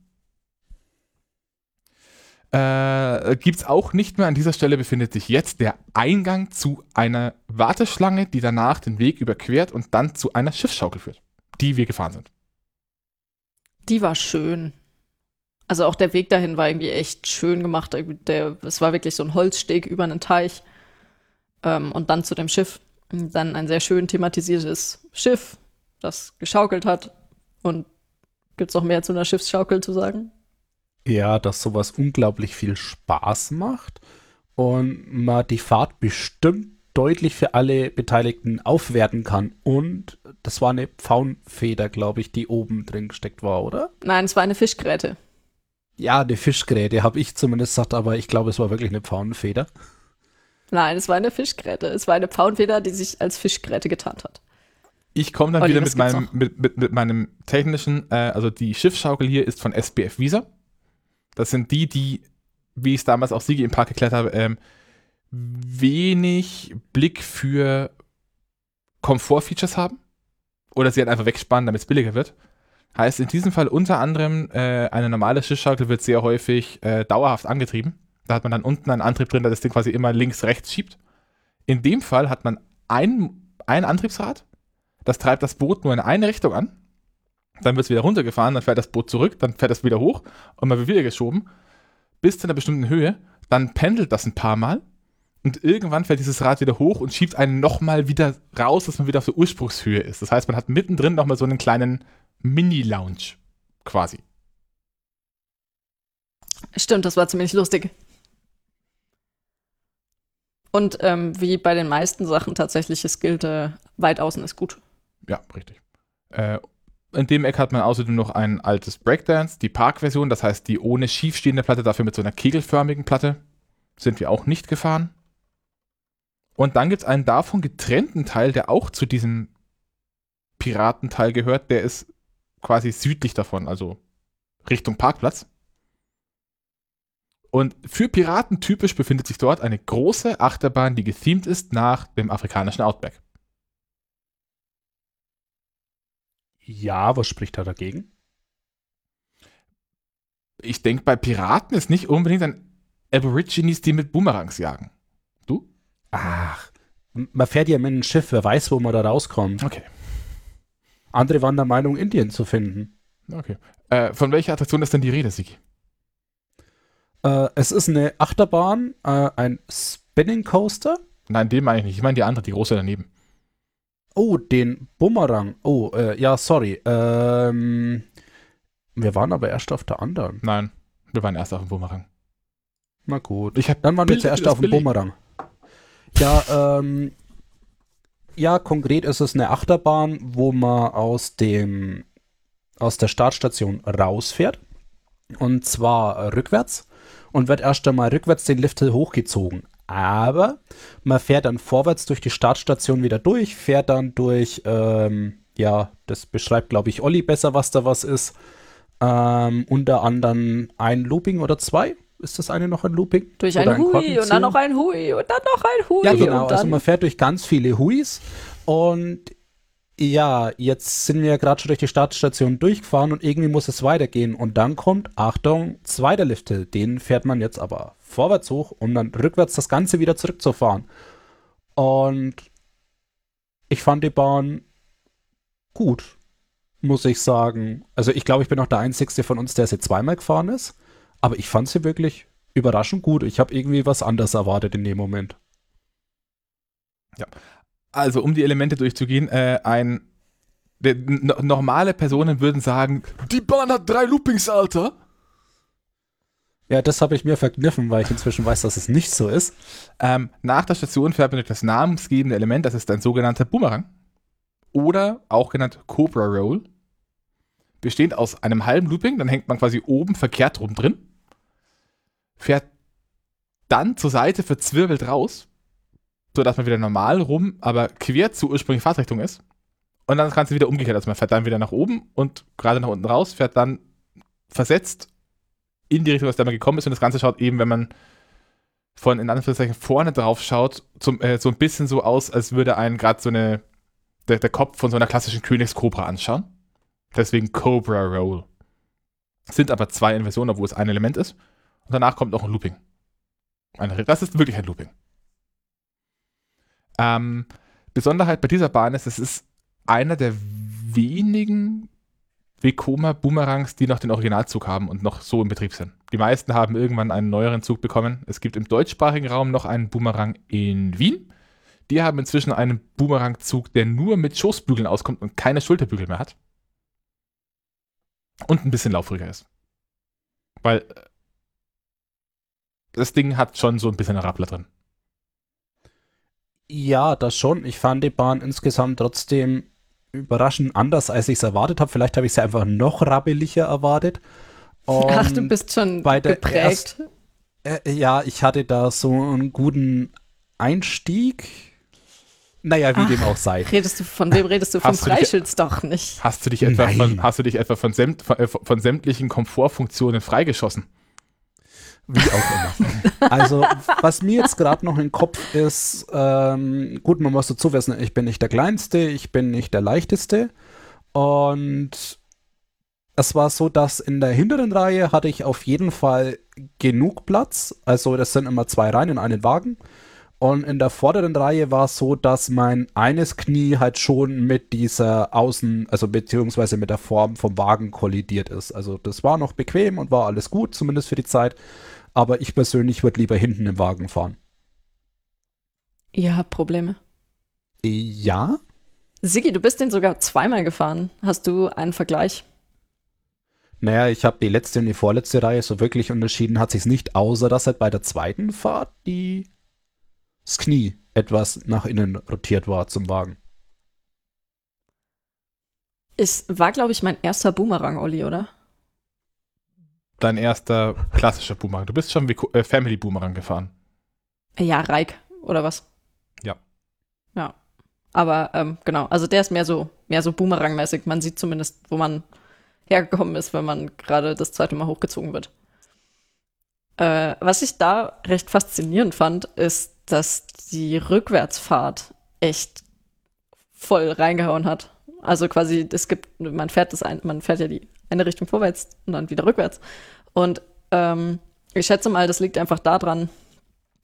Äh, Gibt es auch nicht mehr. An dieser Stelle befindet sich jetzt der Eingang zu einer Warteschlange, die danach den Weg überquert und dann zu einer Schiffsschaukel führt, die wir gefahren sind. Die war schön. Also auch der Weg dahin war irgendwie echt schön gemacht. Der, es war wirklich so ein Holzsteg über einen Teich ähm, und dann zu dem Schiff. Und dann ein sehr schön thematisiertes Schiff, das geschaukelt hat. Und gibt es noch mehr zu einer Schiffsschaukel zu sagen? Ja, dass sowas unglaublich viel Spaß macht und man die Fahrt bestimmt deutlich für alle Beteiligten aufwerten kann. Und das war eine Pfauenfeder, glaube ich, die oben drin gesteckt war, oder? Nein, es war eine Fischgräte. Ja, eine Fischgräte, habe ich zumindest gesagt, aber ich glaube, es war wirklich eine Pfauenfeder. Nein, es war eine Fischgräte. Es war eine Pfauenfeder, die sich als Fischgräte getarnt hat. Ich komme dann Olli, wieder mit meinem, mit, mit, mit, meinem technischen, äh, also die Schiffsschaukel hier ist von SBF Visa. Das sind die, die, wie ich es damals auch Siege im Park erklärt habe, ähm, wenig Blick für Komfort-Features haben oder sie halt einfach wegsparen, damit es billiger wird. Heißt in diesem Fall unter anderem, äh, eine normale Schiffsschaukel wird sehr häufig äh, dauerhaft angetrieben. Da hat man dann unten einen Antrieb drin, der das Ding quasi immer links, rechts schiebt. In dem Fall hat man ein, ein Antriebsrad, das treibt das Boot nur in eine Richtung an. Dann wird es wieder runtergefahren, dann fährt das Boot zurück, dann fährt es wieder hoch und man wird wieder geschoben bis zu einer bestimmten Höhe. Dann pendelt das ein paar Mal und irgendwann fällt dieses Rad wieder hoch und schiebt einen nochmal wieder raus, dass man wieder auf der Ursprungshöhe ist. Das heißt, man hat mittendrin nochmal so einen kleinen Mini-Lounge quasi. Stimmt, das war ziemlich lustig. Und ähm, wie bei den meisten Sachen tatsächlich, es gilt, äh, weit außen ist gut. Ja, richtig. Äh, in dem Eck hat man außerdem noch ein altes Breakdance, die Park-Version, das heißt die ohne schiefstehende Platte, dafür mit so einer kegelförmigen Platte. Sind wir auch nicht gefahren. Und dann gibt es einen davon getrennten Teil, der auch zu diesem Piratenteil gehört. Der ist quasi südlich davon, also Richtung Parkplatz. Und für Piraten typisch befindet sich dort eine große Achterbahn, die gethemed ist nach dem afrikanischen Outback. Ja, was spricht da dagegen? Ich denke, bei Piraten ist nicht unbedingt ein Aborigines, die mit Boomerangs jagen. Ach, man fährt ja mit einem Schiff, wer weiß, wo man da rauskommt. Okay. Andere waren der Meinung, Indien zu finden. Okay. Äh, von welcher Attraktion ist denn die Rede, Sigi? Äh, es ist eine Achterbahn, äh, ein Spinning Coaster. Nein, den meine ich nicht. Ich meine die andere, die große daneben. Oh, den Bumerang. Oh, äh, ja, sorry. Ähm, wir waren aber erst auf der anderen. Nein, wir waren erst auf dem Bumerang. Na gut. Ich hab Dann waren wir zuerst auf dem. Bumerang. Ja, ähm, ja, konkret ist es eine Achterbahn, wo man aus dem, aus der Startstation rausfährt. Und zwar rückwärts. Und wird erst einmal rückwärts den Lifthill hochgezogen. Aber man fährt dann vorwärts durch die Startstation wieder durch, fährt dann durch, ähm, ja, das beschreibt, glaube ich, Olli besser, was da was ist. Ähm, unter anderem ein Looping oder zwei. Ist das eine noch ein Looping? Durch Oder ein Hui Korkenzieher? und dann noch ein Hui und dann noch ein Hui. Ja, genau. Also man fährt durch ganz viele Huis und ja, jetzt sind wir gerade schon durch die Startstation durchgefahren und irgendwie muss es weitergehen. Und dann kommt, Achtung, zweiter Lifthill. Den fährt man jetzt aber vorwärts hoch, um dann rückwärts das Ganze wieder zurückzufahren. Und ich fand die Bahn gut, muss ich sagen. Also ich glaube, ich bin auch der Einzige von uns, der sie zweimal gefahren ist. Aber ich fand sie wirklich überraschend gut. Ich habe irgendwie was anderes erwartet in dem Moment. Also, um die Elemente durchzugehen, äh, ein. Normale Personen würden sagen, die Bahn hat drei Loopings, Alter. Ja, das habe ich mir verkniffen, weil ich inzwischen weiß, dass es nicht so ist. Ähm, nach der Station fährt man durch das namensgebende Element, das ist ein sogenannter Boomerang. Oder auch genannt Cobra Roll. Bestehend aus einem halben Looping, dann hängt man quasi oben verkehrt rum drin. Fährt dann zur Seite verzwirbelt raus, sodass man wieder normal rum, aber quer zur ursprünglichen Fahrtrichtung ist. Und dann das Ganze wieder umgekehrt. Also man fährt dann wieder nach oben und gerade nach unten raus, fährt dann versetzt in die Richtung, aus der man gekommen ist. Und das Ganze schaut eben, wenn man von in Anführungszeichen vorne drauf schaut, zum, äh, so ein bisschen so aus, als würde einen gerade so eine, der, der Kopf von so einer klassischen Königskobra anschauen. Deswegen Cobra Roll. Sind aber zwei Inversionen, wo es ein Element ist. Und danach kommt noch ein Looping. Eine, das ist wirklich ein Looping. Ähm, Besonderheit bei dieser Bahn ist, es ist einer der wenigen Vekoma Boomerangs, die noch den Originalzug haben und noch so im Betrieb sind. Die meisten haben irgendwann einen neueren Zug bekommen. Es gibt im deutschsprachigen Raum noch einen Boomerang in Wien. Die haben inzwischen einen Boomerang-Zug, der nur mit Schoßbügeln auskommt und keine Schulterbügel mehr hat. Und ein bisschen laufriger ist. Weil äh, das Ding hat schon so ein bisschen Rappler drin. Ja, das schon. Ich fand die Bahn insgesamt trotzdem überraschend anders, als ich es erwartet habe. Vielleicht habe ich sie einfach noch rabbeliger erwartet. Ach, du Und, bist schon bei der geprägt. äh, ja, ich hatte da so einen guten Einstieg. Naja, wie Ach. dem auch sei. Redest du, von wem redest du? Dich- Freischütz doch nicht. Hast du dich etwa, Nein. von, hast du dich etwa von, sämt, von, äh, von sämtlichen Komfortfunktionen freigeschossen? Wie auch immer. also, was mir jetzt gerade noch im Kopf ist, ähm, gut, man muss dazu wissen, ich bin nicht der Kleinste, ich bin nicht der Leichteste. Und es war so, dass in der hinteren Reihe hatte ich auf jeden Fall genug Platz. Also, das sind immer zwei Reihen in einen Wagen. Und in der vorderen Reihe war es so, dass mein eines Knie halt schon mit dieser Außen, also beziehungsweise mit der Form vom Wagen kollidiert ist. Also das war noch bequem und war alles gut, zumindest für die Zeit aber ich persönlich würde lieber hinten im Wagen fahren. Ihr habt Probleme. Ja. Sigi, du bist den sogar zweimal gefahren. Hast du einen Vergleich? Naja, ich habe die letzte und die vorletzte Reihe so wirklich unterschieden, hat sich nicht, außer dass halt bei der zweiten Fahrt die das Knie etwas nach innen rotiert war zum Wagen. Es war, glaube ich, mein erster Boomerang, Olli, oder? Dein erster klassischer Boomerang? Du bist schon wie äh, Family Boomerang gefahren. Ja, Reik, oder was? Ja. Ja. Aber ähm, genau, also der ist mehr so, mehr so Boomerang-mäßig. Man sieht zumindest, wo man hergekommen ist, wenn man gerade das zweite Mal hochgezogen wird. Äh, was ich da recht faszinierend fand, ist, dass die Rückwärtsfahrt echt voll reingehauen hat. Also quasi, es gibt, man fährt das ein, man fährt ja die eine Richtung vorwärts und dann wieder rückwärts. Und ähm, ich schätze mal, das liegt einfach daran,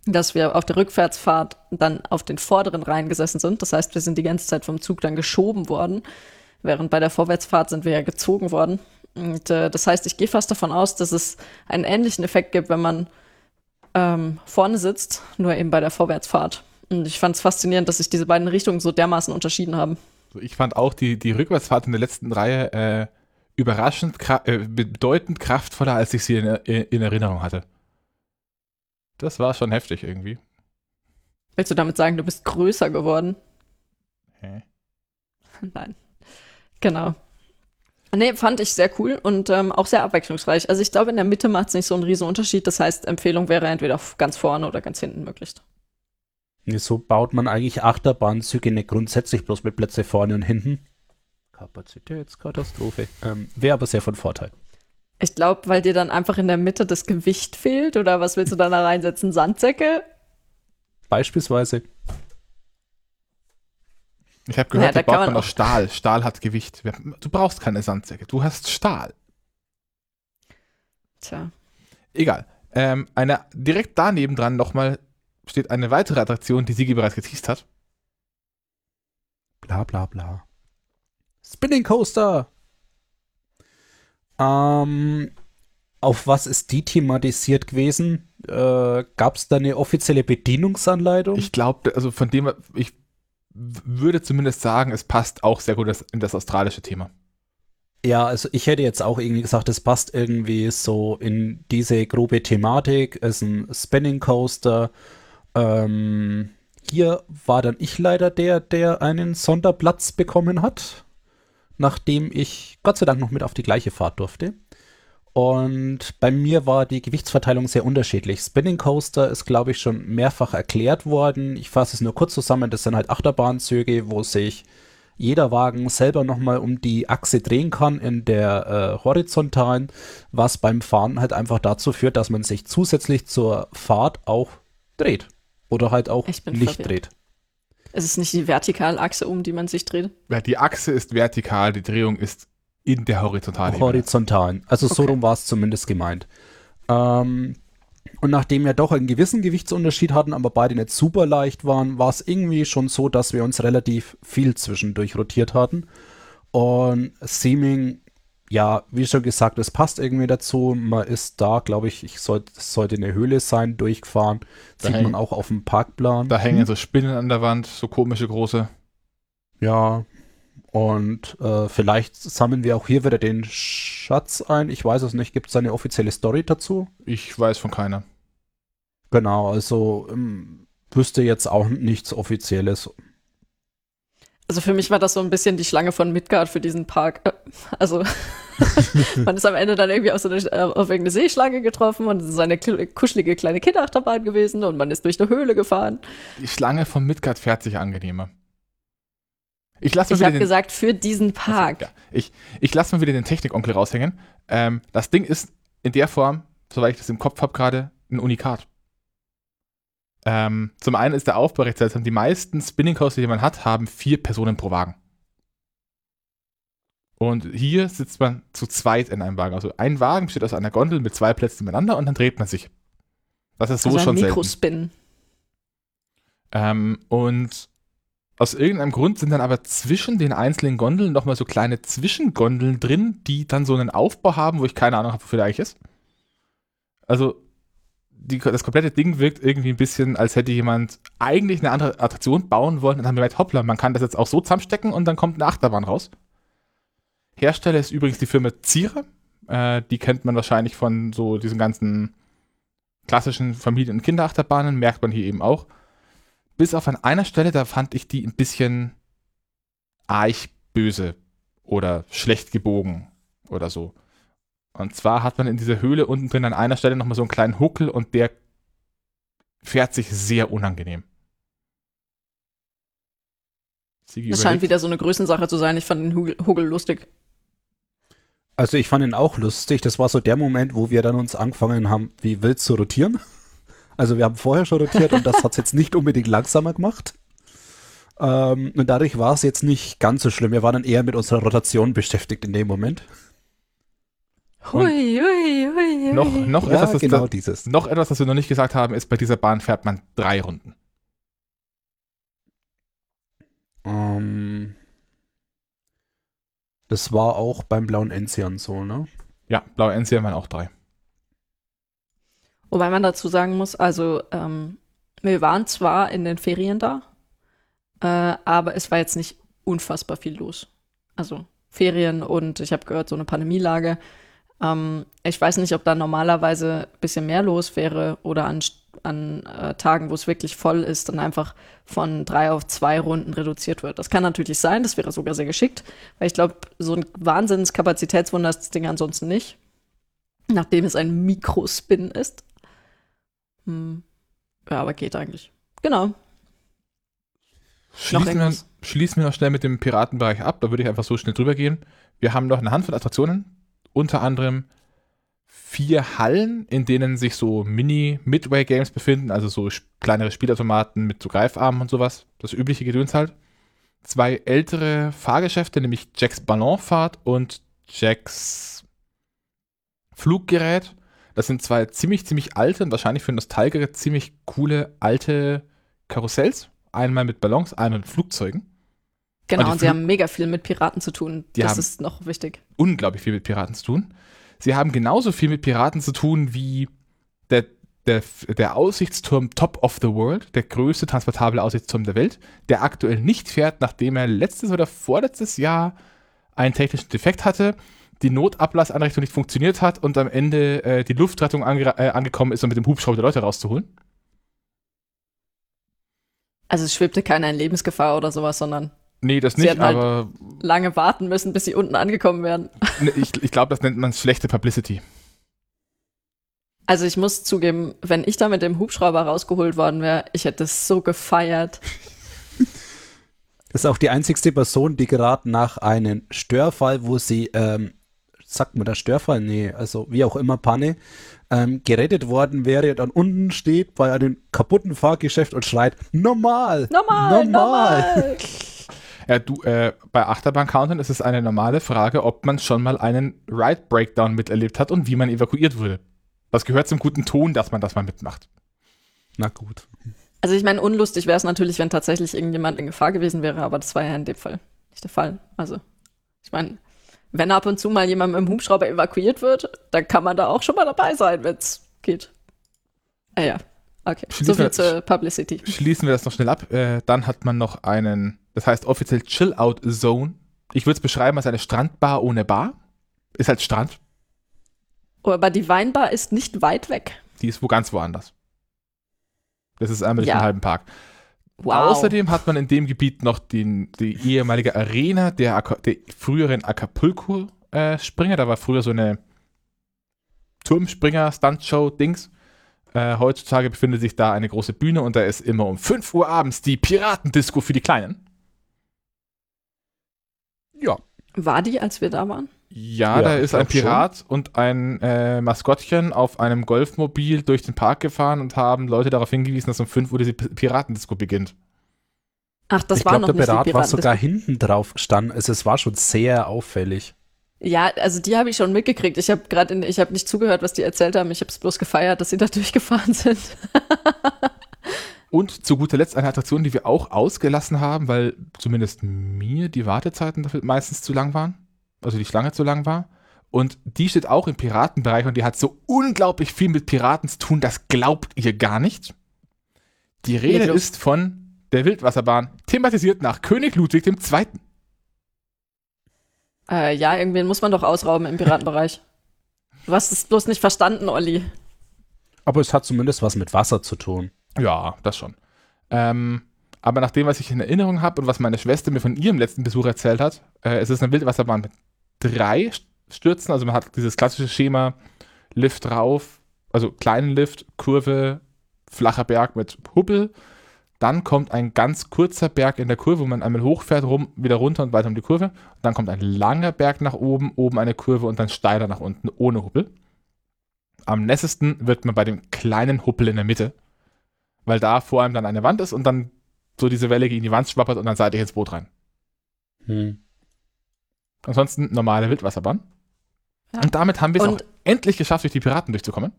dass wir auf der Rückwärtsfahrt dann auf den vorderen Reihen gesessen sind. Das heißt, wir sind die ganze Zeit vom Zug dann geschoben worden, während bei der Vorwärtsfahrt sind wir ja gezogen worden. Und äh, das heißt, ich gehe fast davon aus, dass es einen ähnlichen Effekt gibt, wenn man ähm, vorne sitzt, nur eben bei der Vorwärtsfahrt. Und ich fand es faszinierend, dass sich diese beiden Richtungen so dermaßen unterschieden haben. Ich fand auch die, die Rückwärtsfahrt in der letzten Reihe äh, überraschend äh, bedeutend kraftvoller, als ich sie in, in, Erinnerung hatte. Das war schon heftig irgendwie. Willst du damit sagen, du bist größer geworden? Hä? Nein. Genau. Nee, fand ich sehr cool und ähm, auch sehr abwechslungsreich. Also ich glaube, in der Mitte macht es nicht so einen riesen Unterschied. Das heißt, Empfehlung wäre entweder ganz vorne oder ganz hinten möglichst. So baut man eigentlich Achterbahnzüge nicht grundsätzlich bloß mit Plätze vorne und hinten. Kapazitätskatastrophe. Ähm, Wäre aber sehr von Vorteil. Ich glaube, weil dir dann einfach in der Mitte das Gewicht fehlt oder was willst du dann da reinsetzen? Sandsäcke? Beispielsweise. Ich habe gehört, ja, da baut man, man aus Stahl. Stahl hat Gewicht. Du brauchst keine Sandsäcke. Du hast Stahl. Tja. Egal. Ähm, eine, direkt daneben dran nochmal steht eine weitere Attraktion, die Sigi bereits geteased hat. Bla bla bla. Spinning Coaster. Ähm, auf was ist die thematisiert gewesen? Äh, Gab es da eine offizielle Bedienungsanleitung? Ich glaube, also von dem, ich würde zumindest sagen, es passt auch sehr gut in das australische Thema. Ja, also ich hätte jetzt auch irgendwie gesagt, es passt irgendwie so in diese grobe Thematik. Es ist ein Spinning Coaster. Ähm, hier war dann ich leider der, der einen Sonderplatz bekommen hat nachdem ich Gott sei Dank noch mit auf die gleiche Fahrt durfte. Und bei mir war die Gewichtsverteilung sehr unterschiedlich. Spinning Coaster ist, glaube ich, schon mehrfach erklärt worden. Ich fasse es nur kurz zusammen. Das sind halt Achterbahnzüge, wo sich jeder Wagen selber nochmal um die Achse drehen kann in der äh, horizontalen, was beim Fahren halt einfach dazu führt, dass man sich zusätzlich zur Fahrt auch dreht. Oder halt auch nicht verwirrt. dreht. Es ist nicht die Vertikalachse, um die man sich dreht. Ja, die Achse ist vertikal, die Drehung ist in der horizontalen. Horizontalen. Also okay. so rum war es zumindest gemeint. Ähm, und nachdem wir doch einen gewissen Gewichtsunterschied hatten, aber beide nicht super leicht waren, war es irgendwie schon so, dass wir uns relativ viel zwischendurch rotiert hatten. Und Seeming ja, wie schon gesagt, es passt irgendwie dazu. Man ist da, glaube ich, ich soll, es sollte eine Höhle sein, durchgefahren. Da Sieht man auch auf dem Parkplan. Da hängen so Spinnen an der Wand, so komische große. Ja, und äh, vielleicht sammeln wir auch hier wieder den Schatz ein. Ich weiß es nicht. Gibt es eine offizielle Story dazu? Ich weiß von keiner. Genau, also ähm, wüsste jetzt auch nichts Offizielles. Also für mich war das so ein bisschen die Schlange von Midgard für diesen Park. Äh, also man ist am Ende dann irgendwie auf, so eine, äh, auf irgendeine Seeschlange getroffen und es ist eine kuschelige kleine Kinderachterbahn gewesen und man ist durch eine Höhle gefahren. Die Schlange von Midgard fährt sich angenehmer. Ich, ich habe gesagt, für diesen Park. Also, ja. Ich, ich lasse mal wieder den Technikonkel raushängen. Ähm, das Ding ist in der Form, soweit ich das im Kopf habe gerade, ein Unikat. Ähm, zum einen ist der Aufbau recht seltsam. Die meisten Spinning Coaster, die man hat, haben vier Personen pro Wagen. Und hier sitzt man zu zweit in einem Wagen. Also ein Wagen besteht aus einer Gondel mit zwei Plätzen nebeneinander und dann dreht man sich. Das ist so also ein schon selten. Mikrospin. Ähm, und aus irgendeinem Grund sind dann aber zwischen den einzelnen Gondeln nochmal so kleine Zwischengondeln drin, die dann so einen Aufbau haben, wo ich keine Ahnung habe, wofür der eigentlich ist. Also die, das komplette Ding wirkt irgendwie ein bisschen, als hätte jemand eigentlich eine andere Attraktion bauen wollen und dann haben wir gemerkt, hoppla, man kann das jetzt auch so zusammenstecken und dann kommt eine Achterbahn raus. Hersteller ist übrigens die Firma Zierer. Äh, die kennt man wahrscheinlich von so diesen ganzen klassischen Familien- und Kinderachterbahnen, merkt man hier eben auch. Bis auf an einer Stelle, da fand ich die ein bisschen arg böse oder schlecht gebogen oder so. Und zwar hat man in dieser Höhle unten drin an einer Stelle nochmal so einen kleinen Huckel und der fährt sich sehr unangenehm. Sigi Das scheint überlegt. wieder so eine Größensache zu sein. Ich fand den Hugel, Hugel lustig. Also ich fand ihn auch lustig. Das war so der Moment, wo wir dann uns angefangen haben, wie wild zu rotieren. Also wir haben vorher schon rotiert und das hat es jetzt nicht unbedingt langsamer gemacht. Ähm, und dadurch war es jetzt nicht ganz so schlimm. Wir waren dann eher mit unserer Rotation beschäftigt in dem Moment. Hui, hui, hui, hui. noch, noch, ja, etwas, das, genau das, dieses. noch etwas, das wir noch nicht gesagt haben, ist, bei dieser Bahn fährt man drei Runden. Ähm, das war auch beim blauen Enzian so, ne? Ja, blaue NCM waren auch drei. Wobei man dazu sagen muss, also ähm, wir waren zwar in den Ferien da, äh, aber es war jetzt nicht unfassbar viel los. Also Ferien und ich habe gehört, so eine Pandemielage. Ähm, ich weiß nicht, ob da normalerweise ein bisschen mehr los wäre oder an, an äh, Tagen, wo es wirklich voll ist, dann einfach von drei auf zwei Runden reduziert wird. Das kann natürlich sein, das wäre sogar sehr geschickt, weil ich glaube, so ein Wahnsinnskapazitätswunder ist das Ding ansonsten nicht. Nachdem es ein Mikrospin ist. Hm. Ja, aber geht eigentlich. Genau. Schließen wir, schließen wir noch schnell mit dem Piratenbereich ab, da würde ich einfach so schnell drüber gehen. Wir haben noch eine Handvoll Attraktionen, unter anderem vier Hallen, in denen sich so Mini-Midway-Games befinden, also so kleinere Spielautomaten mit so Greifarmen und sowas, das übliche Gedöns halt. Zwei ältere Fahrgeschäfte, nämlich Jacks Ballonfahrt und Jacks Fluggerät. Das sind zwei ziemlich, ziemlich alte und wahrscheinlich für Nostalgiker ziemlich coole alte Karussells. Einmal mit Ballons, einmal mit Flugzeugen. Genau, und sie haben mega viel mit Piraten zu tun. Die das ist noch wichtig. unglaublich viel mit Piraten zu tun. Sie haben genauso viel mit Piraten zu tun wie der, der, der Aussichtsturm Top of the World, der größte transportable Aussichtsturm der Welt, der aktuell nicht fährt, nachdem er letztes oder vorletztes Jahr einen technischen Defekt hatte, die Notablasseinrichtung nicht funktioniert hat und am Ende äh, die Luftrettung ange äh, angekommen ist, um mit dem Hubschrauber die Leute rauszuholen. Also es schwebte keiner in Lebensgefahr oder sowas, sondern Nee, das Sie nicht, halt- aber lange warten müssen, bis sie unten angekommen wären. ne, ich, ich glaube, das nennt man schlechte Publicity. Also ich muss zugeben, wenn ich da mit dem Hubschrauber rausgeholt worden wäre, ich hätte es so gefeiert. Das ist auch die einzigste Person, die gerade nach einem Störfall, wo sie, ähm, sagt man da Störfall? Nee, also wie auch immer Panne, ähm, gerettet worden wäre, dann unten steht bei einem kaputten Fahrgeschäft und schreit, normal, Normal, normal. Ja, du, äh, bei Achterbahn-Countern ist es eine normale Frage, ob man schon mal einen Ride-Breakdown miterlebt hat und wie man evakuiert wurde. Das gehört zum guten Ton, dass man das mal mitmacht. Na gut. Also ich meine, unlustig wäre es natürlich, wenn tatsächlich irgendjemand in Gefahr gewesen wäre, aber das war ja in dem Fall nicht der Fall. Also ich meine, wenn ab und zu mal jemand mit dem Hubschrauber evakuiert wird, dann kann man da auch schon mal dabei sein, wenn es geht. Ah ja, okay. Schließen so viel wir- zur Publicity. Schließen wir das noch schnell ab. Äh, dann hat man noch einen, das heißt offiziell Chill-Out-Zone. Ich würde es beschreiben als eine Strandbar ohne Bar. Ist halt Strand. Aber die Weinbar ist nicht weit weg. Die ist wo ganz woanders. Das ist einmal durch Ja. den halben Park. Wow. Außerdem hat man in dem Gebiet noch den, die ehemalige Arena der, der früheren Acapulco-Springer. da war früher so eine Turmspringer-Stuntshow-Dings. Äh, heutzutage befindet sich da eine große Bühne und da ist immer um 5 Uhr abends die Piratendisco für die Kleinen. Ja. War die, als wir da waren? Ja, Ja, da ist ein glaub schon. Pirat und ein äh, Maskottchen auf einem Golfmobil durch den Park gefahren und haben Leute darauf hingewiesen, dass um 5 Uhr diese Piratendisco beginnt. Ach, das ich war glaube, noch der nicht Pirat war sogar hinten drauf gestanden. Also es war schon sehr auffällig. Ja, also die habe ich schon mitgekriegt. Ich habe gerade, ich habe nicht zugehört, was die erzählt haben. Ich habe es bloß gefeiert, dass sie da durchgefahren sind. Und zu guter Letzt eine Attraktion, die wir auch ausgelassen haben, weil zumindest mir die Wartezeiten dafür meistens zu lang waren. Also die Schlange zu lang war. Und die steht auch im Piratenbereich und die hat so unglaublich viel mit Piraten zu tun, das glaubt ihr gar nicht. Die Rede ist von der Wildwasserbahn, thematisiert nach König Ludwig II. Äh, ja, irgendwen muss man doch ausrauben im Piratenbereich. Du hast es bloß nicht verstanden, Olli. Aber es hat zumindest was mit Wasser zu tun. Ja, das schon. Ähm, aber nach dem, was ich in Erinnerung habe und was meine Schwester mir von ihrem letzten Besuch erzählt hat, äh, es ist eine Wildwasserbahn mit drei Stürzen. Also man hat dieses klassische Schema Lift rauf, also kleinen Lift, Kurve, flacher Berg mit Hubbel. Dann kommt ein ganz kurzer Berg in der Kurve, wo man einmal hochfährt, rum, wieder runter und weiter um die Kurve. Und dann kommt ein langer Berg nach oben, oben eine Kurve und dann steiler nach unten ohne Hubbel. Am nässesten wird man bei dem kleinen Hubbel in der Mitte, weil da vor allem dann eine Wand ist und dann so diese Welle gegen die Wand schwappert und dann seid ihr ins Boot rein. Hm. Ansonsten normale Wildwasserbahn. Ja. Und damit haben wir es auch endlich geschafft, durch die Piraten durchzukommen.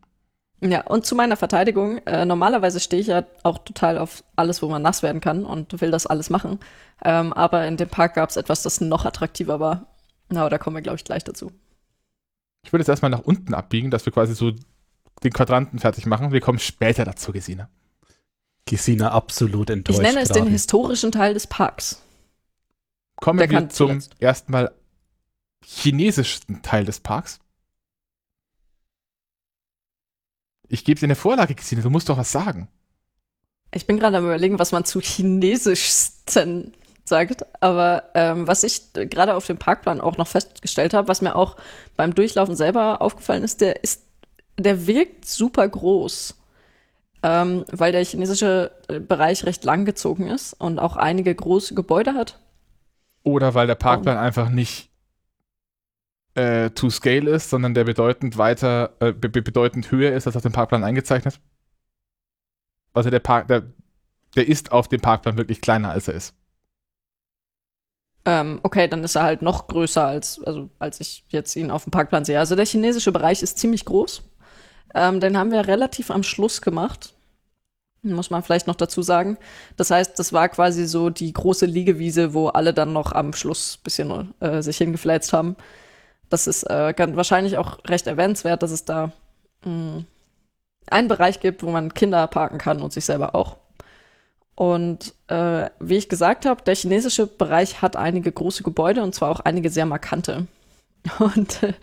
Ja, und zu meiner Verteidigung, äh, normalerweise stehe ich ja auch total auf alles, wo man nass werden kann und will das alles machen. Ähm, aber in dem Park gab es etwas, das noch attraktiver war. Na, aber da kommen wir, glaube ich, gleich dazu. Ich würde jetzt erstmal nach unten abbiegen, dass wir quasi so den Quadranten fertig machen. Wir kommen später dazu, Gesine. Gesina absolut enttäuscht. Ich nenne es den gerade. historischen Teil des Parks. Kommen Der wir zum zuletzt. ersten Mal chinesischen Teil des Parks. Ich gebe dir eine Vorlage, Gesine, du musst doch was sagen. Ich bin gerade am überlegen, was man zu chinesischsten sagt. Aber ähm, was ich gerade auf dem Parkplan auch noch festgestellt habe, was mir auch beim Durchlaufen selber aufgefallen ist, der ist, der wirkt super groß. Ähm, weil der chinesische äh, Bereich recht lang gezogen ist und auch einige große Gebäude hat. Oder weil der Parkplan einfach nicht äh, to scale ist, sondern der bedeutend weiter, äh, be be- bedeutend höher ist als auf dem Parkplan eingezeichnet. Also der Park, der, der ist auf dem Parkplan wirklich kleiner, als er ist. Ähm, okay, dann ist er halt noch größer als, also, als ich jetzt ihn auf dem Parkplan sehe. Also der chinesische Bereich ist ziemlich groß. Ähm, den haben wir relativ am Schluss gemacht. Muss man vielleicht noch dazu sagen. Das heißt, das war quasi so die große Liegewiese, wo alle dann noch am Schluss ein bisschen äh, sich hingefläzt haben. Das ist äh, wahrscheinlich auch recht erwähnenswert, dass es da mh, einen Bereich gibt, wo man Kinder parken kann und sich selber auch. Und äh, wie ich gesagt habe, der chinesische Bereich hat einige große Gebäude und zwar auch einige sehr markante. Und äh,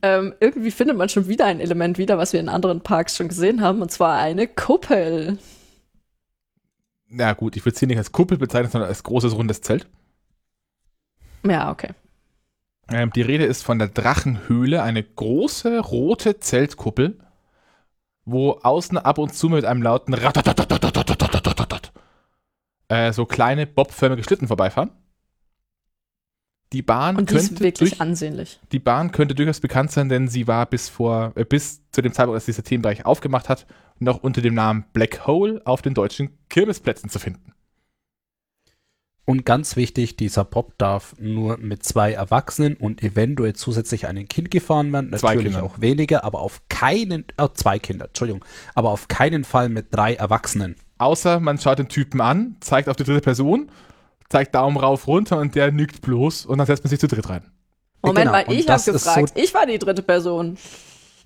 ähm, irgendwie findet man schon wieder ein Element wieder, was wir in anderen Parks schon gesehen haben, und zwar eine Kuppel. Na gut, ich würde es hier nicht als Kuppel bezeichnen, sondern als großes rundes Zelt. Ja, okay. Ähm, die Rede ist von der Drachenhöhle, eine große rote Zeltkuppel, wo außen ab und zu mit einem lauten äh, so kleine bobförmige Schlitten vorbeifahren. Die Bahn und die könnte ist wirklich durch, ansehnlich. Die Bahn könnte durchaus bekannt sein, denn sie war bis vor äh, bis zu dem Zeitpunkt, als dieser Themenbereich aufgemacht hat, noch unter dem Namen Black Hole auf den deutschen Kirmesplätzen zu finden. Und ganz wichtig, dieser Bob darf nur mit zwei Erwachsenen und eventuell zusätzlich einem Kind gefahren werden. Zwei Natürlich Kindern. auch weniger, aber auf keinen, äh, zwei Kinder, Entschuldigung, aber auf keinen Fall mit drei Erwachsenen. Außer man schaut den Typen an, zeigt auf die dritte Person, zeigt Daumen rauf, runter und der nickt bloß und dann setzt man sich zu dritt rein. Moment genau, mal, und ich das habe gefragt. ich war die dritte Person.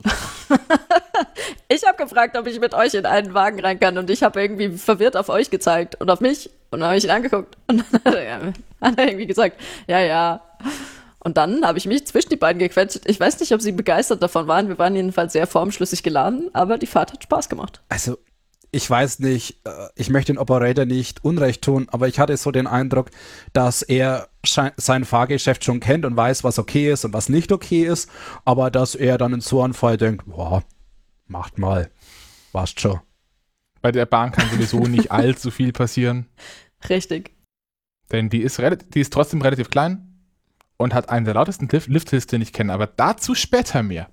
ich habe gefragt, ob ich mit euch in einen Wagen rein kann und ich habe irgendwie verwirrt auf euch gezeigt und auf mich und dann habe ich ihn angeguckt und dann hat er, hat er irgendwie gesagt, ja, ja. Und dann habe ich mich zwischen die beiden gequetscht. Ich weiß nicht, ob sie begeistert davon waren. Wir waren jedenfalls sehr formschlüssig geladen, aber die Fahrt hat Spaß gemacht. Also, ich weiß nicht, äh, ich möchte den Operator nicht Unrecht tun, aber ich hatte so den Eindruck, dass er sein Fahrgeschäft schon kennt und weiß, was okay ist und was nicht okay ist, aber dass er dann in so einem Fall denkt, boah, macht mal, passt schon. Bei der Bahn kann sowieso nicht allzu viel passieren, Richtig. denn die ist, relativ, die ist trotzdem relativ klein und hat einen der lautesten Lift Lifthills, den ich kenne, aber dazu später mehr.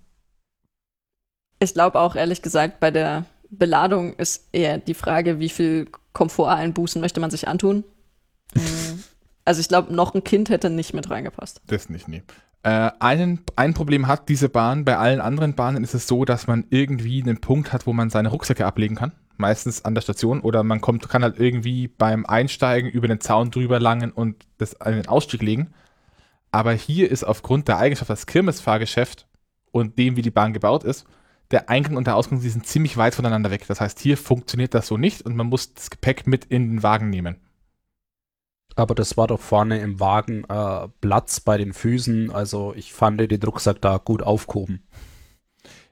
Ich glaube auch, ehrlich gesagt, bei der Beladung ist eher die Frage, wie viel Komforteinbußen möchte man sich antun. Mhm. Also ich glaube, noch ein Kind hätte nicht mit reingepasst. Das nicht, nee. Äh, einen, ein Problem hat diese Bahn. Bei allen anderen Bahnen ist es so, dass man irgendwie einen Punkt hat, wo man seine Rucksäcke ablegen kann. Meistens an der Station. Oder man kommt, kann halt irgendwie beim Einsteigen über den Zaun drüber langen und das an den Ausstieg legen. Aber hier ist aufgrund der Eigenschaft des Kirmesfahrgeschäft und dem, wie die Bahn gebaut ist, der Eingang und der Ausgang, die sind ziemlich weit voneinander weg. Das heißt, hier funktioniert das so nicht und man muss das Gepäck mit in den Wagen nehmen. Aber das war doch vorne im Wagen äh, Platz bei den Füßen. Also ich fand den Rucksack da gut aufgehoben.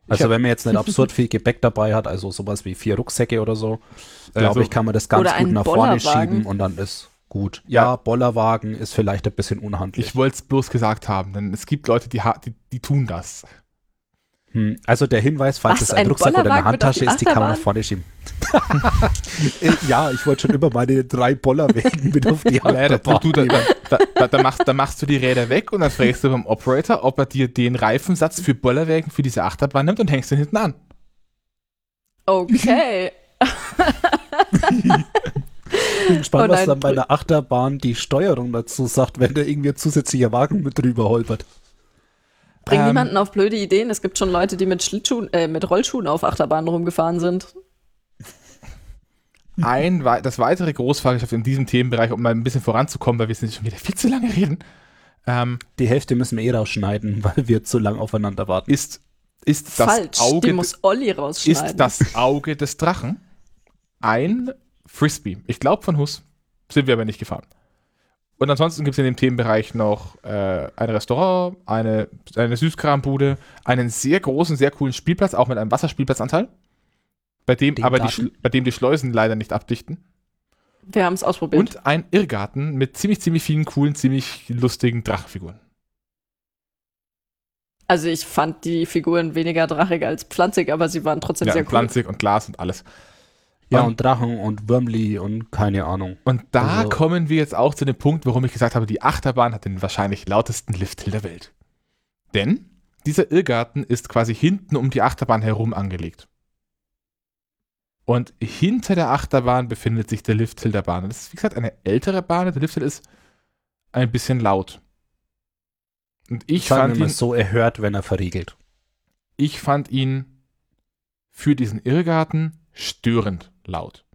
Also wenn man jetzt nicht absurd viel Gepäck dabei hat, also sowas wie vier Rucksäcke oder so, glaube also, ich, kann man das ganz gut nach vorne schieben und dann ist gut. Ja, ja, Bollerwagen ist vielleicht ein bisschen unhandlich. Ich wollte es bloß gesagt haben, denn es gibt Leute, die, die, die tun das. Hm, also der Hinweis, falls es ein, ein Rucksack oder eine Handtasche ist, die kann man nach vorne schieben. ja, ich wollte schon immer meine drei Bollerwägen mit auf die Achterbahn du, du, da, da, da, machst, da machst du die Räder weg und dann fragst du beim Operator, ob er dir den Reifensatz für Bollerwägen für diese Achterbahn nimmt und hängst den hinten an. Okay. Ich bin gespannt, oh was dann bei der Achterbahn die Steuerung dazu sagt, wenn da irgendwie ein zusätzlicher Wagen mit drüber holpert. Bring ähm, niemanden auf blöde Ideen. Es gibt schon Leute, die mit Schlittschuhen, äh, mit Rollschuhen auf Achterbahnen rumgefahren sind. Ein, das weitere Großfahrgeschäft in diesem Themenbereich, um mal ein bisschen voranzukommen, weil wir sind schon wieder viel zu lange reden. Ähm, die Hälfte müssen wir eh rausschneiden, weil wir zu lange aufeinander warten. Ist, ist das Falsch, Auge, die muss Olli rausschneiden. Ist das Auge des Drachen ein Frisbee. Ich glaube von Hus. Sind wir aber nicht gefahren. Und ansonsten gibt es in dem Themenbereich noch äh, ein Restaurant, eine, eine Süßkrambude, einen sehr großen, sehr coolen Spielplatz, auch mit einem Wasserspielplatzanteil, bei dem Den aber die, bei dem die Schleusen leider nicht abdichten. Wir haben es ausprobiert. Und ein Irrgarten mit ziemlich, ziemlich vielen coolen, ziemlich lustigen Drachenfiguren. Also ich fand die Figuren weniger drachig als pflanzig, aber sie waren trotzdem ja, sehr cool. pflanzig und Glas und alles. Ja, und, und Drachen und Würmli und keine Ahnung. Und da also, kommen wir jetzt auch zu dem Punkt, warum ich gesagt habe, die Achterbahn hat den wahrscheinlich lautesten Lifthill der Welt. Denn dieser Irrgarten ist quasi hinten um die Achterbahn herum angelegt. Und hinter der Achterbahn befindet sich der Lifthill der Bahn. Das ist, wie gesagt, eine ältere Bahn. Der Lifthill ist ein bisschen laut. Und ich Sagen fand ihn so erhört, wenn er verriegelt. Ich fand ihn für diesen Irrgarten störend laut.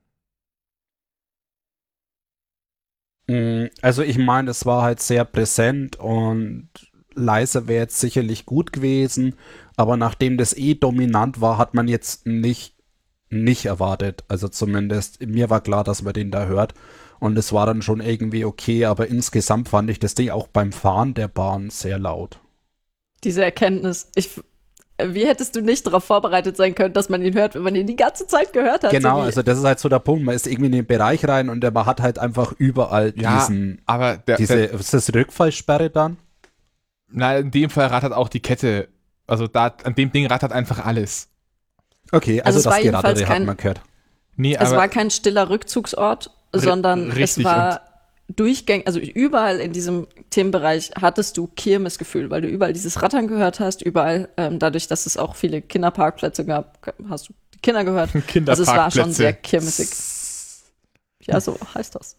Mm, also ich meine, es war halt sehr präsent und leise wäre jetzt sicherlich gut gewesen, aber nachdem das eh dominant war, hat man jetzt nicht, nicht erwartet. Also zumindest mir war klar, dass man den da hört und es war dann schon irgendwie okay, aber insgesamt fand ich das Ding auch beim Fahren der Bahn sehr laut. Diese Erkenntnis, ich wie hättest du nicht darauf vorbereitet sein können, dass man ihn hört, wenn man ihn die ganze Zeit gehört hat? Genau, so also das ist halt so der Punkt. Man ist irgendwie in den Bereich rein und man hat halt einfach überall ja, diesen, aber der, diese, der, ist das Rückfallsperre dann? Nein, in dem Fall rattert auch die Kette. Also da, an dem Ding rattert einfach alles. Okay, also, also das Geratere hat man gehört. Nee, es war kein stiller Rückzugsort, sondern es war durchgängig, also überall in diesem Themenbereich hattest du Kirmesgefühl, weil du überall dieses Rattern gehört hast, überall, ähm, dadurch, dass es auch viele Kinderparkplätze gab, hast du die Kinder gehört. Also es war schon sehr kirmesig. Ja, so heißt das.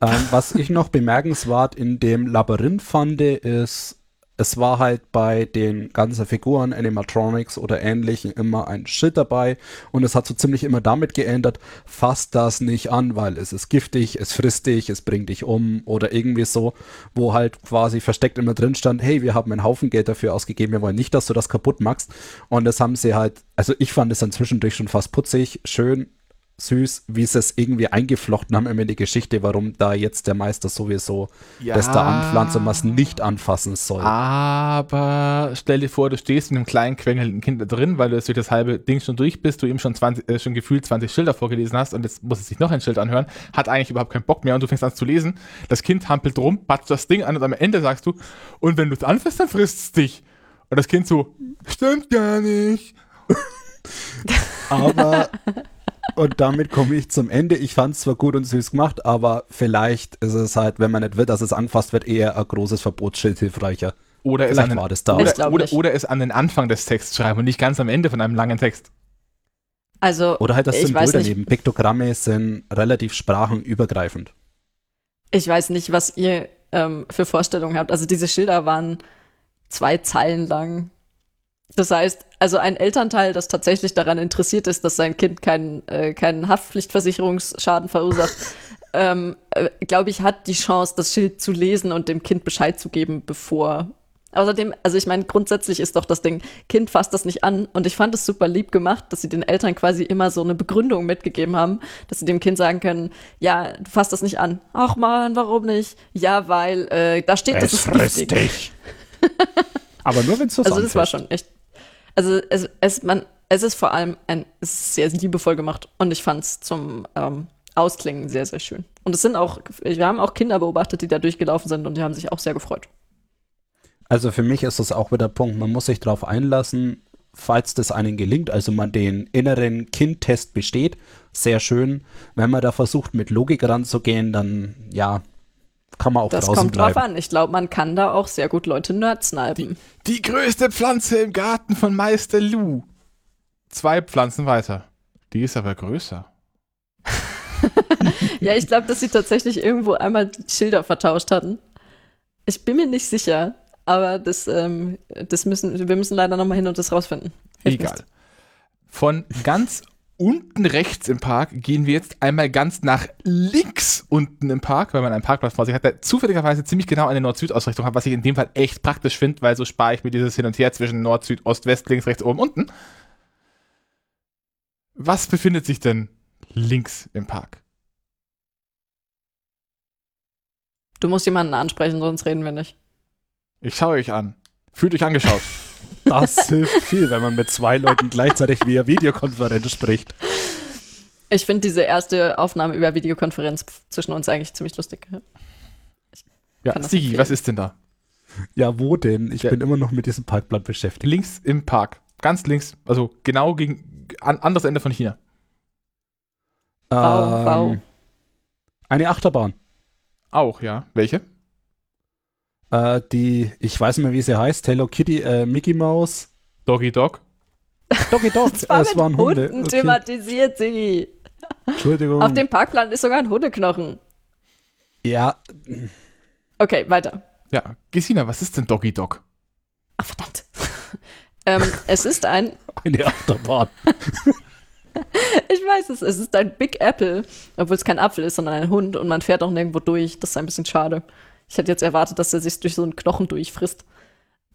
Ähm, was ich noch bemerkenswert in dem Labyrinth fand, ist, es war halt bei den ganzen Figuren, Animatronics oder ähnlichen immer ein Schild dabei. Und es hat so ziemlich immer damit geändert, fass das nicht an, weil es ist giftig, es frisst dich, es bringt dich um oder irgendwie so, wo halt quasi versteckt immer drin stand, hey, wir haben einen Haufen Geld dafür ausgegeben, wir wollen nicht, dass du das kaputt machst. Und das haben sie halt, also ich fand es dann zwischendurch schon fast putzig, schön, süß, wie sie es irgendwie eingeflochten haben in die Geschichte, warum da jetzt der Meister sowieso ja, das da anpflanzt und was nicht anfassen soll. Aber stell dir vor, du stehst mit einem kleinen quengelnden Kind da drin, weil du jetzt durch das halbe Ding schon durch bist, du ihm schon, 20, äh, schon gefühlt 20 Schilder vorgelesen hast und jetzt muss es sich noch ein Schild anhören, hat eigentlich überhaupt keinen Bock mehr und du fängst an zu lesen. Das Kind hampelt rum, patzt das Ding an und am Ende sagst du, und wenn du es anfasst, dann frisst es dich. Und das Kind so, stimmt gar nicht. Aber Und damit komme ich zum Ende. Ich fand es zwar gut und süß gemacht, aber vielleicht ist es halt, wenn man nicht will, dass es angefasst wird, eher ein großes Verbotsschild hilfreicher. Oder es, Vielleicht an war den, das da. Ich oder, oder, oder es an den Anfang des Texts schreiben und nicht ganz am Ende von einem langen Text. Also, Oder halt das Symbol daneben. Piktogramme sind relativ sprachenübergreifend. Ich weiß nicht, was ihr ähm, für Vorstellungen habt. Also diese Schilder waren zwei Zeilen lang. Das heißt, also ein Elternteil, das tatsächlich daran interessiert ist, dass sein Kind keinen, äh, keinen Haftpflichtversicherungsschaden verursacht, ähm, äh, glaube ich, hat die Chance, das Schild zu lesen und dem Kind Bescheid zu geben, bevor. Außerdem, also ich meine, grundsätzlich ist doch das Ding, Kind fasst das nicht an. Und ich fand es super lieb gemacht, dass sie den Eltern quasi immer so eine Begründung mitgegeben haben, dass sie dem Kind sagen können, ja, du fasst das nicht an. Ach man, warum nicht? Ja, weil äh, da steht, das ist giftig. aber nur wenn es so Also das war schon echt. Also es, es, man, es ist vor allem ein, es ist sehr liebevoll gemacht und ich fand es zum ähm, Ausklingen sehr, sehr schön. Und es sind auch, wir haben auch Kinder beobachtet, die da durchgelaufen sind und die haben sich auch sehr gefreut. Also für mich ist das auch wieder der Punkt, man muss sich darauf einlassen, falls das einen gelingt, also man den inneren Kindtest besteht, sehr schön. Wenn man da versucht, mit Logik ranzugehen, dann ja, kann man auch Das draußen kommt drauf an. Ich glaube, man kann da auch sehr gut Leute nerdsnipen. Die größte Pflanze im Garten von Meister Lou. Zwei Pflanzen weiter. Die ist aber größer. Ja, ich glaube, dass sie tatsächlich irgendwo einmal die Schilder vertauscht hatten. Ich bin mir nicht sicher, aber das, ähm, das müssen, wir müssen leider noch mal hin und das rausfinden. Hilft Egal. nichts. Von ganz unten rechts im Park gehen wir jetzt einmal ganz nach links unten im Park, weil man einen Parkplatz vor sich hat, der zufälligerweise ziemlich genau eine Nord-Süd-Ausrichtung hat, was ich in dem Fall echt praktisch finde, weil so spare ich mir dieses Hin und Her zwischen Nord, Süd, Ost, West, links, rechts, oben, unten. Was befindet sich denn links im Park? Du musst jemanden ansprechen, sonst reden wir nicht. Ich schaue euch an. Fühlt euch angeschaut. Das hilft viel, wenn man mit zwei Leuten gleichzeitig via Videokonferenz spricht. Ich finde diese erste Aufnahme über Videokonferenz zwischen uns eigentlich ziemlich lustig. Ja, das Sigi, was ist denn da? Ja, wo denn? Ich Ja. bin immer noch mit diesem Parkplan beschäftigt. Links im Park. Ganz links, also genau gegen an, anderes Ende von China. Wow, wow. Ähm, Eine Achterbahn. Auch, ja. Welche? Äh, die, ich weiß nicht mehr, wie sie heißt, Hello Kitty, äh, Mickey Mouse. Doggy Dog. Doggy Dog, Das war es mit waren Hunde. Hunden Okay. thematisiert, Sigi. Entschuldigung. Auf dem Parkplan ist sogar ein Hundeknochen. ja, Okay, weiter. Ja. Gesina, was ist denn Doggy Dog? Ach, verdammt. ähm, es ist ein, eine Achterbahn. ich weiß es, es ist ein Big Apple, obwohl es kein Apfel ist, sondern ein Hund und man fährt auch nirgendwo durch. Das ist ein bisschen schade. Ich hätte jetzt erwartet, dass er sich durch so einen Knochen durchfrisst.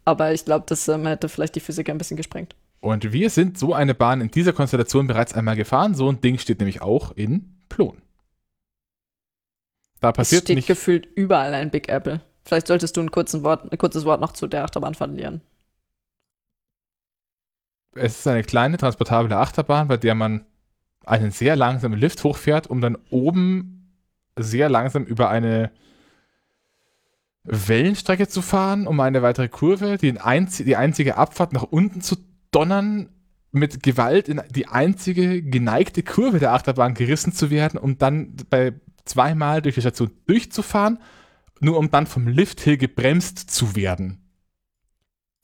Aber ich glaube, das ähm, hätte vielleicht die Physik ein bisschen gesprengt. Und wir sind so eine Bahn in dieser Konstellation bereits einmal gefahren. So ein Ding steht nämlich auch in Plon. Da Es passiert steht nicht. gefühlt überall ein Big Apple. Vielleicht solltest du ein, Wort, ein kurzes Wort noch zu der Achterbahn verlieren. Es ist eine kleine transportable Achterbahn, bei der man einen sehr langsamen Lift hochfährt, um dann oben sehr langsam über eine Wellenstrecke zu fahren, um eine weitere Kurve, die, einzi die einzige Abfahrt nach unten zu donnern, mit Gewalt in die einzige geneigte Kurve der Achterbahn gerissen zu werden, um dann bei zweimal durch die Station durchzufahren, nur um dann vom Lift hier gebremst zu werden.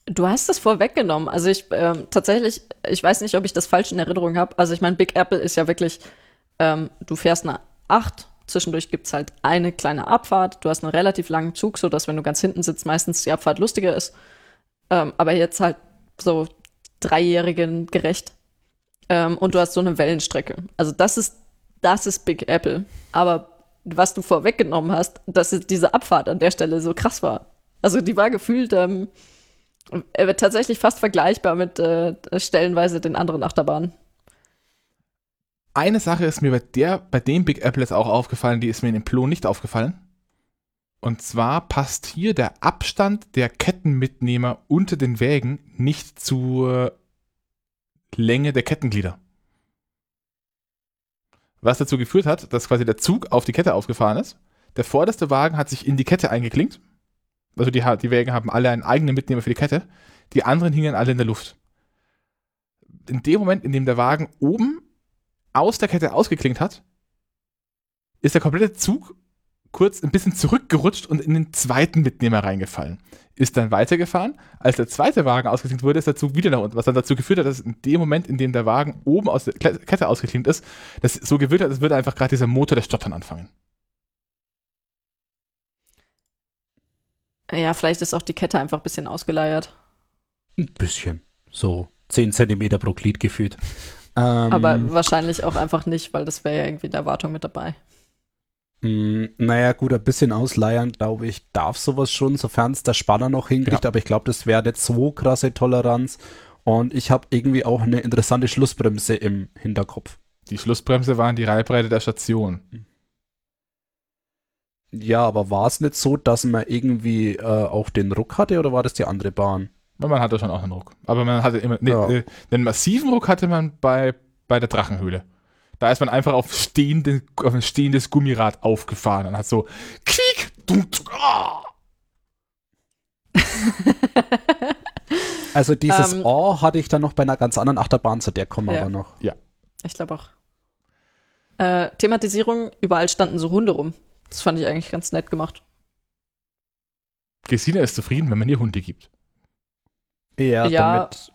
Du hast das vorweggenommen. Also ich ähm, tatsächlich, ich weiß nicht, ob ich das falsch in Erinnerung habe. Also ich meine, Big Apple ist ja wirklich, ähm, du fährst eine 8, zwischendurch gibt's halt eine kleine Abfahrt. Du hast einen relativ langen Zug, so dass wenn du ganz hinten sitzt, meistens die Abfahrt lustiger ist. Ähm, aber jetzt halt so Dreijährigen gerecht. Ähm, und du hast so eine Wellenstrecke. Also das ist, das ist Big Apple. Aber was du vorweggenommen hast, dass es diese Abfahrt an der Stelle so krass war. Also die war gefühlt, ähm, tatsächlich fast vergleichbar mit äh, stellenweise den anderen Achterbahnen. Eine Sache ist mir bei der, bei dem Big Apple jetzt auch aufgefallen, die ist mir in dem Plon nicht aufgefallen. Und zwar passt hier der Abstand der Kettenmitnehmer unter den Wägen nicht zur Länge der Kettenglieder. Was dazu geführt hat, dass quasi der Zug auf die Kette aufgefahren ist. Der vorderste Wagen hat sich in die Kette eingeklinkt. Also die, die Wägen haben alle einen eigenen Mitnehmer für die Kette. Die anderen hingen alle in der Luft. In dem Moment, in dem der Wagen oben aus der Kette ausgeklingt hat, ist der komplette Zug kurz ein bisschen zurückgerutscht und in den zweiten Mitnehmer reingefallen. Ist dann weitergefahren. Als der zweite Wagen ausgeklinkt wurde, ist der Zug wieder nach unten, was dann dazu geführt hat, dass in dem Moment, in dem der Wagen oben aus der Kette ausgeklinkt ist, das so gewirkt hat, als würde einfach gerade dieser Motor der Stottern anfangen. Ja, vielleicht ist auch die Kette einfach ein bisschen ausgeleiert. Ein bisschen. So 10 Zentimeter pro Glied gefühlt. Ähm, Aber wahrscheinlich auch einfach nicht, weil das wäre ja irgendwie in der Wartung mit dabei. mh, naja, gut, ein bisschen ausleiern, glaube ich, darf sowas schon, sofern es der Spanner noch hinkriegt. Aber ich glaube, das wäre nicht so krasse Toleranz. Und ich habe irgendwie auch eine interessante Schlussbremse im Hinterkopf. Die Schlussbremse waren die Reihbreite der Station. Ja, aber war es nicht so, dass man irgendwie äh, auch den Ruck hatte oder war das die andere Bahn? Man hatte schon auch einen Ruck. Aber man hatte immer, nee, Ja. äh, den massiven Ruck hatte man bei, bei der Drachenhöhle. Da ist man einfach auf, stehende, auf ein stehendes Gummirad aufgefahren und hat so dunk, ah. Also dieses Ähm, Oh hatte ich dann noch bei einer ganz anderen Achterbahn, zu der kommen wir Ja. aber noch. Ich glaube auch. Äh, Thematisierung, überall standen so Hunde rum. Das fand ich eigentlich ganz nett gemacht. Gesina ist zufrieden, wenn man ihr Hunde gibt. Ja, Ja. damit.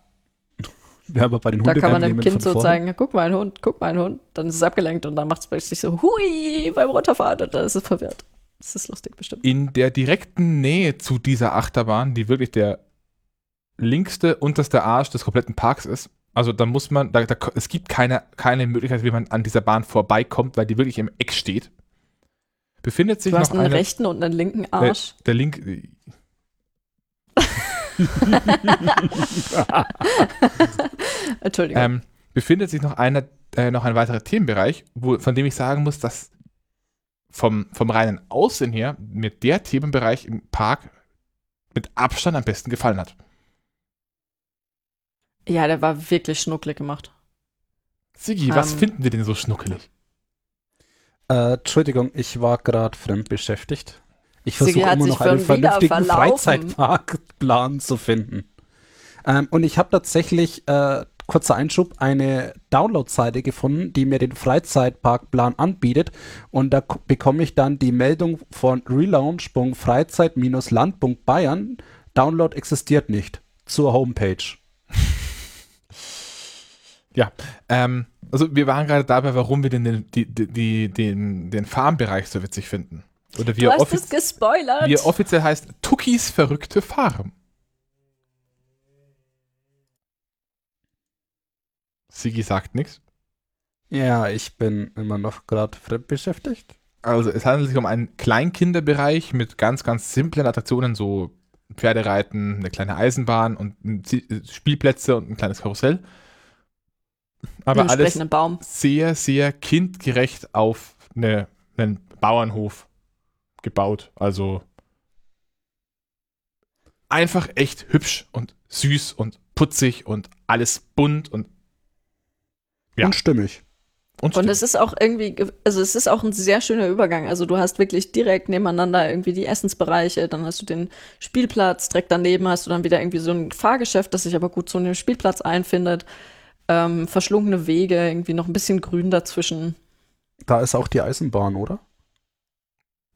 Wir haben bei den Da kann man dem Kind so zeigen, guck mal, ein Hund, guck mal, ein Hund. Dann ist es abgelenkt und dann macht es plötzlich so, hui, beim Runterfahren und dann ist es verwirrt. Das ist lustig bestimmt. In der direkten Nähe zu dieser Achterbahn, die wirklich der linkste, unterste Arsch des kompletten Parks ist, also da muss man, da, da, es gibt keine, keine Möglichkeit, wie man an dieser Bahn vorbeikommt, weil die wirklich im Eck steht, befindet sich Du hast noch einen eine, rechten und einen linken Arsch. der Link, Entschuldigung. ähm, befindet sich noch, einer, äh, noch ein weiterer Themenbereich, wo, von dem ich sagen muss, dass vom, vom reinen Aussehen her mir der Themenbereich im Park mit Abstand am besten gefallen hat. ja, der war wirklich schnucklig gemacht. Sigi, was Ähm. finden wir denn so schnuckelig? Äh, Entschuldigung, ich war gerade fremd beschäftigt. Ich versuche immer noch einen vernünftigen. Freizeitparkplan zu finden. Ähm, und ich habe tatsächlich, äh, kurzer Einschub, eine Download-Seite gefunden, die mir den Freizeitparkplan anbietet. Und da bekomme ich dann die Meldung von relaunch.freizeit-land.bayern. Download existiert nicht. Zur Homepage. Ähm, also wir waren gerade dabei, warum wir denn den, die, die, die, den, den Farmbereich so witzig finden. Oder wie Du er, hast es gespoilert. wie er offiziell heißt, Tukis verrückte Farm. Sigi sagt nichts. Ja, ich bin immer noch gerade fremd beschäftigt. Also es handelt sich um einen Kleinkinderbereich mit ganz, ganz simplen Attraktionen, so Pferdereiten, eine kleine Eisenbahn und Spielplätze und ein kleines Karussell. Aber alles Baum. sehr, sehr kindgerecht auf eine, einen Bauernhof gebaut. Also einfach echt hübsch und süß und putzig und alles bunt und, Ja. Und stimmig. und, Und es ist auch irgendwie, ge- also es ist auch ein sehr schöner Übergang. Also du hast wirklich direkt nebeneinander irgendwie die Essensbereiche, dann hast du den Spielplatz, direkt daneben hast du dann wieder irgendwie so ein Fahrgeschäft, das sich aber gut so in den Spielplatz einfindet. Ähm, verschlungene Wege, irgendwie noch ein bisschen Grün dazwischen. Da ist auch die Eisenbahn, oder?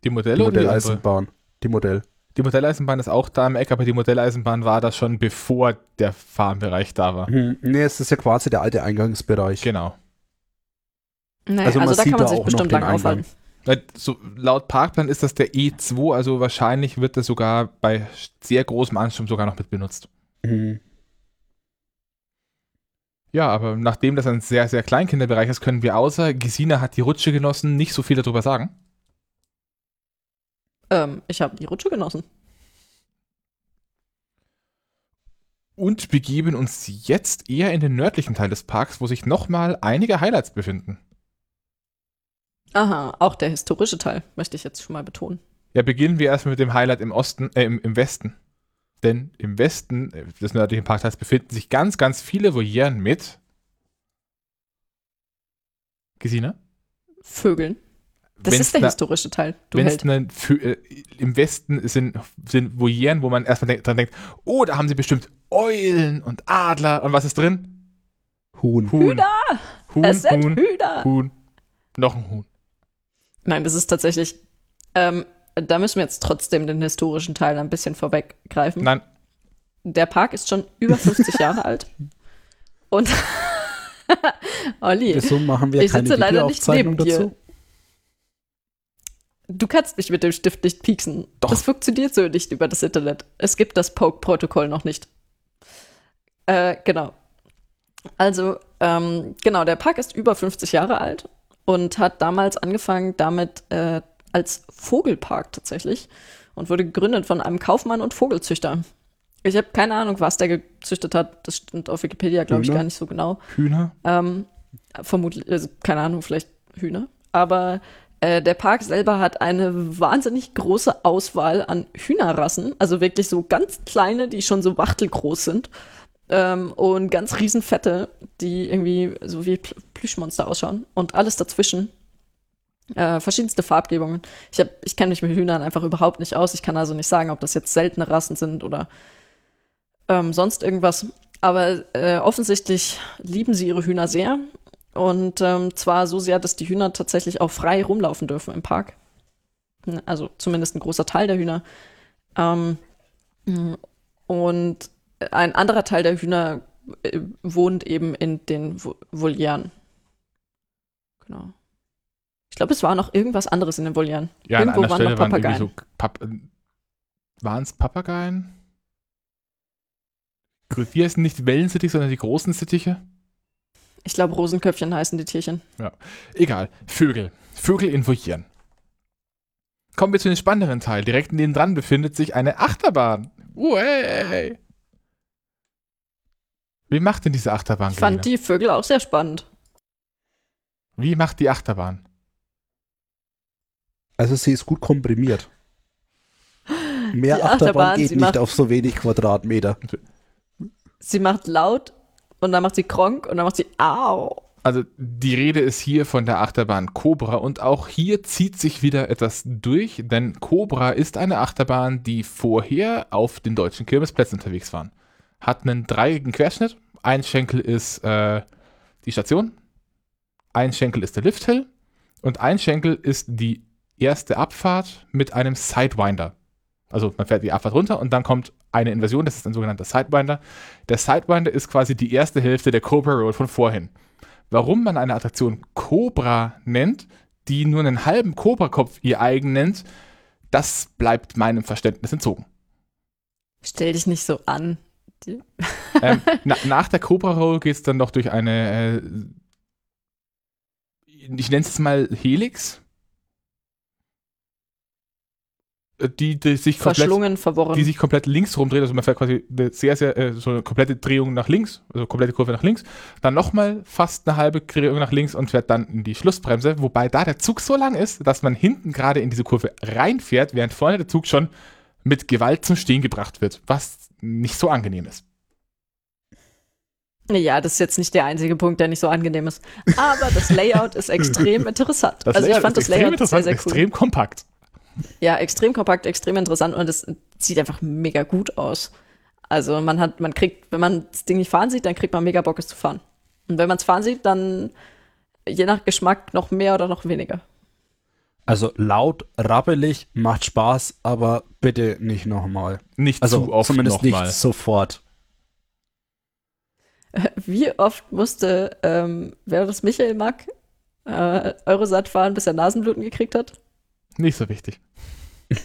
Die Modelle die? Modelleisenbahn. Die Modell. Die Modelleisenbahn ist auch da im Eck, aber die Modelleisenbahn war da schon bevor der Farmbereich da war. Hm, nee, es ist ja quasi der alte Eingangsbereich. Genau. Naja, Also also, man da sieht kann man da sich auch bestimmt noch den lang aufhalten. Äh, So, laut Parkplan ist das der E2, also wahrscheinlich wird das sogar bei sehr großem Ansturm sogar noch mit benutzt. Hm. Ja, aber nachdem das ein sehr, sehr Kleinkinderbereich ist, können wir außer Gesina hat die Rutsche genossen, nicht so viel darüber sagen. Ähm, ich habe die Rutsche genossen. Und begeben uns jetzt eher in den nördlichen Teil des Parks, wo sich nochmal einige Highlights befinden. Aha, auch der historische Teil, möchte ich jetzt schon mal betonen. Ja, beginnen wir erstmal mit dem Highlight im Osten, äh, im, im Westen. Denn im Westen äh, des nördlichen Parkteils befinden sich ganz, ganz viele Volieren mit Gesina? Vögeln. Das Wenn's ist der na- historische Teil. Ne, Fü- äh, Im Westen sind, sind Volieren, wo man erstmal denk, dran denkt, oh, da haben sie bestimmt Eulen und Adler und was ist drin? Huhn. Huhn. Hühner! Huhn, es sind Huhn, Hühner. Huhn, noch ein Huhn. Nein, das ist tatsächlich. Ähm, da müssen wir jetzt trotzdem den historischen Teil ein bisschen vorweggreifen. Nein, Der Park ist schon über 50 Jahre alt. Und Olli, Wieso machen wir ich keine sitze leider nicht neben dir. dazu? Du kannst mich mit dem Stift nicht pieksen. Doch. Das funktioniert so nicht über das Internet. Es gibt das Poke-Protokoll noch nicht. Äh, genau. Also, ähm, genau, der Park ist über 50 Jahre alt und hat damals angefangen damit äh, als Vogelpark tatsächlich und wurde gegründet von einem Kaufmann und Vogelzüchter. Ich habe keine Ahnung, was der gezüchtet hat. Das stimmt auf Wikipedia, glaube ich, gar nicht so genau. Hühner. Ähm, vermutlich, also, keine Ahnung, vielleicht Hühner. Aber äh, der Park selber hat eine wahnsinnig große Auswahl an Hühnerrassen. Also wirklich so ganz kleine, die schon so wachtelgroß sind. Ähm, und ganz riesenfette, die irgendwie so wie Pl Plüschmonster ausschauen. Und alles dazwischen. Äh, verschiedenste Farbgebungen. Ich, ich kenne mich mit Hühnern einfach überhaupt nicht aus. Ich kann also nicht sagen, ob das jetzt seltene Rassen sind oder ähm, sonst irgendwas. Aber äh, offensichtlich lieben sie ihre Hühner sehr. Und ähm, zwar so sehr, dass die Hühner tatsächlich auch frei rumlaufen dürfen im Park. Also zumindest ein großer Teil der Hühner. Ähm, und ein anderer Teil der Hühner äh, wohnt eben in den Vo- Volieren. Genau. Ich glaube, es war noch irgendwas anderes in den Volieren. Ja, an Irgendwo einer waren Stelle noch waren Papageien. so Pap waren es Papageien? Wie heißen nicht die Wellensittiche, sondern die großen Sittiche? Ich glaube, Rosenköpfchen heißen die Tierchen. Egal. Vögel. Vögel in Volieren. Kommen wir zu dem spannenderen Teil. Direkt neben dran befindet sich eine Achterbahn. Uey. Wie macht denn diese Achterbahn? Ich fand die Vögel auch sehr spannend. Wie macht die Achterbahn? Also sie ist gut komprimiert. Mehr Die Achterbahn, Achterbahn, geht nicht macht- auf so wenig Quadratmeter. Sie macht laut und dann macht sie Kronk und dann macht sie Au. Also die Rede ist hier von der Achterbahn Cobra und auch hier zieht sich wieder etwas durch, denn Cobra ist eine Achterbahn, die vorher auf den deutschen Kirmesplätzen unterwegs waren. Hat einen dreieckigen Querschnitt, ein Schenkel ist äh, die Station, ein Schenkel ist der Lifthill und ein Schenkel ist die erste Abfahrt mit einem Sidewinder. Also man fährt die Abfahrt runter und dann kommt eine Inversion, das ist ein sogenannter Sidewinder. Der Sidewinder ist quasi die erste Hälfte der Cobra Road von vorhin. Warum man eine Attraktion Cobra nennt, die nur einen halben Cobra-Kopf ihr eigen nennt, das bleibt meinem Verständnis entzogen. Stell dich nicht so an. Ähm, na, nach der Cobra Roll geht es dann noch durch eine, äh, ich nenne es jetzt mal Helix, Äh, die, die sich komplett verworren. die sich komplett links rumdreht. Also man fährt quasi eine sehr, sehr, äh, so eine komplette Drehung nach links, also komplette Kurve nach links. Dann nochmal fast eine halbe Drehung nach links und fährt dann in die Schlussbremse. Wobei da der Zug so lang ist, dass man hinten gerade in diese Kurve reinfährt, während vorne der Zug schon mit Gewalt zum Stehen gebracht wird, was nicht so angenehm ist. ja, das ist jetzt nicht der einzige Punkt, der nicht so angenehm ist. Aber das Layout ist extrem interessant. also ich Layout fand ist das Layout sehr, sehr cool. extrem kompakt. Ja, extrem kompakt, extrem interessant und es sieht einfach mega gut aus. Also man hat, man kriegt, wenn man das Ding nicht fahren sieht, dann kriegt man mega Bock, es zu fahren. Und wenn man es fahren sieht, dann je nach Geschmack noch mehr oder noch weniger. Also laut, rappelig, macht Spaß, aber bitte nicht nochmal. Nicht Also zu oft zumindest nochmal. nicht sofort. Wie oft musste, ähm, wer das Michael Mack, äh, Eurosat fahren, bis er Nasenbluten gekriegt hat? Nicht so wichtig.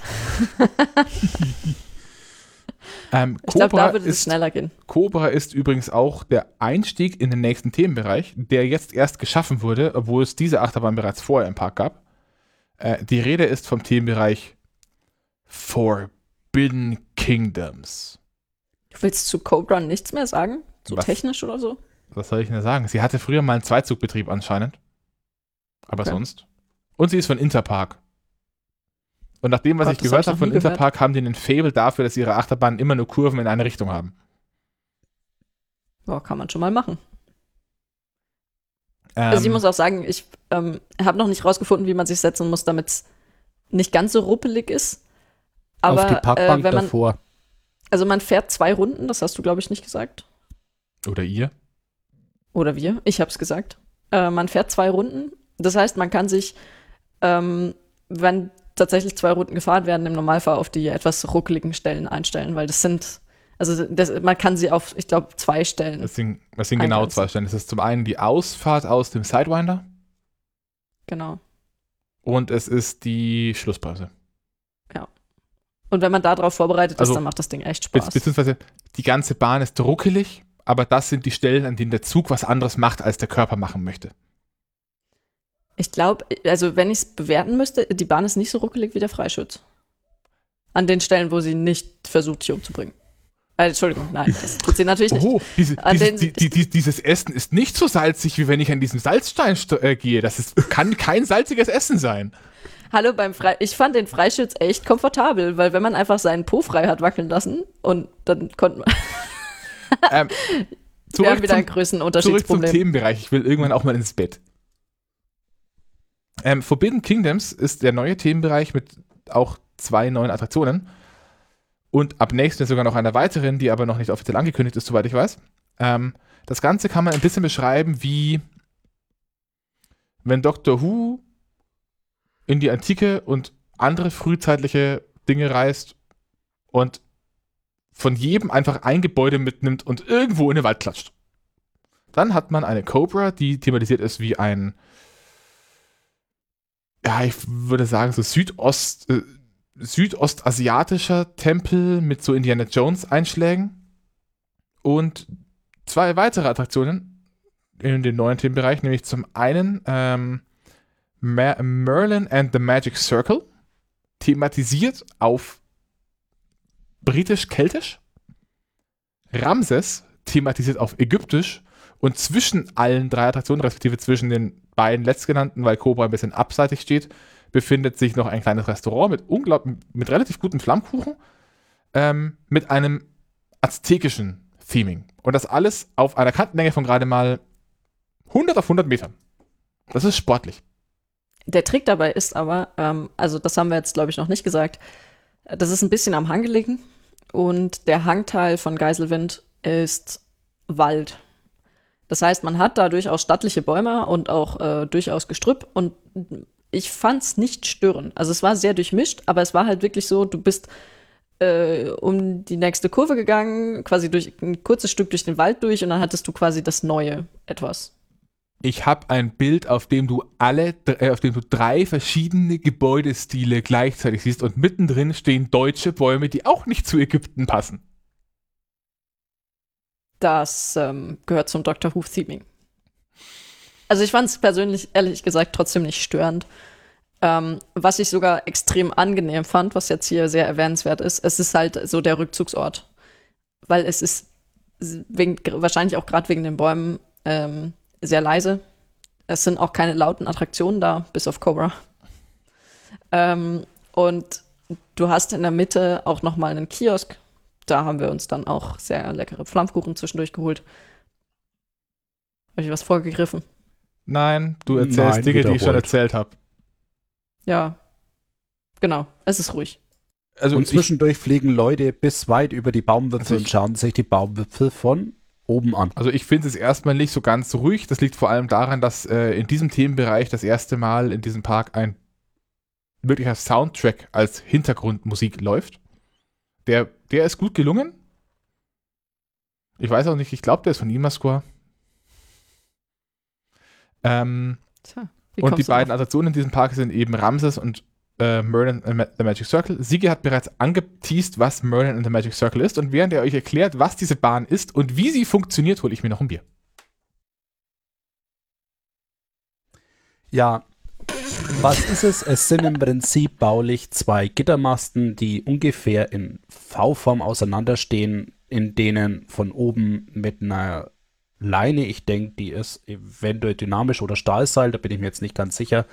ähm, Ich glaube, da würde es schneller gehen. Cobra ist übrigens auch der Einstieg in den nächsten Themenbereich, der jetzt erst geschaffen wurde, obwohl es diese Achterbahn bereits vorher im Park gab. Äh, die Rede ist vom Themenbereich Forbidden Kingdoms. Du willst zu Cobra nichts mehr sagen? So Was? technisch oder so? Was soll ich denn sagen? Sie hatte früher mal einen Zweizugbetrieb anscheinend. Aber Okay. sonst. Und sie ist von Interpark. Und nach dem, was Gott, ich gehört hab habe von nie gehört. Interpark, haben die einen Fable dafür, dass ihre Achterbahnen immer nur Kurven in eine Richtung haben. Ja, kann man schon mal machen. Ähm, Also ich muss auch sagen, ich ähm, habe noch nicht rausgefunden, wie man sich setzen muss, damit es nicht ganz so ruppelig ist. Aber Auf die Parkbank äh, wenn man, davor. also man fährt zwei Runden, das hast du, glaube ich, nicht gesagt. oder ihr. Oder wir. Ich habe es gesagt. Äh, man fährt zwei Runden. Das heißt, man kann sich, ähm, wenn tatsächlich zwei Runden gefahren werden, im Normalfall auf die etwas ruckeligen Stellen einstellen, weil das sind, also das, man kann sie auf, ich glaube, zwei Stellen. Das sind, das sind genau zwei Stellen. Das ist zum einen die Ausfahrt aus dem Sidewinder Genau. und es ist die Schlussbremse. Und wenn man darauf vorbereitet Also, ist, dann macht das Ding echt Spaß. beziehungsweise die ganze Bahn ist ruckelig, aber das sind die Stellen, an denen der Zug was anderes macht, als der Körper machen möchte. Ich glaube, also wenn ich es bewerten müsste, die Bahn ist nicht so ruckelig wie der Freischütz. An den Stellen, wo sie nicht versucht, dich umzubringen. Äh, Entschuldigung, nein, das tut sie natürlich nicht. Oh, diese, An dieses, den- die, die, die, dieses Essen ist nicht so salzig, wie wenn ich an diesen Salzstein st- äh, gehe. Das ist, kann kein salziges Essen sein. Hallo beim Frei ich fand den Freischütz echt komfortabel, weil wenn man einfach seinen Po frei hat wackeln lassen und dann konnte man, Ähm, wir zurück, haben wieder ein zum, zurück zum Größenunterschiedsproblem. Themenbereich. Ich will irgendwann auch mal ins Bett. Ähm, Forbidden Kingdoms ist der neue Themenbereich mit auch zwei neuen Attraktionen. Und ab nächstem sogar noch einer weiteren, die aber noch nicht offiziell angekündigt ist, soweit ich weiß. Ähm, das Ganze kann man ein bisschen beschreiben wie wenn Doctor Who in die Antike und andere frühzeitliche Dinge reist und von jedem einfach ein Gebäude mitnimmt und irgendwo in den Wald klatscht. Dann hat man eine Cobra, die thematisiert ist wie ein, ja, ich würde sagen, so Südost, äh, südostasiatischer Tempel mit so Indiana Jones Einschlägen. Und zwei weitere Attraktionen in dem neuen Themenbereich, nämlich zum einen ähm, Mer Merlin and the Magic Circle, thematisiert auf britisch-keltisch. Ramses, thematisiert auf ägyptisch. Und zwischen allen drei Attraktionen, respektive zwischen den beiden letztgenannten, weil Cobra ein bisschen abseitig steht, befindet sich noch ein kleines Restaurant mit unglaublich, mit relativ gutem Flammkuchen, ähm, mit einem aztekischen Theming. Und das alles auf einer Kantenlänge von gerade mal 100 auf 100 Metern. Das ist sportlich. Der Trick dabei ist aber, ähm, also das haben wir jetzt, glaube ich, noch nicht gesagt, das ist ein bisschen am Hang gelegen und der Hangteil von Geiselwind ist Wald. Das heißt, man hat da durchaus stattliche Bäume und auch äh, durchaus Gestrüpp und ich fand es nicht störend. Also es war sehr durchmischt, aber es war halt wirklich so, du bist äh, um die nächste Kurve gegangen, quasi durch ein kurzes Stück durch den Wald durch und dann hattest du quasi das neue etwas. Ich habe ein Bild, auf dem du alle, äh, auf dem du drei verschiedene Gebäudestile gleichzeitig siehst und mittendrin stehen deutsche Bäume, die auch nicht zu Ägypten passen. Das ähm, gehört zum Dr. Who-Theming. Also ich fand es persönlich, ehrlich gesagt, trotzdem nicht störend. Ähm, was ich sogar extrem angenehm fand, was jetzt hier sehr erwähnenswert ist, es ist halt so der Rückzugsort. Weil es ist wegen, wahrscheinlich auch gerade wegen den Bäumen ähm, sehr leise. Es sind auch keine lauten Attraktionen da, bis auf Cobra. Ähm, und du hast in der Mitte auch noch mal einen Kiosk. Da haben wir uns dann auch sehr leckere Flammkuchen zwischendurch geholt. Habe ich was vorgegriffen? Nein, du erzählst Nein, Dinge, die ich schon erzählt habe. Ja. Genau. Es ist ruhig. Also Und ich, zwischendurch fliegen Leute bis weit über die Baumwipfel Also ich- und schauen sich die Baumwipfel von oben an. also ich finde es erstmal nicht so ganz ruhig. Das liegt vor allem daran, dass äh, in diesem Themenbereich das erste Mal in diesem Park ein wirklicher Soundtrack als Hintergrundmusik läuft. Der, der ist gut gelungen. Ich weiß auch nicht, ich glaube, der ist von Imascore. Ähm, Tja, und die beiden? Attraktionen in diesem Park sind eben Ramses und äh, Merlin and the Magic Circle. Sigi hat bereits angeteased, was Merlin and the Magic Circle ist. Und während er euch erklärt, was diese Bahn ist und wie sie funktioniert, hole ich mir noch ein Bier. Ja, was ist es? Es sind im Prinzip baulich zwei Gittermasten, die ungefähr in V-Form auseinanderstehen, in denen von oben mit einer Leine, ich denke, die ist eventuell dynamisch oder Stahlseil, da bin ich mir jetzt nicht ganz sicher,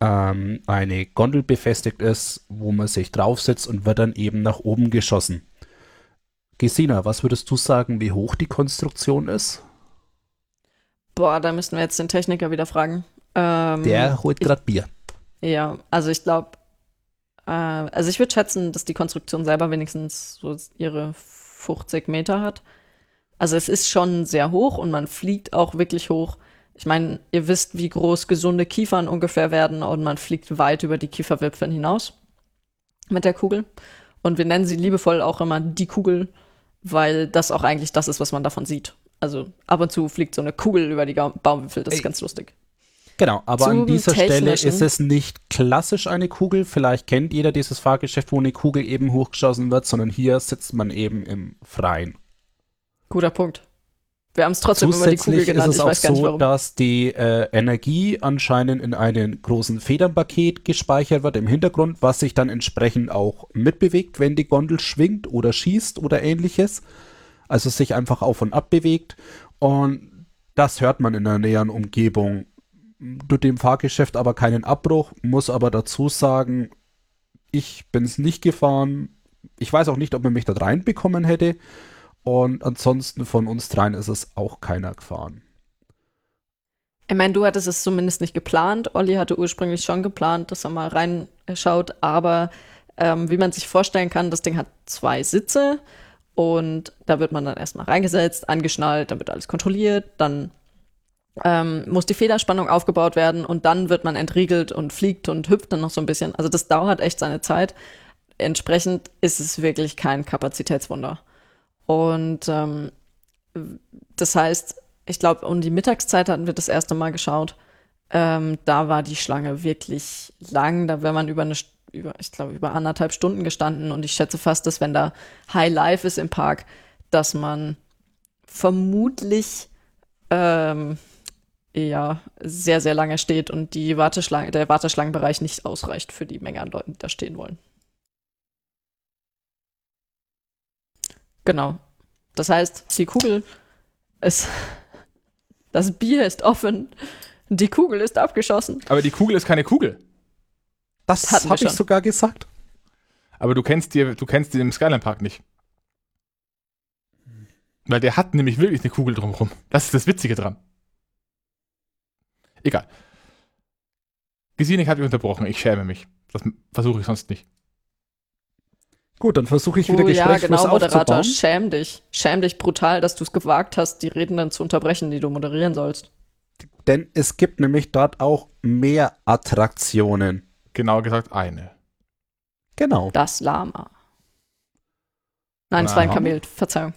ähm, eine Gondel befestigt ist, wo man sich draufsetzt und wird dann eben nach oben geschossen. Gesina, was würdest du sagen, wie hoch die Konstruktion ist? Boah, da müssten wir jetzt den Techniker wieder fragen. Ähm, Der holt gerade Bier. Ja, also ich glaube, äh, also ich würde schätzen, dass die Konstruktion selber wenigstens so ihre 50 Meter hat. Also es ist schon sehr hoch und man fliegt auch wirklich hoch. Ich meine, ihr wisst, wie groß gesunde Kiefern ungefähr werden und man fliegt weit über die Kieferwipfeln hinaus mit der Kugel. Und wir nennen sie liebevoll auch immer die Kugel, weil das auch eigentlich das ist, was man davon sieht. Also ab und zu fliegt so eine Kugel über die Baumwipfel, das ist Ey. ganz lustig. Genau, aber an dieser Stelle ist es nicht klassisch eine Kugel. Vielleicht kennt jeder dieses Fahrgeschäft, wo eine Kugel eben hochgeschossen wird, sondern hier sitzt man eben im Freien. Guter Punkt. Wir haben es trotzdem immer die Kugel Zusätzlich ist genannt, es ich auch weiß gar nicht so, warum. dass die äh, Energie anscheinend in einem großen Federnpaket gespeichert wird im Hintergrund, was sich dann entsprechend auch mitbewegt, wenn die Gondel schwingt oder schießt oder ähnliches. Also sich einfach auf und ab bewegt. Und das hört man in der näheren Umgebung. Tut dem Fahrgeschäft aber keinen Abbruch, muss aber dazu sagen, ich bin es nicht gefahren. Ich weiß auch nicht, ob man mich da reinbekommen hätte. Und ansonsten von uns dreien ist es auch keiner gefahren. Ich meine, du hattest es zumindest nicht geplant. Olli hatte ursprünglich schon geplant, dass er mal reinschaut, aber ähm, wie man sich vorstellen kann, das Ding hat zwei Sitze und da wird man dann erstmal reingesetzt, angeschnallt, dann wird alles kontrolliert, dann ähm, muss die Federspannung aufgebaut werden und dann wird man entriegelt und fliegt und hüpft dann noch so ein bisschen. Also das dauert echt seine Zeit. Entsprechend ist es wirklich kein Kapazitätswunder. Und ähm, das heißt, ich glaube, um die Mittagszeit hatten wir das erste Mal geschaut. Ähm, da war die Schlange wirklich lang. Da wäre man über eine, über, ich glaube, über anderthalb Stunden gestanden. Und ich schätze fast, dass wenn da High Life ist im Park, dass man vermutlich ähm, ja sehr, sehr lange steht und die Warteschlange, der Warteschlangenbereich nicht ausreicht für die Menge an Leuten, die da stehen wollen. Genau. Das heißt, die Kugel ist. Das Bier ist offen. Die Kugel ist abgeschossen. Aber die Kugel ist keine Kugel. Das habe ich schon. sogar gesagt. Aber du kennst dir, du kennst den im Skyline Park nicht. Weil der hat nämlich wirklich eine Kugel drumherum. Das ist das Witzige dran. Egal. Gesinik hat mich unterbrochen. Ich schäme mich. Das versuche ich sonst nicht. Gut, dann versuche ich wieder Oh ja, Gesprächsfluss genau, Moderator. aufzubauen. Schäm dich. Schäm dich brutal, dass du es gewagt hast, die Redenden zu unterbrechen, die du moderieren sollst. Denn es gibt nämlich dort auch mehr Attraktionen. Genau gesagt eine. Genau. Das Lama. Nein, es war ein. Kamel. Verzeihung.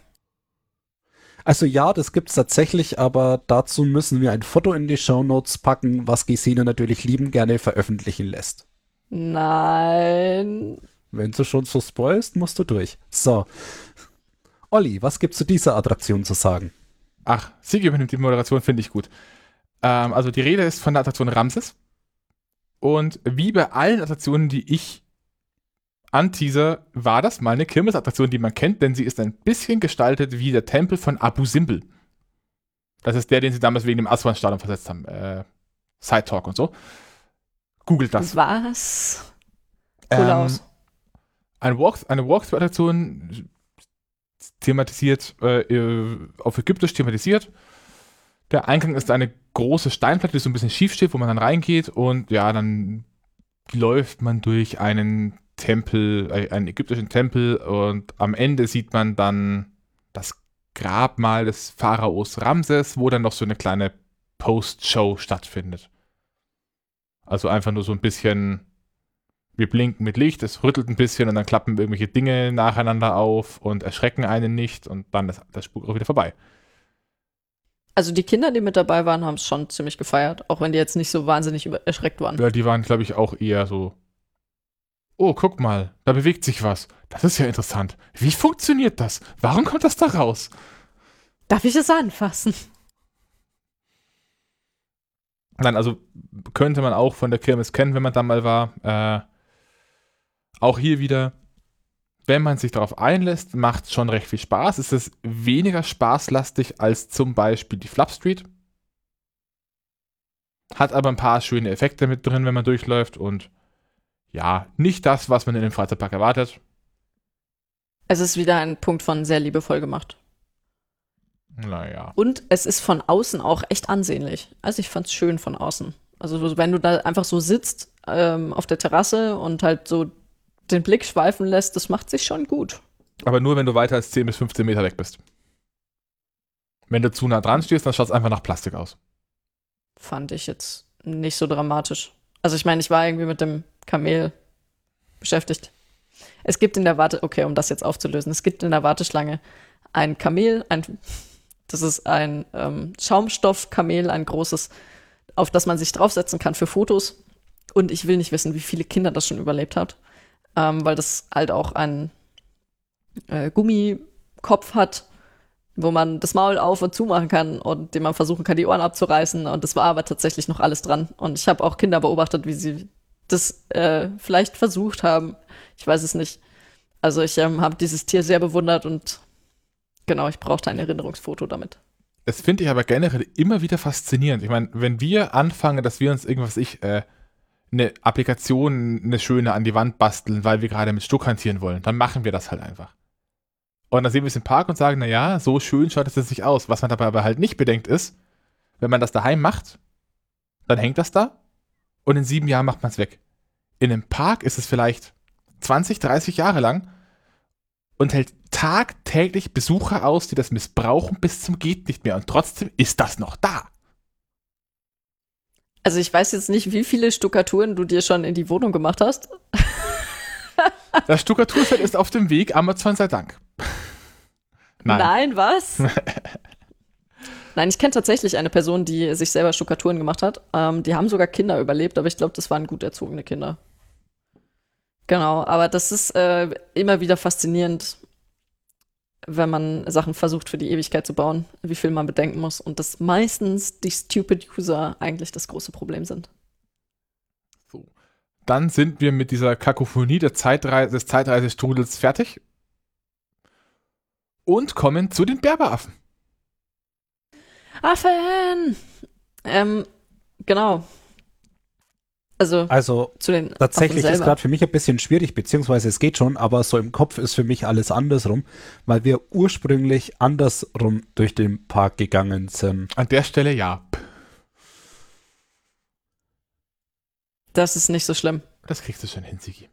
Also ja, das gibt's tatsächlich, aber dazu müssen wir ein Foto in die Shownotes packen, was Gesine natürlich lieben gerne veröffentlichen lässt. Nein. Wenn du schon so spoilst, musst du durch. So. Olli, was gibt's zu dieser Attraktion zu sagen? Ach, Sigi übernimmt die Moderation, finde ich gut. Ähm, also die Rede ist von der Attraktion Ramses. Und wie bei allen Attraktionen, die ich anteaser, war das mal eine Kirmesattraktion, die man kennt, denn sie ist ein bisschen gestaltet wie der Tempel von Abu Simbel. Das ist der, den sie damals wegen dem Aswan-Stadion versetzt haben. Äh, Side Talk und so. Googelt das. Was? Cool Ähm, aus. Eine Walkthrough-Attraktion thematisiert, äh, äh, auf Ägyptisch thematisiert. Der Eingang ist eine große Steinplatte, die so ein bisschen schief steht, wo man dann reingeht und ja, dann läuft man durch einen Tempel, äh, einen ägyptischen Tempel und am Ende sieht man dann das Grabmal des Pharaos Ramses, wo dann noch so eine kleine Post-Show stattfindet. Also einfach nur so ein bisschen wir blinken mit Licht, es rüttelt ein bisschen und dann klappen irgendwelche Dinge nacheinander auf und erschrecken einen nicht und dann ist der Spuk auch wieder vorbei. Also die Kinder, die mit dabei waren, haben es schon ziemlich gefeiert, auch wenn die jetzt nicht so wahnsinnig erschreckt waren. Ja, die waren, glaube ich, auch eher so, oh, guck mal, da bewegt sich was. Das ist ja interessant. Wie funktioniert das? Warum kommt das da raus? Darf ich es anfassen? Nein, also könnte man auch von der Kirmes kennen, wenn man da mal war. Äh, auch hier wieder, wenn man sich darauf einlässt, macht es schon recht viel Spaß. Es ist weniger spaßlastig als zum Beispiel die Flap Street. Hat aber ein paar schöne Effekte mit drin, wenn man durchläuft und ja, nicht das, was man in dem Freizeitpark erwartet. Es ist wieder ein Punkt von sehr liebevoll gemacht. Naja. Und es ist von außen auch echt ansehnlich. Also ich fand es schön von außen. Also wenn du da einfach so sitzt ähm, auf der Terrasse und halt so den Blick schweifen lässt, das macht sich schon gut. Aber nur, wenn du weiter als 10 bis 15 Meter weg bist. Wenn du zu nah dran stehst, dann schaut es einfach nach Plastik aus. fand ich jetzt nicht so dramatisch. Also ich meine, ich war irgendwie mit dem Kamel beschäftigt. Es gibt in der Warte, okay, um das jetzt aufzulösen, es gibt in der Warteschlange ein Kamel, ein, das ist ein ähm, Schaumstoffkamel, ein großes, auf das man sich draufsetzen kann für Fotos. Und ich will nicht wissen, wie viele Kinder das schon überlebt hat, ähm, weil das halt auch einen äh, Gummikopf hat, wo man das Maul auf und zu machen kann und dem man versuchen kann, die Ohren abzureißen. Und das war aber tatsächlich noch alles dran. Und ich habe auch Kinder beobachtet, wie sie das äh, vielleicht versucht haben. Ich weiß es nicht. Also ich ähm, habe dieses Tier sehr bewundert und genau, ich brauchte ein Erinnerungsfoto damit. Das finde ich aber generell immer wieder faszinierend. Ich meine, wenn wir anfangen, dass wir uns irgendwas, ich, äh, eine Applikation, eine schöne an die Wand basteln, weil wir gerade mit Stuck hantieren wollen, dann machen wir das halt einfach. Und dann sehen wir es im Park und sagen, naja, so schön schaut es jetzt nicht aus. Was man dabei aber halt nicht bedenkt ist, wenn man das daheim macht, dann hängt das da und in sieben Jahren macht man es weg. In einem Park ist es vielleicht 20, 30 Jahre lang und hält tagtäglich Besucher aus, die das missbrauchen bis zum geht nicht mehr. Und trotzdem ist das noch da. Also ich weiß jetzt nicht, wie viele Stuckaturen du dir schon in die Wohnung gemacht hast. Das Stuckaturset ist auf dem Weg, Amazon sei Dank. Nein, Nein was? Nein, ich kenne tatsächlich eine Person, die sich selber Stuckaturen gemacht hat. Ähm, die haben sogar Kinder überlebt, aber ich glaube, das waren gut erzogene Kinder. Genau, aber das ist äh, immer wieder faszinierend, wenn man Sachen versucht für die Ewigkeit zu bauen, wie viel man bedenken muss und dass meistens die stupid User eigentlich das große Problem sind. So. Dann sind wir mit dieser Kakophonie der Zeitreise, des Zeitreisestrudels fertig und kommen zu den Berberaffen. Affen! Ähm, genau. Also, also tatsächlich ist gerade für mich ein bisschen schwierig, beziehungsweise es geht schon, aber so im Kopf ist für mich alles andersrum, weil wir ursprünglich andersrum durch den Park gegangen sind. An der Stelle ja. Das ist nicht so schlimm. Das kriegst du schon hin, Sigi.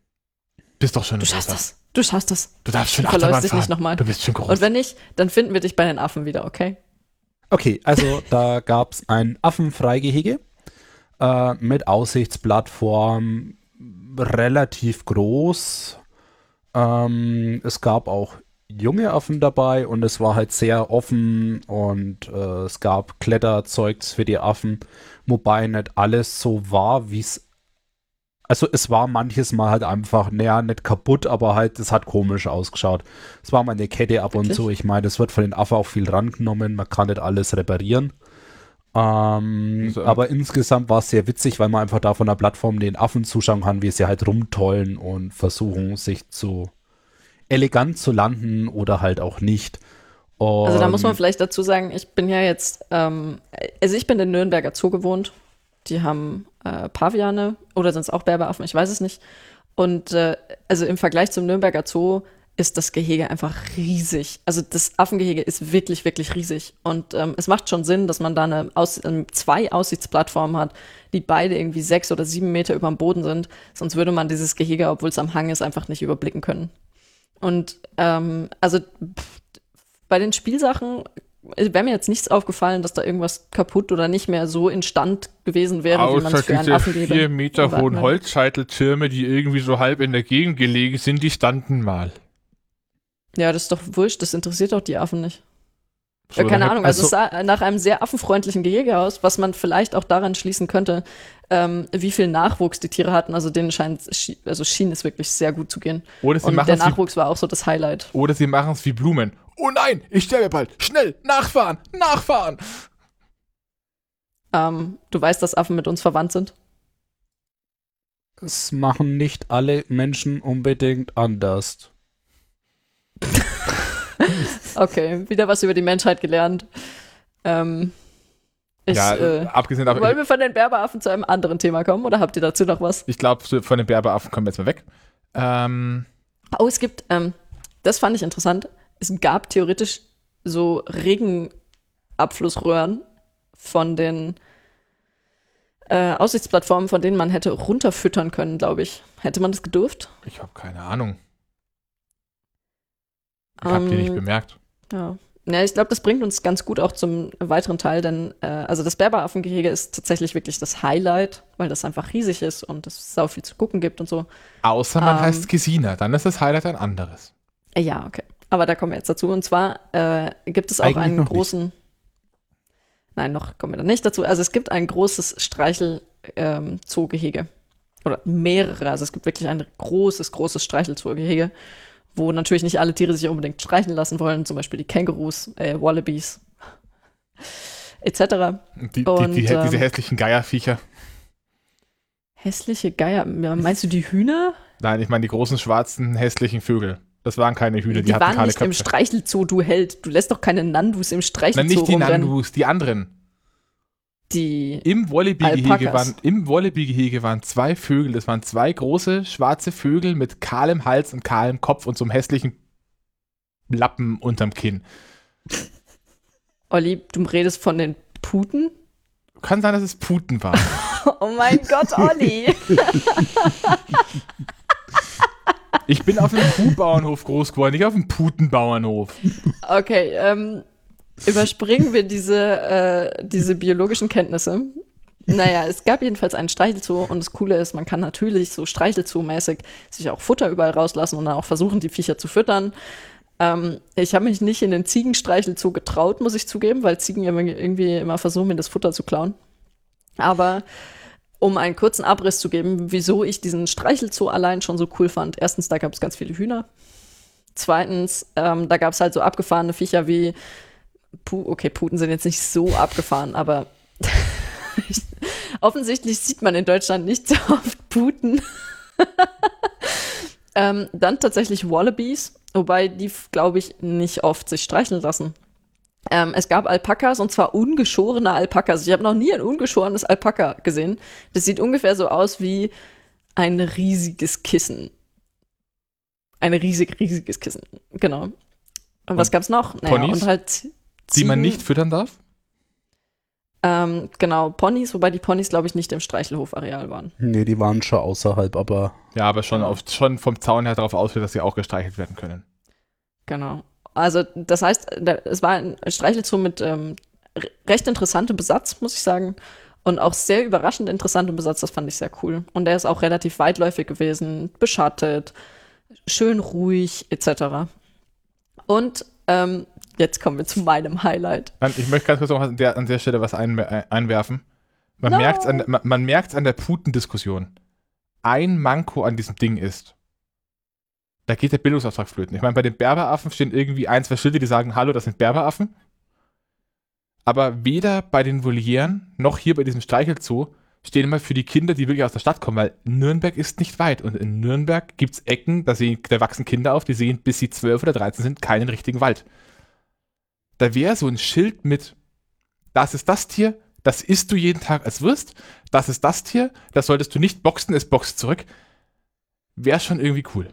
Bist doch schon Du schaffst das. Du schaffst das. Du darfst schon Achterbahn dich nicht nochmal. Du bist schon groß. Und wenn nicht, dann finden wir dich bei den Affen wieder, okay? Okay, also da gab es ein Affenfreigehege äh, mit Aussichtsplattform, relativ groß. Ähm, es gab auch junge Affen dabei und es war halt sehr offen und äh, es gab Kletterzeugs für die Affen, wobei nicht alles so war, wie es also es war manches Mal halt einfach, naja, nicht kaputt, aber halt, es hat komisch ausgeschaut. Es war mal eine Kette ab und zu. Ich meine, es wird von den Affen auch viel rangenommen, man kann nicht alles reparieren. Ähm, also, aber insgesamt war es sehr witzig, weil man einfach da von der Plattform den Affen zuschauen kann, wie sie halt rumtollen und versuchen, sich zu elegant zu landen oder halt auch nicht. Und also da muss man vielleicht dazu sagen, ich bin ja jetzt, ähm, also ich bin in Nürnberger Zoo gewohnt. Die haben äh, Paviane oder es auch Berberaffen, ich weiß es nicht. Und äh, also im Vergleich zum Nürnberger Zoo ist das Gehege einfach riesig. Also das Affengehege ist wirklich, wirklich riesig. Und ähm, es macht schon Sinn, dass man da eine Aus ähm, zwei Aussichtsplattformen hat, die beide irgendwie sechs oder sieben Meter über dem Boden sind. Sonst würde man dieses Gehege, obwohl es am Hang ist, einfach nicht überblicken können. Und ähm, also pff, bei den Spielsachen wäre mir jetzt nichts aufgefallen, dass da irgendwas kaputt oder nicht mehr so instand gewesen wäre, Außer wie man es für einen Affen diese vier Meter hohen Holzscheiteltürme, die irgendwie so halb in der Gegend gelegen sind, die standen mal. Ja, das ist doch wurscht, das interessiert doch die Affen nicht. So, ja, keine Ahnung, also, also, es sah nach einem sehr affenfreundlichen Gehege aus, was man vielleicht auch daran schließen könnte, ähm, wie viel Nachwuchs die Tiere hatten. Also denen scheint, also schien es wirklich sehr gut zu gehen. Oder sie Und der Nachwuchs wie, war auch so das Highlight. Oder sie machen es wie Blumen. Oh nein, ich sterbe bald. Schnell, nachfahren, nachfahren. Ähm, du weißt, dass Affen mit uns verwandt sind? Das machen nicht alle Menschen unbedingt anders. okay, wieder was über die Menschheit gelernt. Ähm, ich, ja, äh, abgesehen davon. Wollen wir von den Berberaffen zu einem anderen Thema kommen oder habt ihr dazu noch was? Ich glaube, von den Berberaffen kommen wir jetzt mal weg. Ähm, oh, es gibt, ähm, das fand ich interessant. Es gab theoretisch so Regenabflussröhren von den äh, Aussichtsplattformen, von denen man hätte runterfüttern können, glaube ich. Hätte man das gedurft? Ich habe keine Ahnung. Ich habe die nicht ähm, bemerkt. Ja. Ja, ich glaube, das bringt uns ganz gut auch zum weiteren Teil, denn äh, also das Berberaffengehege ist tatsächlich wirklich das Highlight, weil das einfach riesig ist und es sau viel zu gucken gibt und so. Außer man Ähm. heißt Gesina, dann ist das Highlight ein anderes. Ja, okay. Aber da kommen wir jetzt dazu. Und zwar äh, gibt es auch Eigentlich einen noch nicht. großen. Nein, noch kommen wir da nicht dazu. Also es gibt ein großes Streichel-Zoogehege. Oder mehrere. Also es gibt wirklich ein großes, großes Streichelzoogehege, wo natürlich nicht alle Tiere sich unbedingt streicheln lassen wollen. Zum Beispiel die Kängurus, äh, Wallabies, etc. Die, die, Und, die, diese ähm, hässlichen Geierviecher. Hässliche Geier. Meinst du die Hühner? Nein, ich meine die großen, schwarzen, hässlichen Vögel. Das waren keine Hühner, die, Die, hatten waren keine nicht im. Streichelzoo, du Held. Du lässt doch keine Nandus im Nein, Streichelzoo nicht die rumrennen. Nandus, die anderen. Die Im Wallaby-Gehege waren, im waren zwei Vögel. Das waren zwei große, schwarze Vögel mit kahlem Hals und kahlem Kopf und so einem hässlichen Lappen unterm Kinn. Olli, du redest von den Puten? Kann sein, dass es Puten waren. Oh mein Gott, Olli. Ich bin auf einem Kuhbauernhof groß geworden, nicht auf einem Putenbauernhof. Okay, ähm, überspringen wir diese, äh, diese biologischen Kenntnisse. Naja, es gab jedenfalls einen Streichelzoo und das Coole ist, man kann natürlich so Streichelzoo-mäßig sich auch Futter überall rauslassen und dann auch versuchen, die Viecher zu füttern. Ähm, ich habe mich nicht in den Ziegenstreichelzoo getraut, muss ich zugeben, weil Ziegen irgendwie immer versuchen, mir das Futter zu klauen. Aber um einen kurzen Abriss zu geben, wieso ich diesen Streichelzoo allein schon so cool fand. Erstens, da gab es ganz viele Hühner. Zweitens, ähm, da gab es halt so abgefahrene Viecher wie Pu okay, Puten sind jetzt nicht so abgefahren, aber offensichtlich sieht man in Deutschland nicht so oft Puten. ähm, dann tatsächlich Wallabies, wobei die, glaube ich, nicht oft sich streicheln lassen. Ähm, es gab Alpakas und zwar ungeschorene Alpakas. Ich habe noch nie ein ungeschorenes Alpaka gesehen. Das sieht ungefähr so aus wie ein riesiges Kissen. Ein riesig, riesiges Kissen. Genau. Und was Und gab's noch? Naja, Ponys? und halt Die man nicht füttern darf? Ähm, genau, Ponys, wobei die Ponys, glaube ich, nicht im Streichelhofareal waren. Nee, die waren schon außerhalb, aber Ja, aber schon, auf, schon vom Zaun her darauf ausgeht, dass sie auch gestreichelt werden können. Genau. Also, das heißt, es war ein Streichelzoo mit ähm, re- recht interessantem Besatz, muss ich sagen. Und auch sehr überraschend interessantem Besatz, das fand ich sehr cool. Und der ist auch relativ weitläufig gewesen, beschattet, schön ruhig, etc. Und ähm, jetzt kommen wir zu meinem Highlight. Ich möchte ganz kurz noch an der, an der Stelle was ein, äh, einwerfen. Man No. merkt an, man, man an der Putendiskussion. Ein Manko an diesem Ding ist, da geht der Bildungsauftrag flöten. Ich meine, bei den Berberaffen stehen irgendwie ein, zwei Schilder, die sagen, hallo, das sind Berberaffen. Aber weder bei den Volieren noch hier bei diesem Streichelzoo stehen immer für die Kinder, die wirklich aus der Stadt kommen, weil Nürnberg ist nicht weit. Und in Nürnberg gibt es Ecken, da, sehen, da wachsen Kinder auf, die sehen, bis sie 12 oder 13 sind, keinen richtigen Wald. Da wäre so ein Schild mit, das ist das Tier, das isst du jeden Tag als Wurst, das ist das Tier, das solltest du nicht boxen, es boxt zurück. Wäre schon irgendwie cool.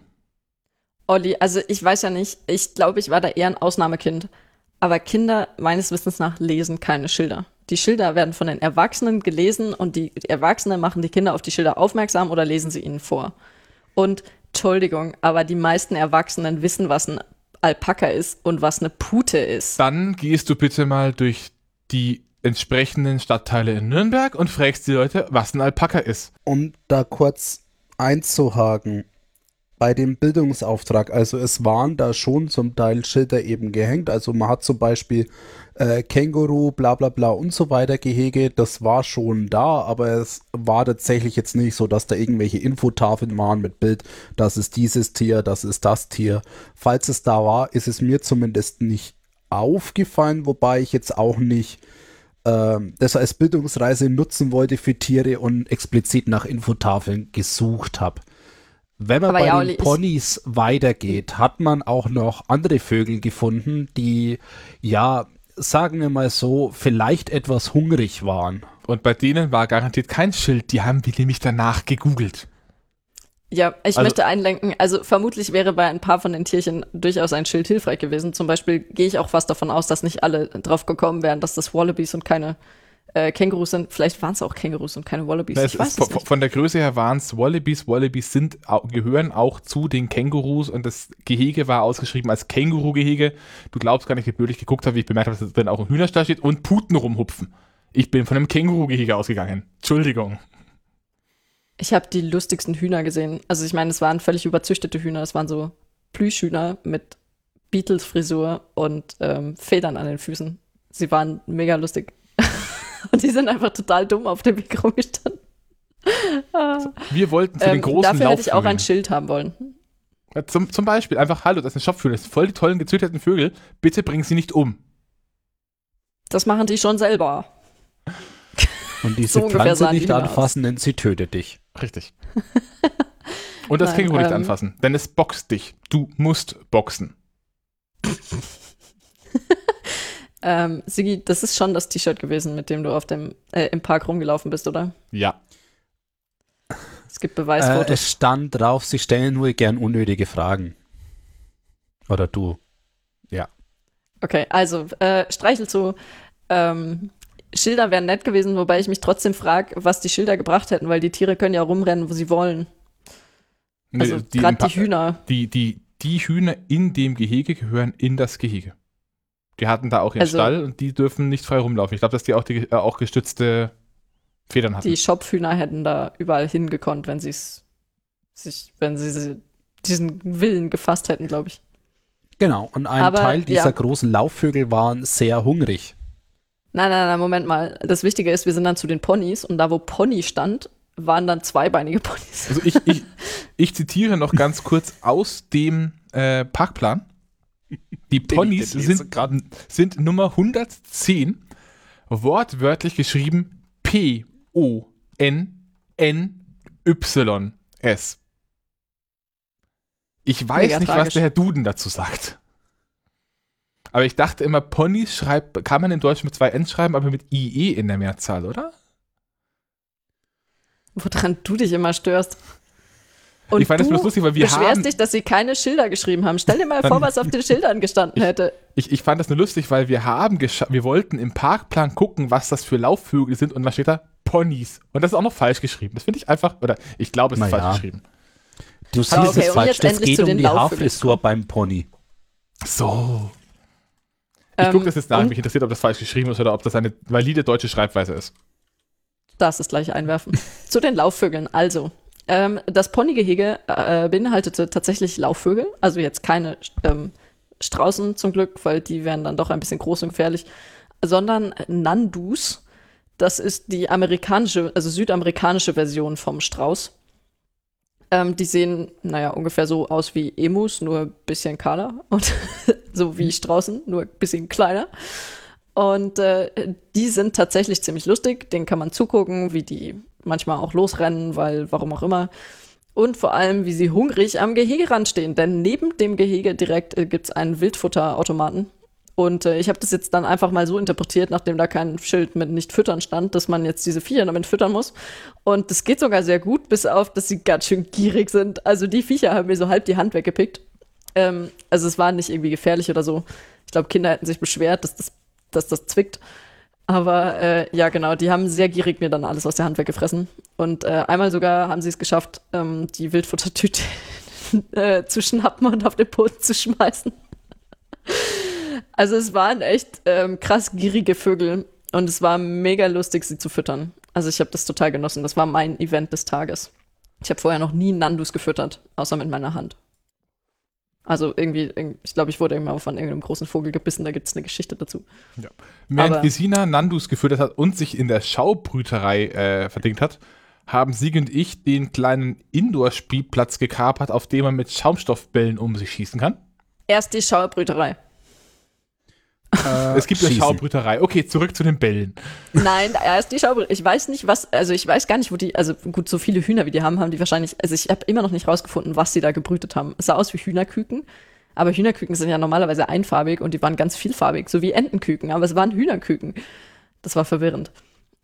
Olli, also ich weiß ja nicht, ich glaube, ich war da eher ein Ausnahmekind. Aber Kinder meines Wissens nach lesen keine Schilder. Die Schilder werden von den Erwachsenen gelesen und die Erwachsenen machen die Kinder auf die Schilder aufmerksam oder lesen sie ihnen vor. Und Entschuldigung, aber die meisten Erwachsenen wissen, was ein Alpaka ist und was eine Pute ist. Dann gehst du bitte mal durch die entsprechenden Stadtteile in Nürnberg und fragst die Leute, was ein Alpaka ist. um da kurz einzuhaken, bei dem Bildungsauftrag, also es waren da schon zum Teil Schilder eben gehängt, also man hat zum Beispiel äh, Känguru, bla bla bla und so weiter Gehege, das war schon da, aber es war tatsächlich jetzt nicht so, dass da irgendwelche Infotafeln waren mit Bild, das ist dieses Tier, das ist das Tier. Falls es da war, ist es mir zumindest nicht aufgefallen, wobei ich jetzt auch nicht ähm, das als Bildungsreise nutzen wollte für Tiere und explizit nach Infotafeln gesucht habe. Wenn man Aber bei ja, den Ponys weitergeht, hat man auch noch andere Vögel gefunden, die, ja, sagen wir mal so, vielleicht etwas hungrig waren. Und bei denen war garantiert kein Schild, die haben wir nämlich danach gegoogelt. Ja, ich Also- möchte einlenken, also vermutlich wäre bei ein paar von den Tierchen durchaus ein Schild hilfreich gewesen. Zum Beispiel gehe ich auch fast davon aus, dass nicht alle drauf gekommen wären, dass das Wallabies und keine äh, Kängurus sind, vielleicht waren es auch Kängurus und keine Wallabies. Na, ich weiß ist, von, von der Größe her waren es Wallabies. Wallabies sind, gehören auch zu den Kängurus und das Gehege war ausgeschrieben als Känguru-Gehege. Du glaubst gar nicht, wie blöd ich geguckt habe, wie ich bemerkt habe, dass da drin auch ein Hühnerstall steht und Puten rumhupfen. Ich bin von einem Känguru-Gehege ausgegangen. Entschuldigung. Ich habe die lustigsten Hühner gesehen. Also ich meine, es waren völlig überzüchtete Hühner. Es waren so Plüschhühner mit Beatles-Frisur und ähm, Federn an den Füßen. Sie waren mega lustig. Und die sind einfach total dumm auf dem Weg rumgestanden. Ah. Wir wollten zu den Ähm, großen dafür hätte ich auch ein. Schild haben wollen. Ja, Zum, zum Beispiel einfach, hallo, das ist ein Shopvögel, das sind voll die tollen gezüchteten Vögel. Bitte bring sie nicht um. Das machen die schon selber. Und diese So Pflanze nicht anfassen, denn sie tötet dich. Richtig. Und das Nein, Känguru nicht ähm, anfassen, denn es boxt dich. Du musst boxen. Ähm, Sigi, das ist schon das T-Shirt gewesen, mit dem du auf dem, äh, im Park rumgelaufen bist, oder? Ja. Es gibt Äh, Beweisfotos. es stand drauf, sie stellen nur gern unnötige Fragen. Oder du. Okay, also äh, Streichelzoo. Ähm, Schilder wären nett gewesen, wobei ich mich trotzdem frage, was die Schilder gebracht hätten, weil die Tiere können ja rumrennen, wo sie wollen. Also Nee, gerade die Hühner. Die, die, die Hühner in dem Gehege gehören in das Gehege. Die hatten da auch ihren Also- Stall und die dürfen nicht frei rumlaufen. Ich glaube, dass die auch, die, äh, auch gestützte Federn hatten. Die Schopfhühner hätten da überall hingekonnt, wenn sie es sich, wenn sie sie- diesen Willen gefasst hätten, glaube ich. Genau. Und ein Aber, Teil dieser ja. großen Laufvögel waren sehr hungrig. Nein, nein, nein, Moment mal. Das Wichtige ist, wir sind dann zu den Ponys und da, wo Pony stand, waren dann zweibeinige Ponys. Also ich, ich, ich zitiere noch ganz kurz aus dem äh, Parkplan. Die Ponys sind, sind Nummer 110, wortwörtlich geschrieben P-O-N-N-Y-S. Ich weiß Mega nicht, was tragisch. der Herr Duden dazu sagt. Aber ich dachte immer, Ponys schreibt, kann man in Deutsch mit zwei N schreiben, aber mit IE in der Mehrzahl, oder? Woran du dich immer störst. Und ich fand das du bloß lustig, weil wir beschwerst haben, dich, dass sie keine Schilder geschrieben haben. Stell dir mal Dann- vor, was auf den Schildern gestanden hätte. Ich, ich fand das nur lustig, weil wir haben wir wollten im Parkplan gucken, was das für Laufvögel sind und da steht da Ponys. Und das ist auch noch falsch geschrieben. Das finde ich einfach, oder ich glaube, es ist ja. falsch geschrieben. Du siehst okay, es falsch. Das geht um die. Haarfrisur beim Pony. So. Ich Ähm, gucke das jetzt nach, und mich interessiert, ob das falsch geschrieben ist oder ob das eine valide deutsche Schreibweise ist. darfst es gleich einwerfen. Zu den Laufvögeln. Also, ähm, das Ponygehege äh, beinhaltete tatsächlich Laufvögel. Also jetzt keine ähm, Straußen zum Glück, weil die wären dann doch ein bisschen groß und gefährlich. Sondern Nandus. Das ist die amerikanische, also südamerikanische Version vom Strauß. Ähm, die sehen, naja, ungefähr so aus wie Emus, nur ein bisschen kahler. Und so wie Straußen, nur ein bisschen kleiner. Und äh, die sind tatsächlich ziemlich lustig. Denen kann man zugucken, wie die manchmal auch losrennen, weil warum auch immer. Und vor allem, wie sie hungrig am Gehegerand stehen. Denn neben dem Gehege direkt äh, gibt es einen Wildfutterautomaten. Und äh, ich habe das jetzt dann einfach mal so interpretiert, nachdem da kein Schild mit nicht füttern stand, dass man jetzt diese Viecher damit füttern muss. Und das geht sogar sehr gut, bis auf, dass sie ganz schön gierig sind. Also die Viecher haben mir so halb die Hand weggepickt. Ähm, also es war nicht irgendwie gefährlich oder so. Ich glaube, Kinder hätten sich beschwert, dass das, dass das zwickt. Aber äh, ja, genau, die haben sehr gierig mir dann alles aus der Hand weggefressen. Und äh, einmal sogar haben sie es geschafft, ähm, die Wildfuttertüte äh, zu schnappen und auf den Boden zu schmeißen. Also es waren echt ähm, krass gierige Vögel und es war mega lustig, sie zu füttern. Also ich habe das total genossen. Das war mein Event des Tages. Ich habe vorher noch nie Nandus gefüttert, außer mit meiner Hand. Also irgendwie, irg- ich glaube, ich wurde irgendwann von irgendeinem großen Vogel gebissen, da gibt es eine Geschichte dazu. Während Aber- Gesina Nandus gefüttert hat und sich in der Schaubrüterei äh, verdingt hat, haben Sieg und ich den kleinen Indoor-Spielplatz gekapert, auf dem man mit Schaumstoffbällen um sich schießen kann. Erst die Schauerbrüterei. Äh, es gibt eine schießen. Schaubrüterei. Okay, zurück zu den Bällen. Nein, erst die Schaubrüterei. Ich weiß nicht, was, also ich weiß gar nicht, wo die, also gut, so viele Hühner wie die haben, haben die wahrscheinlich, also ich habe immer noch nicht rausgefunden, was sie da gebrütet haben. Es sah aus wie Hühnerküken, aber Hühnerküken sind ja normalerweise einfarbig und die waren ganz vielfarbig, so wie Entenküken, aber es waren Hühnerküken. Das war verwirrend.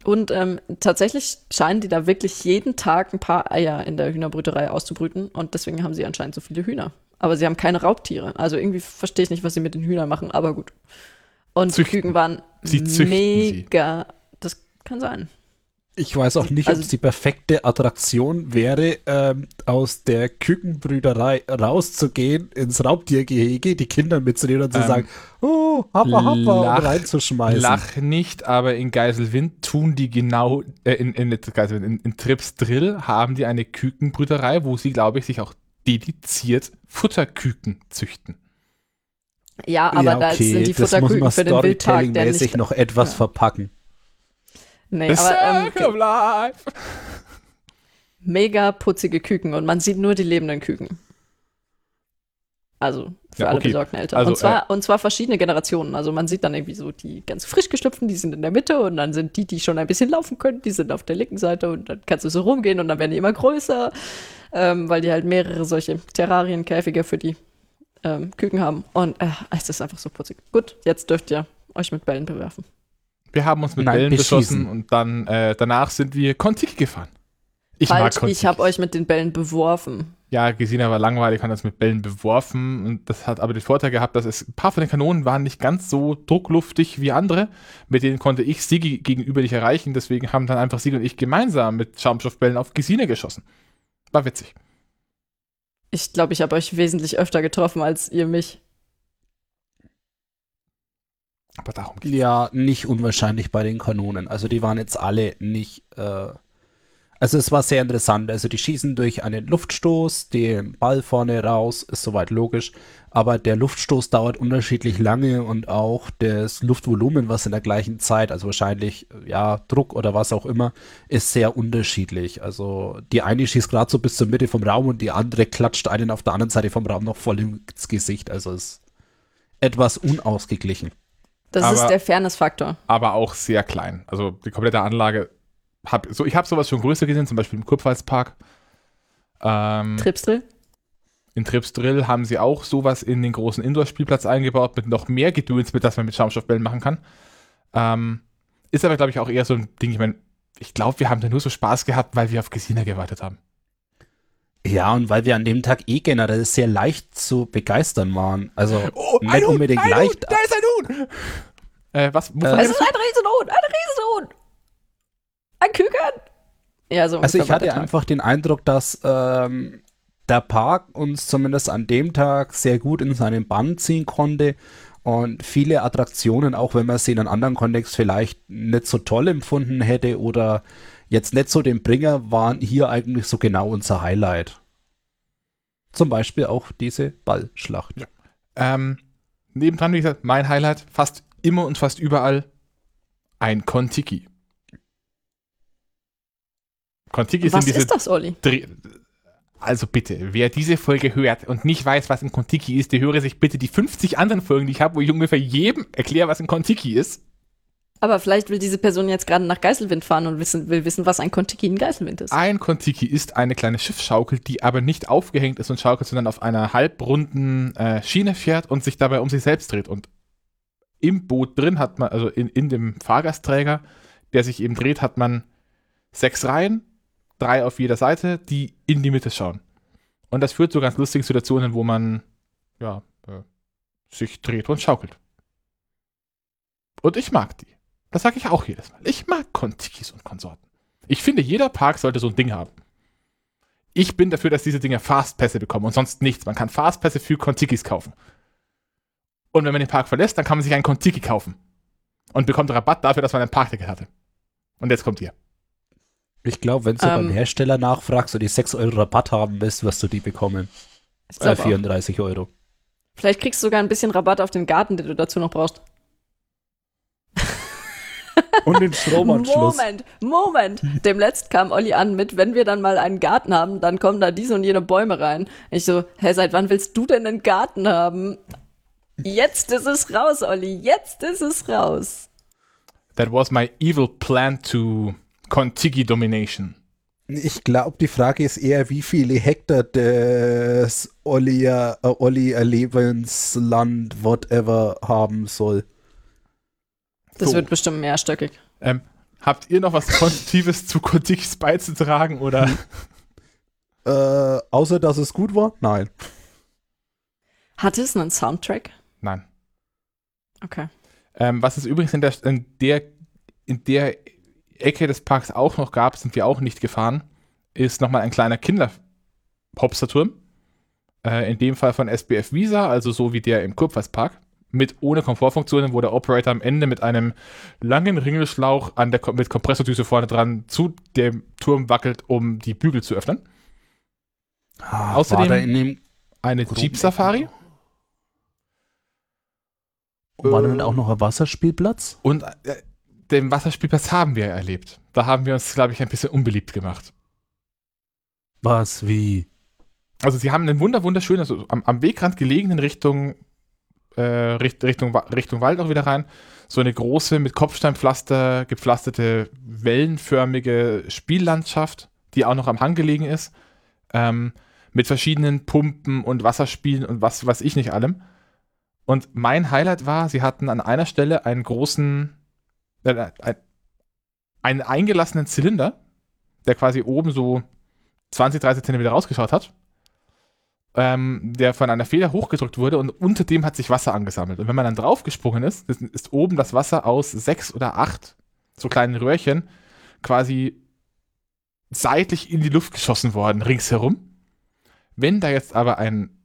Und ähm, tatsächlich scheinen die da wirklich jeden Tag ein paar Eier in der Hühnerbrüterei auszubrüten und deswegen haben sie anscheinend so viele Hühner. Aber sie haben keine Raubtiere. Also irgendwie verstehe ich nicht, was sie mit den Hühnern machen, aber gut. Und Züchten. die Küken waren Sie züchten sie. mega, das kann sein. Ich weiß auch nicht, Also- ob es die perfekte Attraktion wäre, ähm, aus der Kükenbrüderei rauszugehen, ins Raubtiergehege, die Kinder mitzunehmen und zu Ähm, sagen, oh, happa, happa, lach- und reinzuschmeißen. Lach nicht, aber in Geiselwind tun die genau, äh, in, in, in, in Trips Drill haben die eine Kükenbrüterei, wo sie, glaube ich, sich auch dediziert Futterküken züchten. Ja, aber da sind die das muss Futterküken man für den Wildpark, der Storytelling-mäßig nicht. noch etwas Ja. verpacken. Nee, The aber ähm, Life. mega putzige Küken und man sieht nur die lebenden Küken. Also für Ja, alle okay. besorgten Eltern. Also, und, zwar, und zwar verschiedene Generationen. Also man sieht dann irgendwie so die ganz frisch geschlüpften, die sind in der Mitte und dann sind die, die schon ein bisschen laufen können, die sind auf der linken Seite und dann kannst du so rumgehen und dann werden die immer größer, ähm, weil die halt mehrere solche Terrarienkäfige für die ähm, Küken haben. Und äh, es ist einfach so putzig. Gut, jetzt dürft ihr euch mit Bällen bewerfen. Wir haben uns mit Nein, Bällen beschossen und dann äh, danach sind wir Kontiki gefahren. Ich mag Falsch, Kontiki. ich habe euch mit den Bällen beworfen. Ja, Gesina war langweilig, hat uns mit Bällen beworfen und das hat aber den Vorteil gehabt, dass es ein paar von den Kanonen waren nicht ganz so druckluftig wie andere. Mit denen konnte ich Sigi gegenüber nicht erreichen, deswegen haben dann einfach Sigi und ich gemeinsam mit Schaumstoffbällen auf Gesina geschossen. War witzig. Ich glaube, ich habe euch wesentlich öfter getroffen als ihr mich. Aber darum geht's. Ja, nicht unwahrscheinlich bei den Kanonen. Also die waren jetzt alle nicht. Äh, also es war sehr interessant. Also die schießen durch einen Luftstoß, den Ball vorne raus, ist soweit logisch. Aber der Luftstoß dauert unterschiedlich lange und auch das Luftvolumen, was in der gleichen Zeit, also wahrscheinlich ja Druck oder was auch immer, ist sehr unterschiedlich. Also die eine schießt gerade so bis zur Mitte vom Raum und die andere klatscht einen auf der anderen Seite vom Raum noch voll ins Gesicht. Also es ist etwas unausgeglichen. Das Aber- ist der Fairness-Faktor. Aber auch sehr klein. Also die komplette Anlage. Hab, so, ich habe sowas schon größer gesehen, zum Beispiel im Kurpfalzpark. Ähm, Tripsdrill? In Trips Drill haben sie auch sowas in den großen Indoor-Spielplatz eingebaut mit noch mehr Gedöns, mit das man mit Schaumstoffbällen machen kann. Ähm, ist aber, glaube ich, auch eher so ein Ding. Ich meine, ich glaube, wir haben da nur so Spaß gehabt, weil wir auf Gesina gewartet haben. Ja, und weil wir an dem Tag eh generell sehr leicht zu begeistern waren. Also Oh, nicht unbedingt leicht. Da ist ein Huhn! Äh, was? Äh, Es ist ein Riesenhuhn! Ein Riesenhuhn! Ein Küken! Ja, so Also ich hatte Tag. einfach den Eindruck, dass ähm, der Park uns zumindest an dem Tag sehr gut in seinen Bann ziehen konnte und viele Attraktionen, auch wenn man sie in einem anderen Kontext vielleicht nicht so toll empfunden hätte oder jetzt nicht so den Bringer, waren hier eigentlich so genau unser Highlight. Zum Beispiel auch diese Ballschlacht. Ähm, nebendran, wie gesagt, mein Highlight, fast immer und fast überall ein Kontiki. Kontiki Was sind diese ist das, Olli? Dreh also bitte, wer diese Folge hört und nicht weiß, was ein Kontiki ist, der höre sich bitte die 50 anderen Folgen, die ich habe, wo ich ungefähr jedem erkläre, was ein Kontiki ist. Aber vielleicht will diese Person jetzt gerade nach Geiselwind fahren und wissen, will wissen, was ein Kontiki in Geiselwind ist. Ein Kontiki ist eine kleine Schiffsschaukel, die aber nicht aufgehängt ist und schaukelt, sondern auf einer halbrunden äh, Schiene fährt und sich dabei um sich selbst dreht. Und im Boot drin hat man, also in, in dem Fahrgastträger, der sich eben dreht, hat man sechs Reihen, drei auf jeder Seite, die in die Mitte schauen. Und das führt zu ganz lustigen Situationen, wo man ja, äh, sich dreht und schaukelt. Und ich mag die. Das sage ich auch jedes Mal. Ich mag Kontikis und Konsorten. Ich finde, jeder Park sollte so ein Ding haben. Ich bin dafür, dass diese Dinge Fastpässe bekommen und sonst nichts. Man kann Fastpässe für Kontikis kaufen. Und wenn man den Park verlässt, dann kann man sich einen Kontiki kaufen. Und bekommt Rabatt dafür, dass man ein Parkticket hatte. Und jetzt kommt ihr. Ich glaube, wenn du Ähm. beim Hersteller nachfragst und die 6 Euro Rabatt haben willst, wirst du die bekommen. Äh, glaub auch. 34 Euro. Vielleicht kriegst du sogar ein bisschen Rabatt auf den Garten, den du dazu noch brauchst. Und den Stromanschluss. Moment, Moment. Demletzt kam Olli an mit, wenn wir dann mal einen Garten haben, dann kommen da diese und jene Bäume rein. Ich so, hä, seit wann willst du denn einen Garten haben? Jetzt ist es raus, Olli. Jetzt ist es raus. That was my evil plan to Kontiki Domination. Ich glaube, die Frage ist eher, wie viele Hektar das Olli, äh, Olli Lebensland, whatever, haben soll. Das So. wird bestimmt mehrstöckig. Ähm, habt ihr noch was Konstruktives zu Kontikis beizutragen oder? Äh, außer, dass es gut war? Nein. Hatte es einen Soundtrack? Nein. Okay. Ähm, was es übrigens in der, in der, in der Ecke des Parks auch noch gab, sind wir auch nicht gefahren, ist nochmal ein kleiner Kinder-Hopsterturm. Äh, in dem Fall von SBF Visa, also so wie der im Kurpfalzpark mit ohne Komfortfunktionen, wo der Operator am Ende mit einem langen Ringelschlauch an der, mit Kompressordüse vorne dran zu dem Turm wackelt, um die Bügel zu öffnen. Ah, Außerdem Eine Jeep Safari war dann auch noch ein Wasserspielplatz? und äh, den Wasserspielplatz haben wir erlebt. Da haben wir uns, glaube ich, ein bisschen unbeliebt gemacht. Was, wie? Also sie haben einen wunder wunderschönen, also am, am Wegrand gelegen in Richtung, äh, Richt, Richtung, Richtung Wald auch wieder rein, so eine große mit Kopfsteinpflaster gepflasterte, wellenförmige Spiellandschaft, die auch noch am Hang gelegen ist, ähm, mit verschiedenen Pumpen und Wasserspielen und was weiß ich nicht allem. Und mein Highlight war, sie hatten an einer Stelle einen großen, äh, ein, einen eingelassenen Zylinder, der quasi oben so 20, 30 Zentimeter rausgeschaut hat ähm, der von einer Feder hochgedrückt wurde und unter dem hat sich Wasser angesammelt. Und wenn man dann draufgesprungen ist, ist, ist oben das Wasser aus sechs oder acht so kleinen Röhrchen quasi seitlich in die Luft geschossen worden, ringsherum. Wenn da jetzt aber ein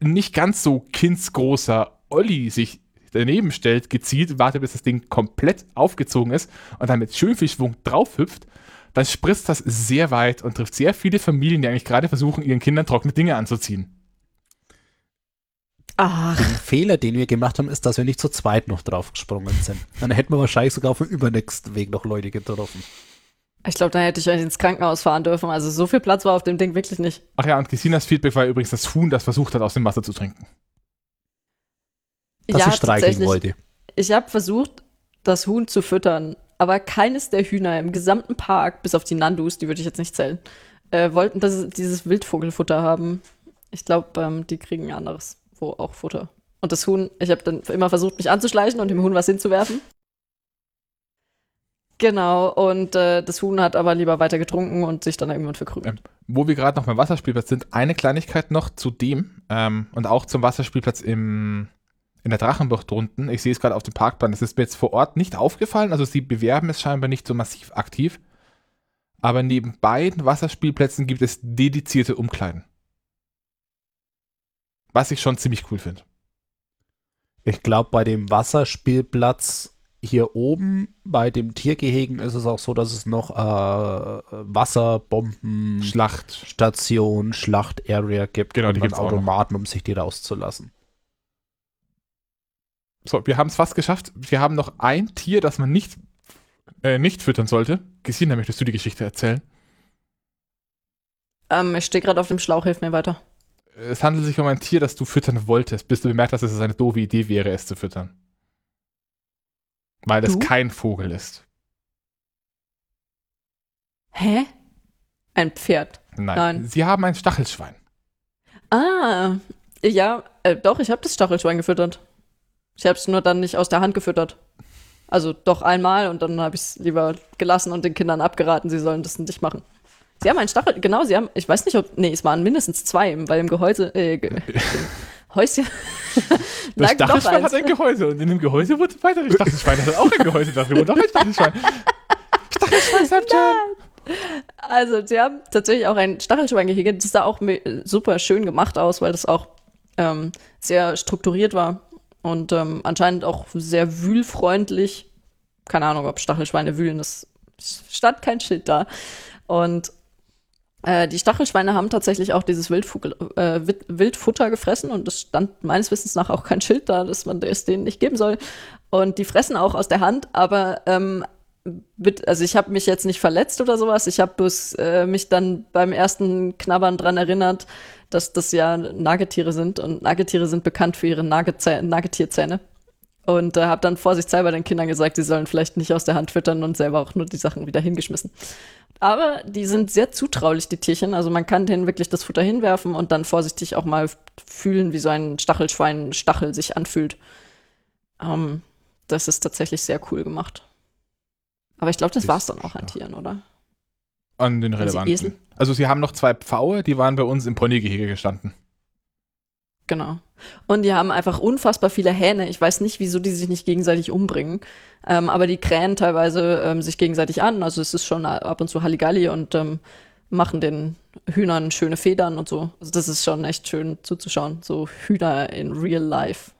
nicht ganz so kindsgroßer Olli sich daneben stellt, gezielt, wartet, bis das Ding komplett aufgezogen ist und dann mit schön viel Schwung draufhüpft, dann spritzt das sehr weit und trifft sehr viele Familien, die eigentlich gerade versuchen, ihren Kindern trockene Dinge anzuziehen. Ach, Den Fehler, den wir gemacht haben, ist, dass wir nicht zu zweit noch draufgesprungen sind. Dann hätten wir wahrscheinlich sogar auf dem übernächsten Weg noch Leute getroffen. ich glaube, da hätte ich euch ins Krankenhaus fahren dürfen. Also so viel Platz war auf dem Ding wirklich nicht. Ach ja, und Gesinas Feedback war übrigens das Huhn, das versucht hat, aus dem Wasser zu trinken. Dass ja, ich streicheln wollte. Ich habe versucht, das Huhn zu füttern, aber keines der Hühner im gesamten Park, bis auf die Nandus, die würde ich jetzt nicht zählen, äh, wollten das, dieses Wildvogelfutter haben. Ich glaube, ähm, die kriegen ein anderes, wo auch Futter. Und das Huhn, ich habe dann immer versucht, mich anzuschleichen und dem Huhn was hinzuwerfen. Genau, und äh, das Huhn hat aber lieber weiter getrunken und sich dann irgendwann verkrümelt. Ähm, Wo wir gerade noch beim Wasserspielplatz sind, eine Kleinigkeit noch zu dem ähm, und auch zum Wasserspielplatz im, in der Drachenbucht drunten. Ich sehe es gerade auf dem Parkplan. Das ist mir jetzt vor Ort nicht aufgefallen. Also sie bewerben es scheinbar nicht so massiv aktiv. Aber neben beiden Wasserspielplätzen gibt es dedizierte Umkleiden. Was ich schon ziemlich cool finde. Ich glaube, bei dem Wasserspielplatz hier oben, bei dem Tiergehegen, ist es auch so, dass es noch äh, Wasserbomben, Schlacht. Station, Schlacht-Area gibt Genau, die dann gibt's auch. Automaten, um sich die rauszulassen. So, wir haben es fast geschafft. Wir haben noch ein Tier, das man nicht, äh, nicht füttern sollte. Gesina, möchtest du die Geschichte erzählen? Ähm, ich stehe gerade auf dem Schlauch, hilf mir weiter. Es handelt sich um ein Tier, das du füttern wolltest, bis du bemerkt hast, dass es eine doofe Idee wäre, es zu füttern. Weil es Du? kein Vogel ist. Hä? Ein Pferd. Nein. Nein. Sie haben ein Stachelschwein. Ah, ja, äh, doch, ich habe das Stachelschwein gefüttert. Ich habe es nur dann nicht aus der Hand gefüttert. Also doch einmal und dann habe ich es lieber gelassen und den Kindern abgeraten, sie sollen das nicht machen. Sie haben einen Stachel, genau, sie haben, ich weiß nicht, ob, nee, es waren mindestens zwei, weil im Gehäuse, äh, ge, Häuschen Das Stachelschwein hat ein Gehäuse und in dem Gehäuse wurde ein weiteres Stachelschwein. Das hat auch ein Gehäuse drin und auch ein Stachelschwein. Stachelschwein, Also, sie haben tatsächlich auch ein Stachelschweingehege. Das sah auch super schön gemacht aus, weil das auch ähm, sehr strukturiert war und ähm, anscheinend auch sehr wühlfreundlich. Keine Ahnung, ob Stachelschweine wühlen, es stand kein Schild da. Und äh, die Stachelschweine haben tatsächlich auch dieses Wildvogel, äh, Wild- Wildfutter gefressen und es stand meines Wissens nach auch kein Schild da, dass man es denen nicht geben soll. Und die fressen auch aus der Hand, aber ähm, also ich habe mich jetzt nicht verletzt oder sowas. Ich habe äh, mich dann beim ersten Knabbern dran erinnert, dass das ja Nagetiere sind und Nagetiere sind bekannt für ihre Nagetierzähne. Und äh, habe dann vorsichtshalber den Kindern gesagt, sie sollen vielleicht nicht aus der Hand füttern und selber auch nur die Sachen wieder hingeschmissen. Aber die sind sehr zutraulich, die Tierchen. Also man kann denen wirklich das Futter hinwerfen und dann vorsichtig auch mal fühlen, wie so ein Stachelschwein-Stachel sich anfühlt. Ähm, das ist tatsächlich sehr cool gemacht. Aber ich glaube, das Ist war's dann auch an. Tieren, oder? An den relevanten. Also sie haben noch zwei Pfaue, die waren bei uns im Ponygehege gestanden. Genau. Und die haben einfach unfassbar viele Hähne. Ich weiß nicht, wieso die sich nicht gegenseitig umbringen. Ähm, aber die krähen teilweise ähm, sich gegenseitig an. Also es ist schon ab und zu Halligalli und ähm, machen den Hühnern schöne Federn und so. Also das ist schon echt schön zuzuschauen. So Hühner in real life.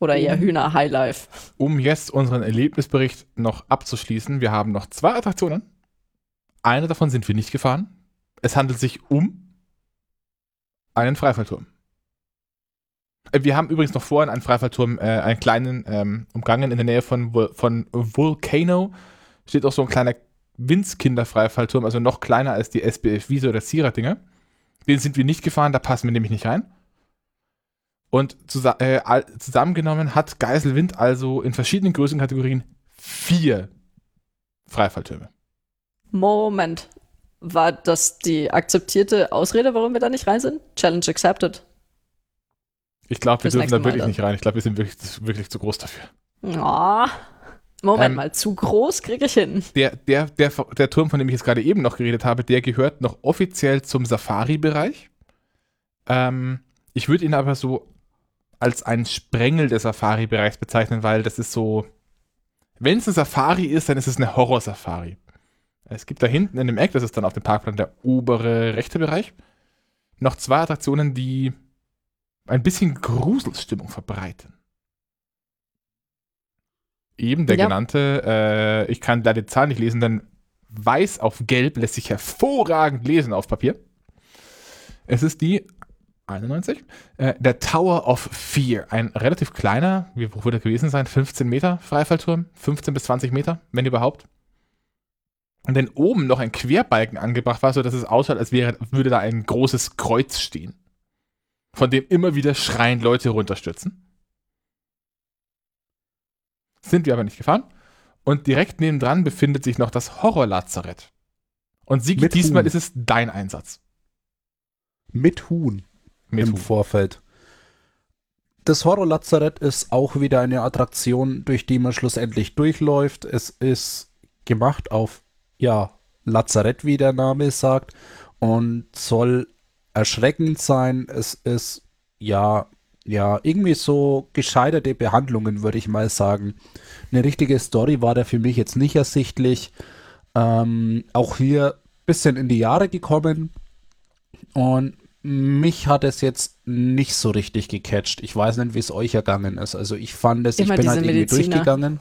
Oder eher Hühner High Life. Um jetzt unseren Erlebnisbericht noch abzuschließen, wir haben noch zwei Attraktionen. Eine davon sind wir nicht gefahren. Es handelt sich um einen Freifallturm. Äh, Wir haben übrigens noch vorhin einen Freifallturm, äh, einen kleinen ähm, umgangen in der Nähe von, von Volcano. Steht auch so ein kleiner Winzkinder-Freifallturm, also noch kleiner als die SBF Wiese oder Sierra-Dinger. Den sind wir nicht gefahren, da passen wir nämlich nicht rein. Und zusa äh, zusammengenommen hat Geiselwind also in verschiedenen Größenkategorien vier Freifalltürme. Moment. War das die akzeptierte Ausrede, warum wir da nicht rein sind? Challenge accepted. Ich glaube, wir dürfen da wirklich nicht rein. Ich glaube, wir sind wirklich, wirklich zu groß dafür. Oh. Moment Ähm, mal, zu groß kriege ich hin. Der, der, der, der Turm, von dem ich jetzt gerade eben noch geredet habe, der gehört noch offiziell zum Safari-Bereich. Ähm, ich würde ihn aber so als einen Sprengel des Safari-Bereichs bezeichnen, weil das ist so, wenn es eine Safari ist, dann ist es eine Horror-Safari. Es gibt da hinten in dem Eck, das ist dann auf dem Parkplan der obere rechte Bereich, noch zwei Attraktionen, die ein bisschen Gruselstimmung verbreiten. Eben der Ja. genannte, äh, ich kann da die Zahl nicht lesen, denn weiß auf gelb lässt sich hervorragend lesen auf Papier. Es ist die 91, äh, der Tower of Fear, ein relativ kleiner, wie hoch würde er gewesen sein, 15 Meter Freifallturm, 15 bis 20 Meter, wenn überhaupt. Und dann oben noch ein Querbalken angebracht war, sodass es ausschaut, als wäre, würde da ein großes Kreuz stehen, von dem immer wieder schreiend Leute runterstürzen. Sind wir aber nicht gefahren. Und direkt nebendran befindet sich noch das Horrorlazarett. Und Sigi, Mit diesmal Huhn. ist es dein Einsatz. Mit Huhn Mit im Huhn. Vorfeld. Das Horrorlazarett ist auch wieder eine Attraktion, durch die man schlussendlich durchläuft. Es ist gemacht auf, ja, Lazarett, wie der Name sagt, und soll erschreckend sein. Es ist, ja, ja, irgendwie so gescheiterte Behandlungen, würde ich mal sagen. Eine richtige Story war da für mich jetzt nicht ersichtlich. Ähm, auch hier ein bisschen in die Jahre gekommen. Und mich hat es jetzt nicht so richtig gecatcht. Ich weiß nicht, wie es euch ergangen ist. Also ich fand es, ich bin halt irgendwie Mediziner. durchgegangen.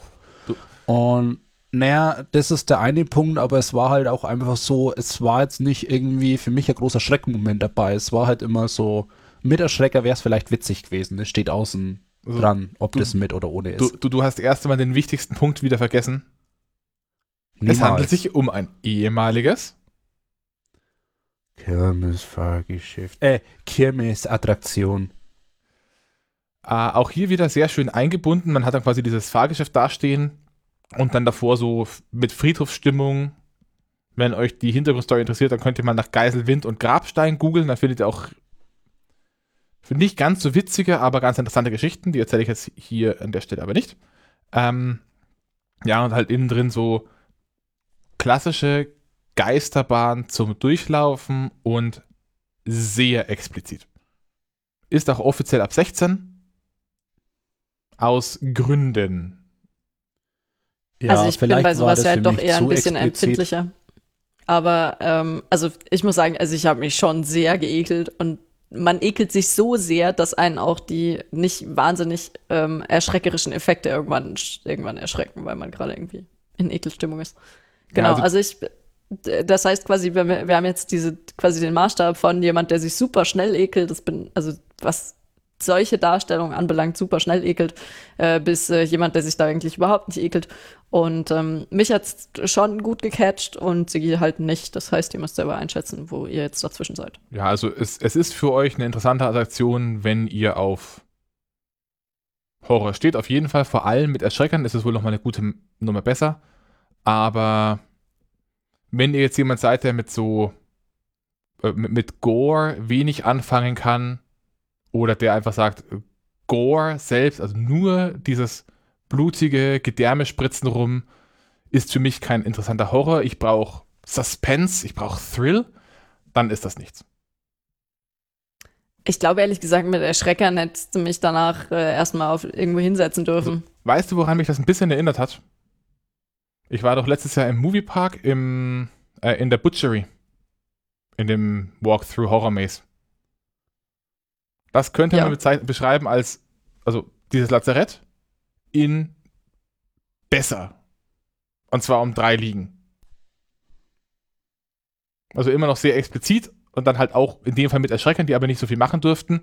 Und naja, das ist der eine Punkt, aber es war halt auch einfach so, es war jetzt nicht irgendwie für mich ein großer Schreckmoment dabei. Es war halt immer so, mit Erschrecker wäre es vielleicht witzig gewesen. Es steht außen Also, dran, ob du- das mit oder ohne Du, ist. du, du hast erst einmal den wichtigsten Punkt wieder vergessen. Es handelt sich um ein ehemaliges. Kirmesfahrgeschäft. Äh, Kirmesattraktion. Äh, auch hier wieder sehr schön eingebunden. Man hat dann quasi dieses Fahrgeschäft dastehen und dann davor so mit Friedhofsstimmung. Wenn euch die Hintergrundstory interessiert, dann könnt ihr mal nach Geiselwind und Grabstein googeln. Da findet ihr auch nicht ganz so witzige, aber ganz interessante Geschichten. Die erzähle ich jetzt hier an der Stelle aber nicht. Ähm, ja, und halt innen drin so klassische Geisterbahn zum Durchlaufen und sehr explizit. Ist auch offiziell ab 16. Aus Gründen. Ja, also ich bin bei sowas ja für doch eher ein bisschen explizit. empfindlicher. Aber ähm, also ich muss sagen, also ich habe mich schon sehr geekelt und man ekelt sich so sehr, dass einen auch die nicht wahnsinnig ähm, erschreckerischen Effekte irgendwann, irgendwann erschrecken, weil man gerade irgendwie in Ekelstimmung ist. Genau, also- also, ich, das heißt quasi, wir, wir haben jetzt diese quasi den Maßstab von jemand, der sich super schnell ekelt, das bin, also was solche Darstellungen anbelangt, super schnell ekelt, äh, bis äh, jemand, der sich da eigentlich überhaupt nicht ekelt. Und ähm, mich hat's schon gut gecatcht und Sigi halt nicht. Das heißt, ihr müsst selber einschätzen, wo ihr jetzt dazwischen seid. Ja, also es, es ist für euch eine interessante Attraktion, wenn ihr auf Horror steht. Auf jeden Fall, vor allem mit Erschreckern ist es wohl nochmal eine gute Nummer besser. Aber wenn ihr jetzt jemand seid, der mit so äh, mit, mit Gore wenig anfangen kann oder der einfach sagt, Gore selbst, also nur dieses blutige Gedärme spritzen rum, ist für mich kein interessanter Horror. Ich brauche Suspense, ich brauche Thrill, dann ist das nichts. Ich glaube ehrlich gesagt, mit Erschreckern hättest du mich danach äh, erstmal auf irgendwo hinsetzen dürfen. Weißt du, woran mich das ein bisschen erinnert hat? Ich war doch letztes Jahr im Moviepark im, äh, in der Butchery. In dem Walkthrough Horror Maze. Das könnte Ja. man beschreiben als, also dieses Lazarett in besser. Und zwar um drei Ligen. Also immer noch sehr explizit und dann halt auch in dem Fall mit Erschreckern, die aber nicht so viel machen durften.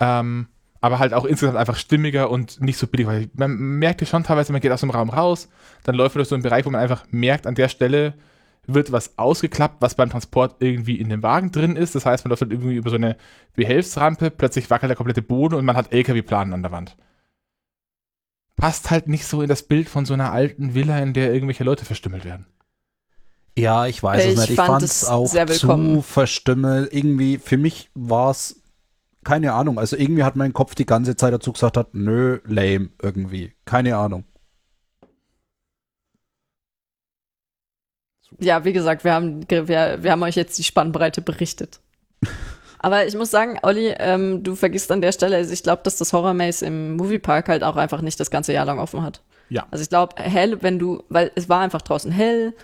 Ähm, aber halt auch insgesamt einfach stimmiger und nicht so billig, weil man merkt ja schon teilweise, man geht aus dem Raum raus, dann läuft man durch so einen Bereich, wo man einfach merkt, an der Stelle wird was ausgeklappt, was beim Transport irgendwie in dem Wagen drin ist. Das heißt, man läuft dann irgendwie über so eine Behelfsrampe, plötzlich wackelt der komplette Boden und man hat LKW-Planen an der Wand. Passt halt nicht so in das Bild von so einer alten Villa, in der irgendwelche Leute verstümmelt werden. Ja, ich weiß Ich es nicht. Ich fand es auch sehr zu willkommen. verstümmelt. Irgendwie, für mich war es, keine Ahnung. Also irgendwie hat mein Kopf die ganze Zeit dazu gesagt, hat, nö, lame, irgendwie. Keine Ahnung. Ja, wie gesagt, wir haben, wir, wir haben euch jetzt die Spannbreite berichtet. Aber ich muss sagen, Olli, ähm, du vergisst an der Stelle, also ich glaube, dass das Horror Maze im Moviepark halt auch einfach nicht das ganze Jahr lang offen hat. Ja. Also ich glaube, hell, wenn du, weil es war einfach draußen hell,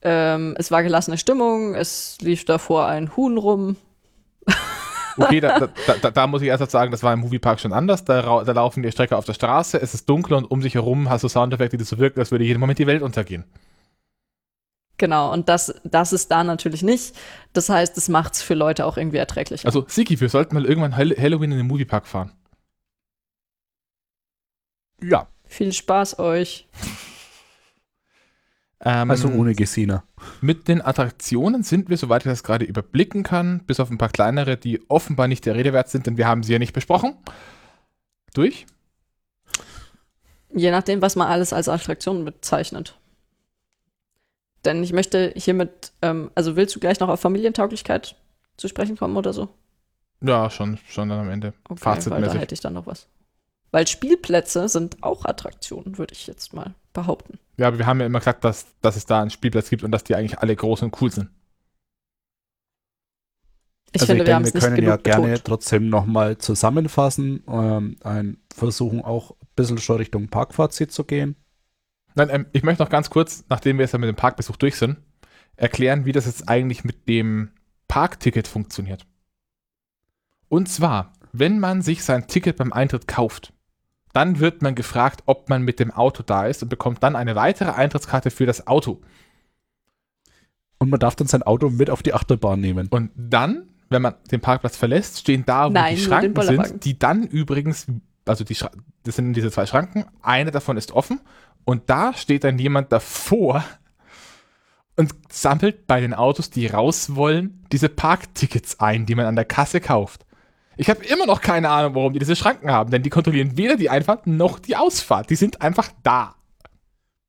ähm, es war gelassene Stimmung, es lief davor ein Huhn rum. Okay, da, da, da, da muss ich erst sagen, das war im Moviepark schon anders. Da laufen die Strecke auf der Straße, es ist dunkel und um sich herum hast du Soundeffekte, die so wirken, als würde jeden Moment die Welt untergehen. Genau, und das, das ist da natürlich nicht. Das heißt, es macht es für Leute auch irgendwie erträglicher. Also, Siki, wir sollten mal irgendwann Hall Halloween in den Moviepark fahren. Ja, Viel Spaß euch. Ähm, also ohne Gesina. Mit den Attraktionen sind wir, soweit ich das gerade überblicken kann, bis auf ein paar kleinere, die offenbar nicht der Rede wert sind, denn wir haben sie ja nicht besprochen. Durch? Je nachdem, was man alles als Attraktion bezeichnet. Denn ich möchte hiermit, ähm, also willst du gleich noch auf Familientauglichkeit zu sprechen kommen oder so? Ja, schon, schon dann am Ende. Okay, weil da Fazitmäßig. hätte ich dann noch was. Weil Spielplätze sind auch Attraktionen, würde ich jetzt mal behaupten. Ja, aber wir haben ja immer gesagt, dass, dass es da einen Spielplatz gibt und dass die eigentlich alle groß und cool sind. Ich also finde, ich wir denke, wir können ja genug gerne betont. trotzdem nochmal zusammenfassen, ähm, ein versuchen auch ein bisschen schon Richtung Parkfazit zu gehen. Nein, ähm, ich möchte noch ganz kurz, nachdem wir jetzt ja mit dem Parkbesuch durch sind, erklären, wie das jetzt eigentlich mit dem Parkticket funktioniert. Und zwar, wenn man sich sein Ticket beim Eintritt kauft, dann wird man gefragt, ob man mit dem Auto da ist und bekommt dann eine weitere Eintrittskarte für das Auto. Und man darf dann sein Auto mit auf die Achterbahn nehmen. Und dann, wenn man den Parkplatz verlässt, stehen da, wo Nein, die Schranken sind, die dann übrigens, also die, das sind diese zwei Schranken, eine davon ist offen und da steht dann jemand davor und sammelt bei den Autos, die raus wollen, diese Parktickets ein, die man an der Kasse kauft. Ich habe immer noch keine Ahnung, warum die diese Schranken haben, denn die kontrollieren weder die Einfahrt noch die Ausfahrt. Die sind einfach da.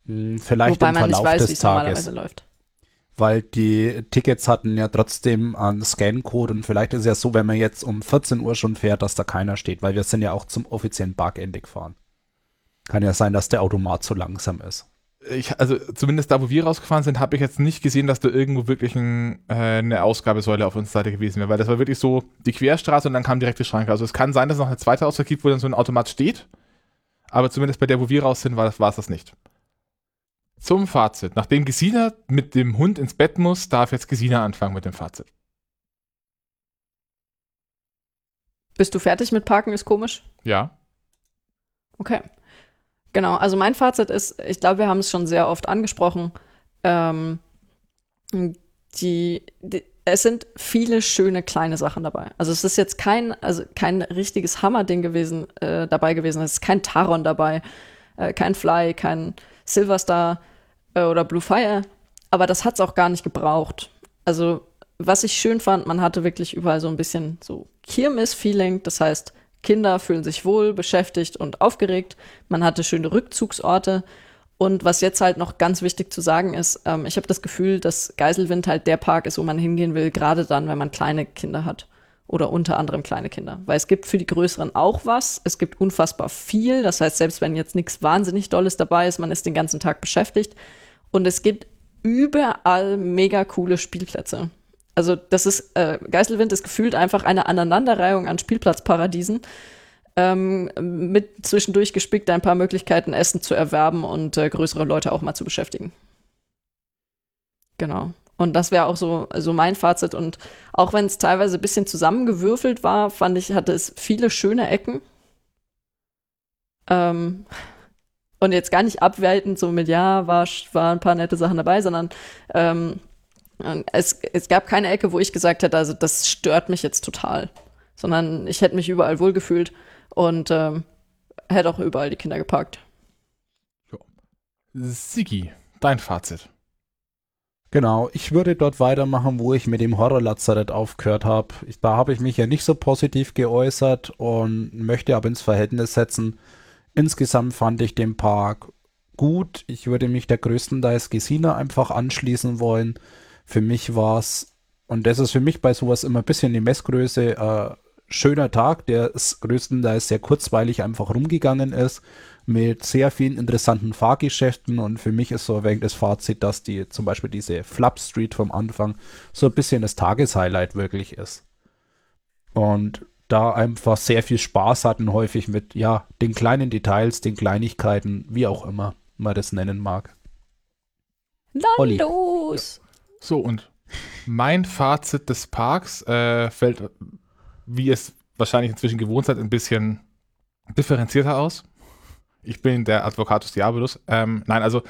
Hm, Vielleicht Wobei im man nicht Verlauf weiß, wie des es normalerweise Tages. läuft. Weil die Tickets hatten ja trotzdem einen Scancode und vielleicht ist es ja so, wenn man jetzt um 14 Uhr schon fährt, dass da keiner steht, weil wir sind ja auch zum offiziellen Parkende gefahren. Kann ja sein, dass der Automat zu langsam ist. Ich, also zumindest da, wo wir rausgefahren sind, habe ich jetzt nicht gesehen, dass da irgendwo wirklich ein, äh, eine Ausgabesäule auf unserer Seite gewesen wäre, weil das war wirklich so die Querstraße und dann kam direkt die Schranke. Also es kann sein, dass es noch eine zweite Ausfahrt gibt, wo dann so ein Automat steht, aber zumindest bei der, wo wir raus sind, war das, war es das nicht. Zum Fazit. Nachdem Gesina mit dem Hund ins Bett muss, darf jetzt Gesina anfangen mit dem Fazit. Bist du fertig mit Parken? Ist komisch? Ja. Okay. Genau, also mein Fazit ist, ich glaube, wir haben es schon sehr oft angesprochen. Ähm, die, die, es sind viele schöne kleine Sachen dabei. Also es ist jetzt kein, also kein richtiges Hammerding gewesen, äh, dabei gewesen. Es ist kein Taron dabei, äh, kein Fly, kein Silverstar äh, oder Blue Fire. Aber das hat es auch gar nicht gebraucht. Also was ich schön fand, man hatte wirklich überall so ein bisschen so Kirmes-Feeling. Das heißt, Kinder fühlen sich wohl, beschäftigt und aufgeregt. Man hatte schöne Rückzugsorte. Und was jetzt halt noch ganz wichtig zu sagen ist, ähm, ich habe das Gefühl, dass Geiselwind halt der Park ist, wo man hingehen will, gerade dann, wenn man kleine Kinder hat. Oder unter anderem kleine Kinder. Weil es gibt für die Größeren auch was. Es gibt unfassbar viel. Das heißt, selbst wenn jetzt nichts wahnsinnig Dolles dabei ist, man ist den ganzen Tag beschäftigt. Und es gibt überall mega coole Spielplätze. Also das ist, äh, Geiselwind ist gefühlt einfach eine Aneinanderreihung an Spielplatzparadiesen ähm, mit zwischendurch gespickt ein paar Möglichkeiten, Essen zu erwerben und äh, größere Leute auch mal zu beschäftigen. Genau. Und das wäre auch so, so mein Fazit. Und auch wenn es teilweise ein bisschen zusammengewürfelt war, fand ich, hatte es viele schöne Ecken. Ähm, und jetzt gar nicht abwertend, so mit ja, war, war ein paar nette Sachen dabei, sondern ähm, es, es gab keine Ecke, wo ich gesagt hätte, also das stört mich jetzt total. Sondern ich hätte mich überall wohlgefühlt und ähm, hätte auch überall die Kinder geparkt. Sigi, dein Fazit. Genau, ich würde dort weitermachen, wo ich mit dem Horrorlazarett aufgehört habe. Da habe ich mich ja nicht so positiv geäußert und möchte aber ins Verhältnis setzen. Insgesamt fand ich den Park gut. Ich würde mich der größtenteils Gesina einfach anschließen wollen. Für mich war es, und das ist für mich bei sowas immer ein bisschen die Messgröße, äh, schöner Tag, der größtenteils sehr kurzweilig einfach rumgegangen ist mit sehr vielen interessanten Fahrgeschäften und für mich ist so ein wenig das Fazit, dass die zum Beispiel diese Flap Street vom Anfang so ein bisschen das Tageshighlight wirklich ist. Und da einfach sehr viel Spaß hatten, häufig mit, ja, den kleinen Details, den Kleinigkeiten, wie auch immer man das nennen mag. los! So, und mein Fazit des Parks äh, fällt, wie es wahrscheinlich inzwischen gewohnt seid, ein bisschen differenzierter aus. Ich bin der Advocatus Diabolus. Ähm, nein, also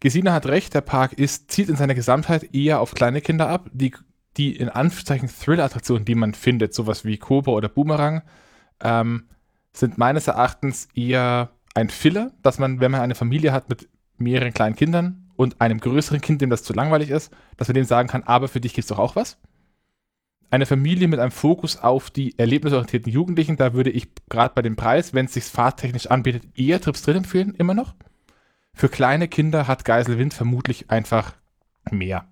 Gesine hat recht, der Park ist, zielt in seiner Gesamtheit eher auf kleine Kinder ab. Die, die in Anführungszeichen Thrill-Attraktionen, die man findet, sowas wie Cobra oder Boomerang, ähm, sind meines Erachtens eher ein Filler, dass man, wenn man eine Familie hat mit mehreren kleinen Kindern und einem größeren Kind, dem das zu langweilig ist, dass man dem sagen kann, aber für dich gibt es doch auch was eine Familie mit einem Fokus auf die erlebnisorientierten Jugendlichen, da würde ich gerade bei dem Preis, wenn es sich fahrtechnisch anbietet, eher Trips drin empfehlen, immer noch. Für kleine Kinder hat Geiselwind vermutlich einfach mehr.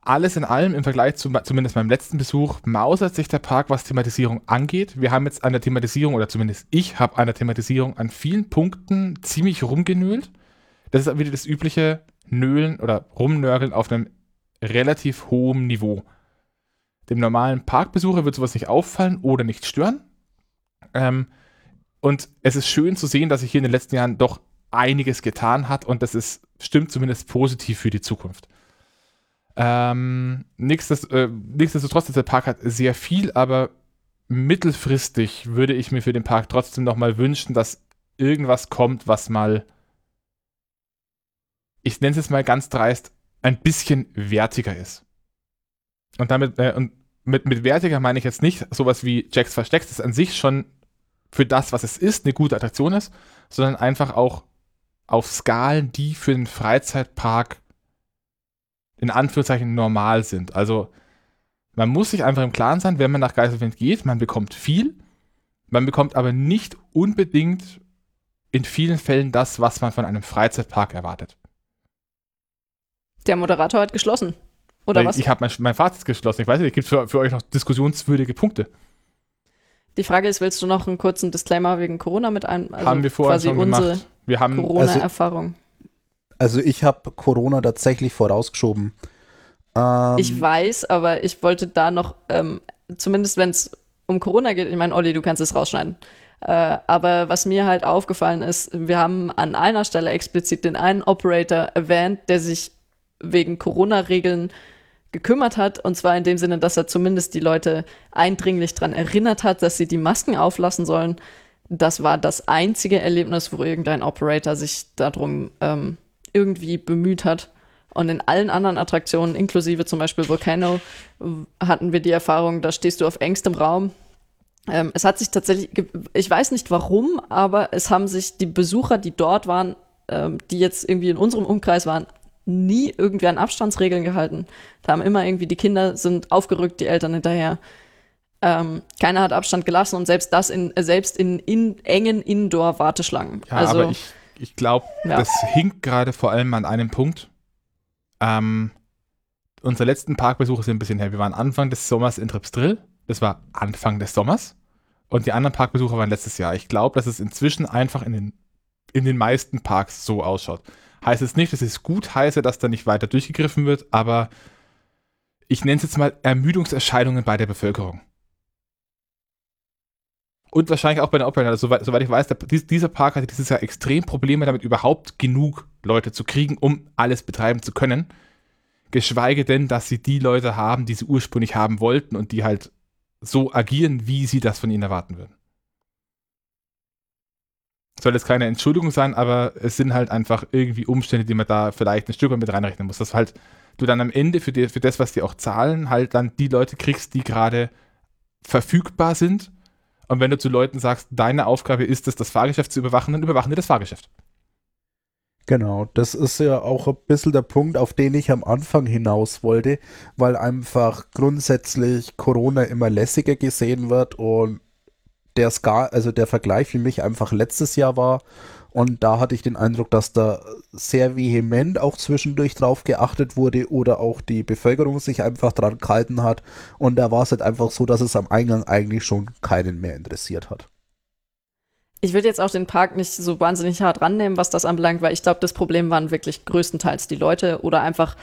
Alles in allem im Vergleich zu zumindest meinem letzten Besuch mausert sich der Park, was Thematisierung angeht. Wir haben jetzt an der Thematisierung, oder zumindest ich habe an der Thematisierung an vielen Punkten ziemlich rumgenölt. Das ist wieder das übliche Nölen oder Rumnörgeln auf einem relativ hohen Niveau. Dem normalen Parkbesucher wird sowas nicht auffallen oder nicht stören. Ähm, und es ist schön zu sehen, dass sich hier in den letzten Jahren doch einiges getan hat und das ist, stimmt zumindest positiv für die Zukunft. Ähm, nichtsdest, äh, nichtsdestotrotz der Park hat sehr viel, aber mittelfristig würde ich mir für den Park trotzdem nochmal wünschen, dass irgendwas kommt, was mal, ich nenne es jetzt mal ganz dreist, ein bisschen wertiger ist. Und damit, äh, und mit, mit wertiger meine ich jetzt nicht sowas wie Jacks Verstecks, das an sich schon für das, was es ist, eine gute Attraktion ist, sondern einfach auch auf Skalen, die für den Freizeitpark in Anführungszeichen normal sind. Also man muss sich einfach im Klaren sein, wenn man nach Geiselwind geht, man bekommt viel, man bekommt aber nicht unbedingt in vielen Fällen das, was man von einem Freizeitpark erwartet. Der Moderator hat geschlossen. Oder Weil was? Ich habe mein, mein Fazit geschlossen. Ich weiß nicht, gibt es für, für euch noch diskussionswürdige Punkte? Die Frage ist, willst du noch einen kurzen Disclaimer wegen Corona mit ein? Also haben wir vorher schon gemacht. Wir haben Corona-Erfahrung. Also, also, ich habe Corona tatsächlich vorausgeschoben. Ähm, ich weiß, aber ich wollte da noch, ähm, zumindest wenn es um Corona geht, ich meine, Olli, du kannst es rausschneiden. Äh, aber was mir halt aufgefallen ist, wir haben an einer Stelle explizit den einen Operator erwähnt, der sich wegen Corona-Regeln gekümmert hat. Und zwar in dem Sinne, dass er zumindest die Leute eindringlich daran erinnert hat, dass sie die Masken auflassen sollen. Das war das einzige Erlebnis, wo irgendein Operator sich darum ähm, irgendwie bemüht hat. Und in allen anderen Attraktionen, inklusive zum Beispiel Volcano, hatten wir die Erfahrung, da stehst du auf engstem Raum. Ähm, es hat sich tatsächlich, ich weiß nicht warum, aber es haben sich die Besucher, die dort waren, ähm, die jetzt irgendwie in unserem Umkreis waren, nie irgendwie an Abstandsregeln gehalten. Da haben immer irgendwie die Kinder sind aufgerückt, die Eltern hinterher. Ähm, keiner hat Abstand gelassen und selbst das in, selbst in, in engen Indoor-Warteschlangen. Ja, also, aber ich, ich glaube, ja. das hinkt gerade vor allem an einem Punkt. Ähm, unsere letzten Parkbesuche sind ein bisschen her. Wir waren Anfang des Sommers in Tripsdrill. Das war Anfang des Sommers. Und die anderen Parkbesuche waren letztes Jahr. Ich glaube, dass es inzwischen einfach in den, in den meisten Parks so ausschaut. Heißt es nicht, dass es gut heiße, dass da nicht weiter durchgegriffen wird, aber ich nenne es jetzt mal Ermüdungserscheinungen bei der Bevölkerung. Und wahrscheinlich auch bei den Opernern. Also, soweit, soweit ich weiß, der, dieser Park hatte dieses Jahr extrem Probleme damit, überhaupt genug Leute zu kriegen, um alles betreiben zu können. Geschweige denn, dass sie die Leute haben, die sie ursprünglich haben wollten und die halt so agieren, wie sie das von ihnen erwarten würden. Soll jetzt keine Entschuldigung sein, aber es sind halt einfach irgendwie Umstände, die man da vielleicht ein Stück weit mit reinrechnen muss. Dass halt du dann am Ende für, die, für das, was die auch zahlen, halt dann die Leute kriegst, die gerade verfügbar sind. Und wenn du zu Leuten sagst, deine Aufgabe ist es, das Fahrgeschäft zu überwachen, dann überwachen die das Fahrgeschäft. Genau, das ist ja auch ein bisschen der Punkt, auf den ich am Anfang hinaus wollte, weil einfach grundsätzlich Corona immer lässiger gesehen wird und der Ska, also der Vergleich für mich einfach letztes Jahr war. Und da hatte ich den Eindruck, dass da sehr vehement auch zwischendurch drauf geachtet wurde oder auch die Bevölkerung sich einfach dran gehalten hat. Und da war es halt einfach so, dass es am Eingang eigentlich schon keinen mehr interessiert hat. Ich würde jetzt auch den Park nicht so wahnsinnig hart rannehmen, was das anbelangt, weil ich glaube, das Problem waren wirklich größtenteils die Leute oder einfach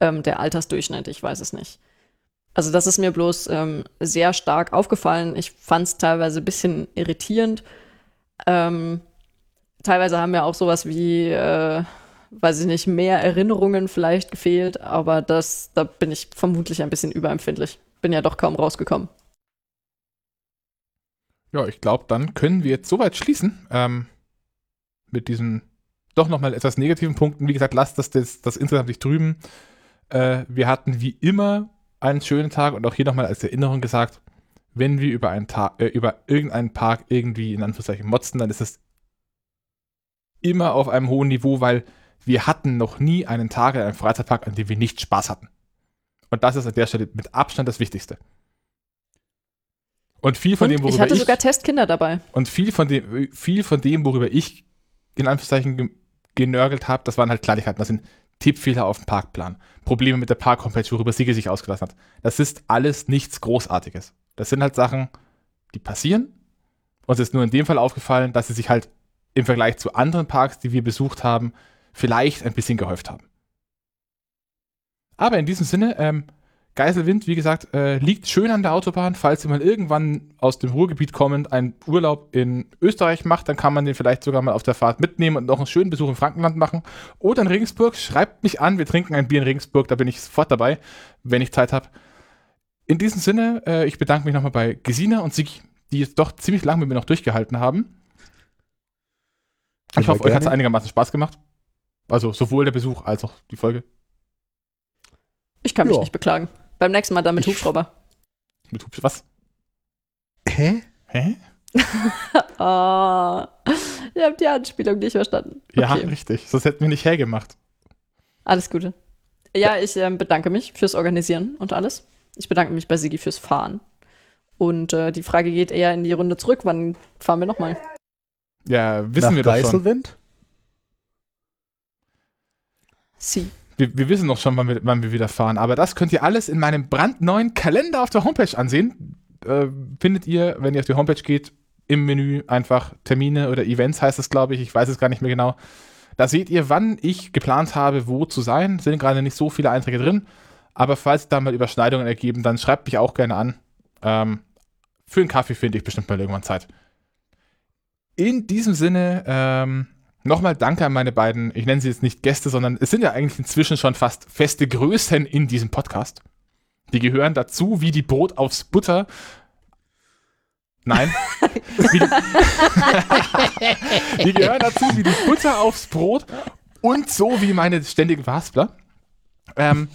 ähm, der Altersdurchschnitt. Ich weiß es nicht. Also das ist mir bloß ähm, sehr stark aufgefallen. Ich fand es teilweise ein bisschen irritierend. Ähm, teilweise haben mir auch sowas wie, äh, weiß ich nicht, mehr Erinnerungen vielleicht gefehlt, aber das, da bin ich vermutlich ein bisschen überempfindlich. Bin ja doch kaum rausgekommen. Ja, ich glaube, dann können wir jetzt soweit schließen. Ähm, mit diesen doch nochmal etwas negativen Punkten. Wie gesagt, lasst das, das, das insgesamt nicht drüben. Äh, wir hatten wie immer einen schönen Tag und auch hier nochmal als Erinnerung gesagt, wenn wir über einen Tag, äh, über irgendeinen Park irgendwie in Anführungszeichen motzen, dann ist es immer auf einem hohen Niveau, weil wir hatten noch nie einen Tag in einem Freizeitpark, an dem wir nicht Spaß hatten. Und das ist an der Stelle mit Abstand das Wichtigste. Und viel von und dem, worüber ich hatte sogar Testkinder dabei. Und viel von dem, viel von dem, worüber ich in Anführungszeichen genörgelt habe, das waren halt Kleinigkeiten. Das sind Tippfehler auf dem Parkplan, Probleme mit der Park-Homepage, worüber Siege sich ausgelassen hat. Das ist alles nichts Großartiges. Das sind halt Sachen, die passieren. Uns ist nur in dem Fall aufgefallen, dass sie sich halt im Vergleich zu anderen Parks, die wir besucht haben, vielleicht ein bisschen gehäuft haben. Aber in diesem Sinne, ähm, Geiselwind, wie gesagt, äh, liegt schön an der Autobahn. Falls ihr mal irgendwann aus dem Ruhrgebiet kommend einen Urlaub in Österreich macht, dann kann man den vielleicht sogar mal auf der Fahrt mitnehmen und noch einen schönen Besuch in Frankenland machen. Oder in Regensburg. Schreibt mich an, wir trinken ein Bier in Regensburg, da bin ich sofort dabei, wenn ich Zeit habe. In diesem Sinne, äh, ich bedanke mich nochmal bei Gesina und Sigi, die jetzt doch ziemlich lange mit mir noch durchgehalten haben. Ich hoffe, euch hat es einigermaßen Spaß gemacht. Also sowohl der Besuch als auch die Folge. Ich kann mich ja. nicht beklagen. Beim nächsten Mal dann mit Hubschrauber. Mit Hubschrauber? Was? Hä? Hä? oh, ihr habt die Anspielung nicht verstanden. Okay. Ja, richtig. Sonst hätten wir nicht hergemacht. Alles Gute. Ja, ich äh, bedanke mich fürs Organisieren und alles. Ich bedanke mich bei Sigi fürs Fahren. Und äh, die Frage geht eher in die Runde zurück. Wann fahren wir nochmal? Ja, wissen Nach wir doch Geiselwind? schon. Sie. Wir, wir, wissen noch schon, wann wir, wann wir wieder fahren. Aber das könnt ihr alles in meinem brandneuen Kalender auf der Homepage ansehen. Äh, findet ihr, wenn ihr auf die Homepage geht, im Menü einfach Termine oder Events heißt es, glaube ich. Ich weiß es gar nicht mehr genau. Da seht ihr, wann ich geplant habe, wo zu sein. Sind gerade nicht so viele Einträge drin. Aber falls da mal Überschneidungen ergeben, dann schreibt mich auch gerne an. Ähm, für einen Kaffee finde ich bestimmt mal irgendwann Zeit. In diesem Sinne, ähm, Nochmal danke an meine beiden, ich nenne sie jetzt nicht Gäste, sondern es sind ja eigentlich inzwischen schon fast feste Größen in diesem Podcast. Die gehören dazu wie die Brot aufs Butter. Nein. die, die gehören dazu wie die Butter aufs Brot und so wie meine ständigen Waspler. Ähm,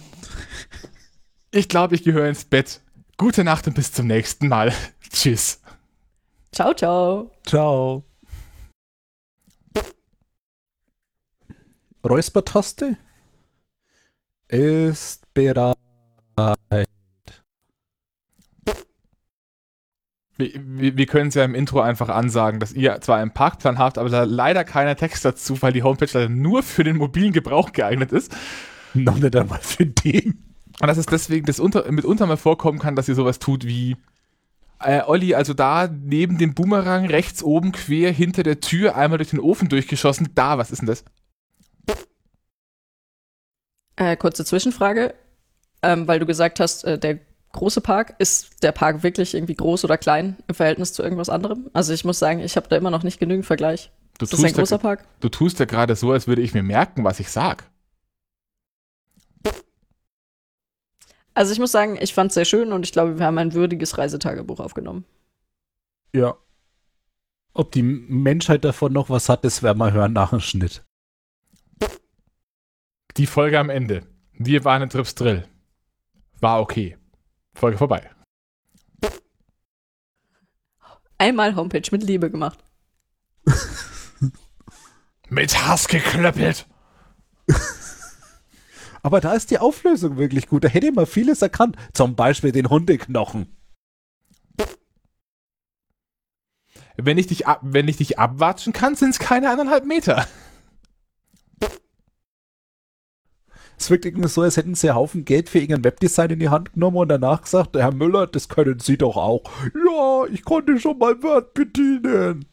ich glaube, ich gehöre ins Bett. Gute Nacht und bis zum nächsten Mal. Tschüss. Ciao, ciao. Ciao. Räuspertaste ist bereit. Wir, wir, wir können es ja im Intro einfach ansagen, dass ihr zwar einen Parkplan habt, aber da leider keiner Text dazu, weil die Homepage leider nur für den mobilen Gebrauch geeignet ist. Noch nicht einmal für den. Und dass es deswegen das unter, mitunter mal vorkommen kann, dass ihr sowas tut wie äh, Olli, also da neben dem Boomerang rechts oben quer hinter der Tür einmal durch den Ofen durchgeschossen. Da, was ist denn das? Äh, kurze Zwischenfrage. ähm, weil du gesagt hast, äh, der große Park, ist der Park wirklich irgendwie groß oder klein im Verhältnis zu irgendwas anderem? Also ich muss sagen, ich habe da immer noch nicht genügend Vergleich. Du ist das ein tust, ja, großer Park? du tust ja gerade so, als würde ich mir merken, was ich sag. Also ich muss sagen, ich fand es sehr schön und ich glaube, wir haben ein würdiges Reisetagebuch aufgenommen. Ja. Ob die Menschheit davon noch was hat, das werden wir hören nach dem Schnitt. Die Folge am Ende. Wir waren in Trips Drill. War okay. Folge vorbei. Einmal Homepage mit Liebe gemacht. Mit Hass geklöppelt. Aber da ist die Auflösung wirklich gut. Da hätte man vieles erkannt. Zum Beispiel den Hundeknochen. Wenn ich dich, ab, wenn ich dich abwatschen kann, sind es keine eineinhalb Meter. Es wirkt irgendwie so, als hätten sie einen Haufen Geld für irgendein Webdesign in die Hand genommen und danach gesagt, Herr Müller, das können Sie doch auch. Ja, ich konnte schon mal Word bedienen.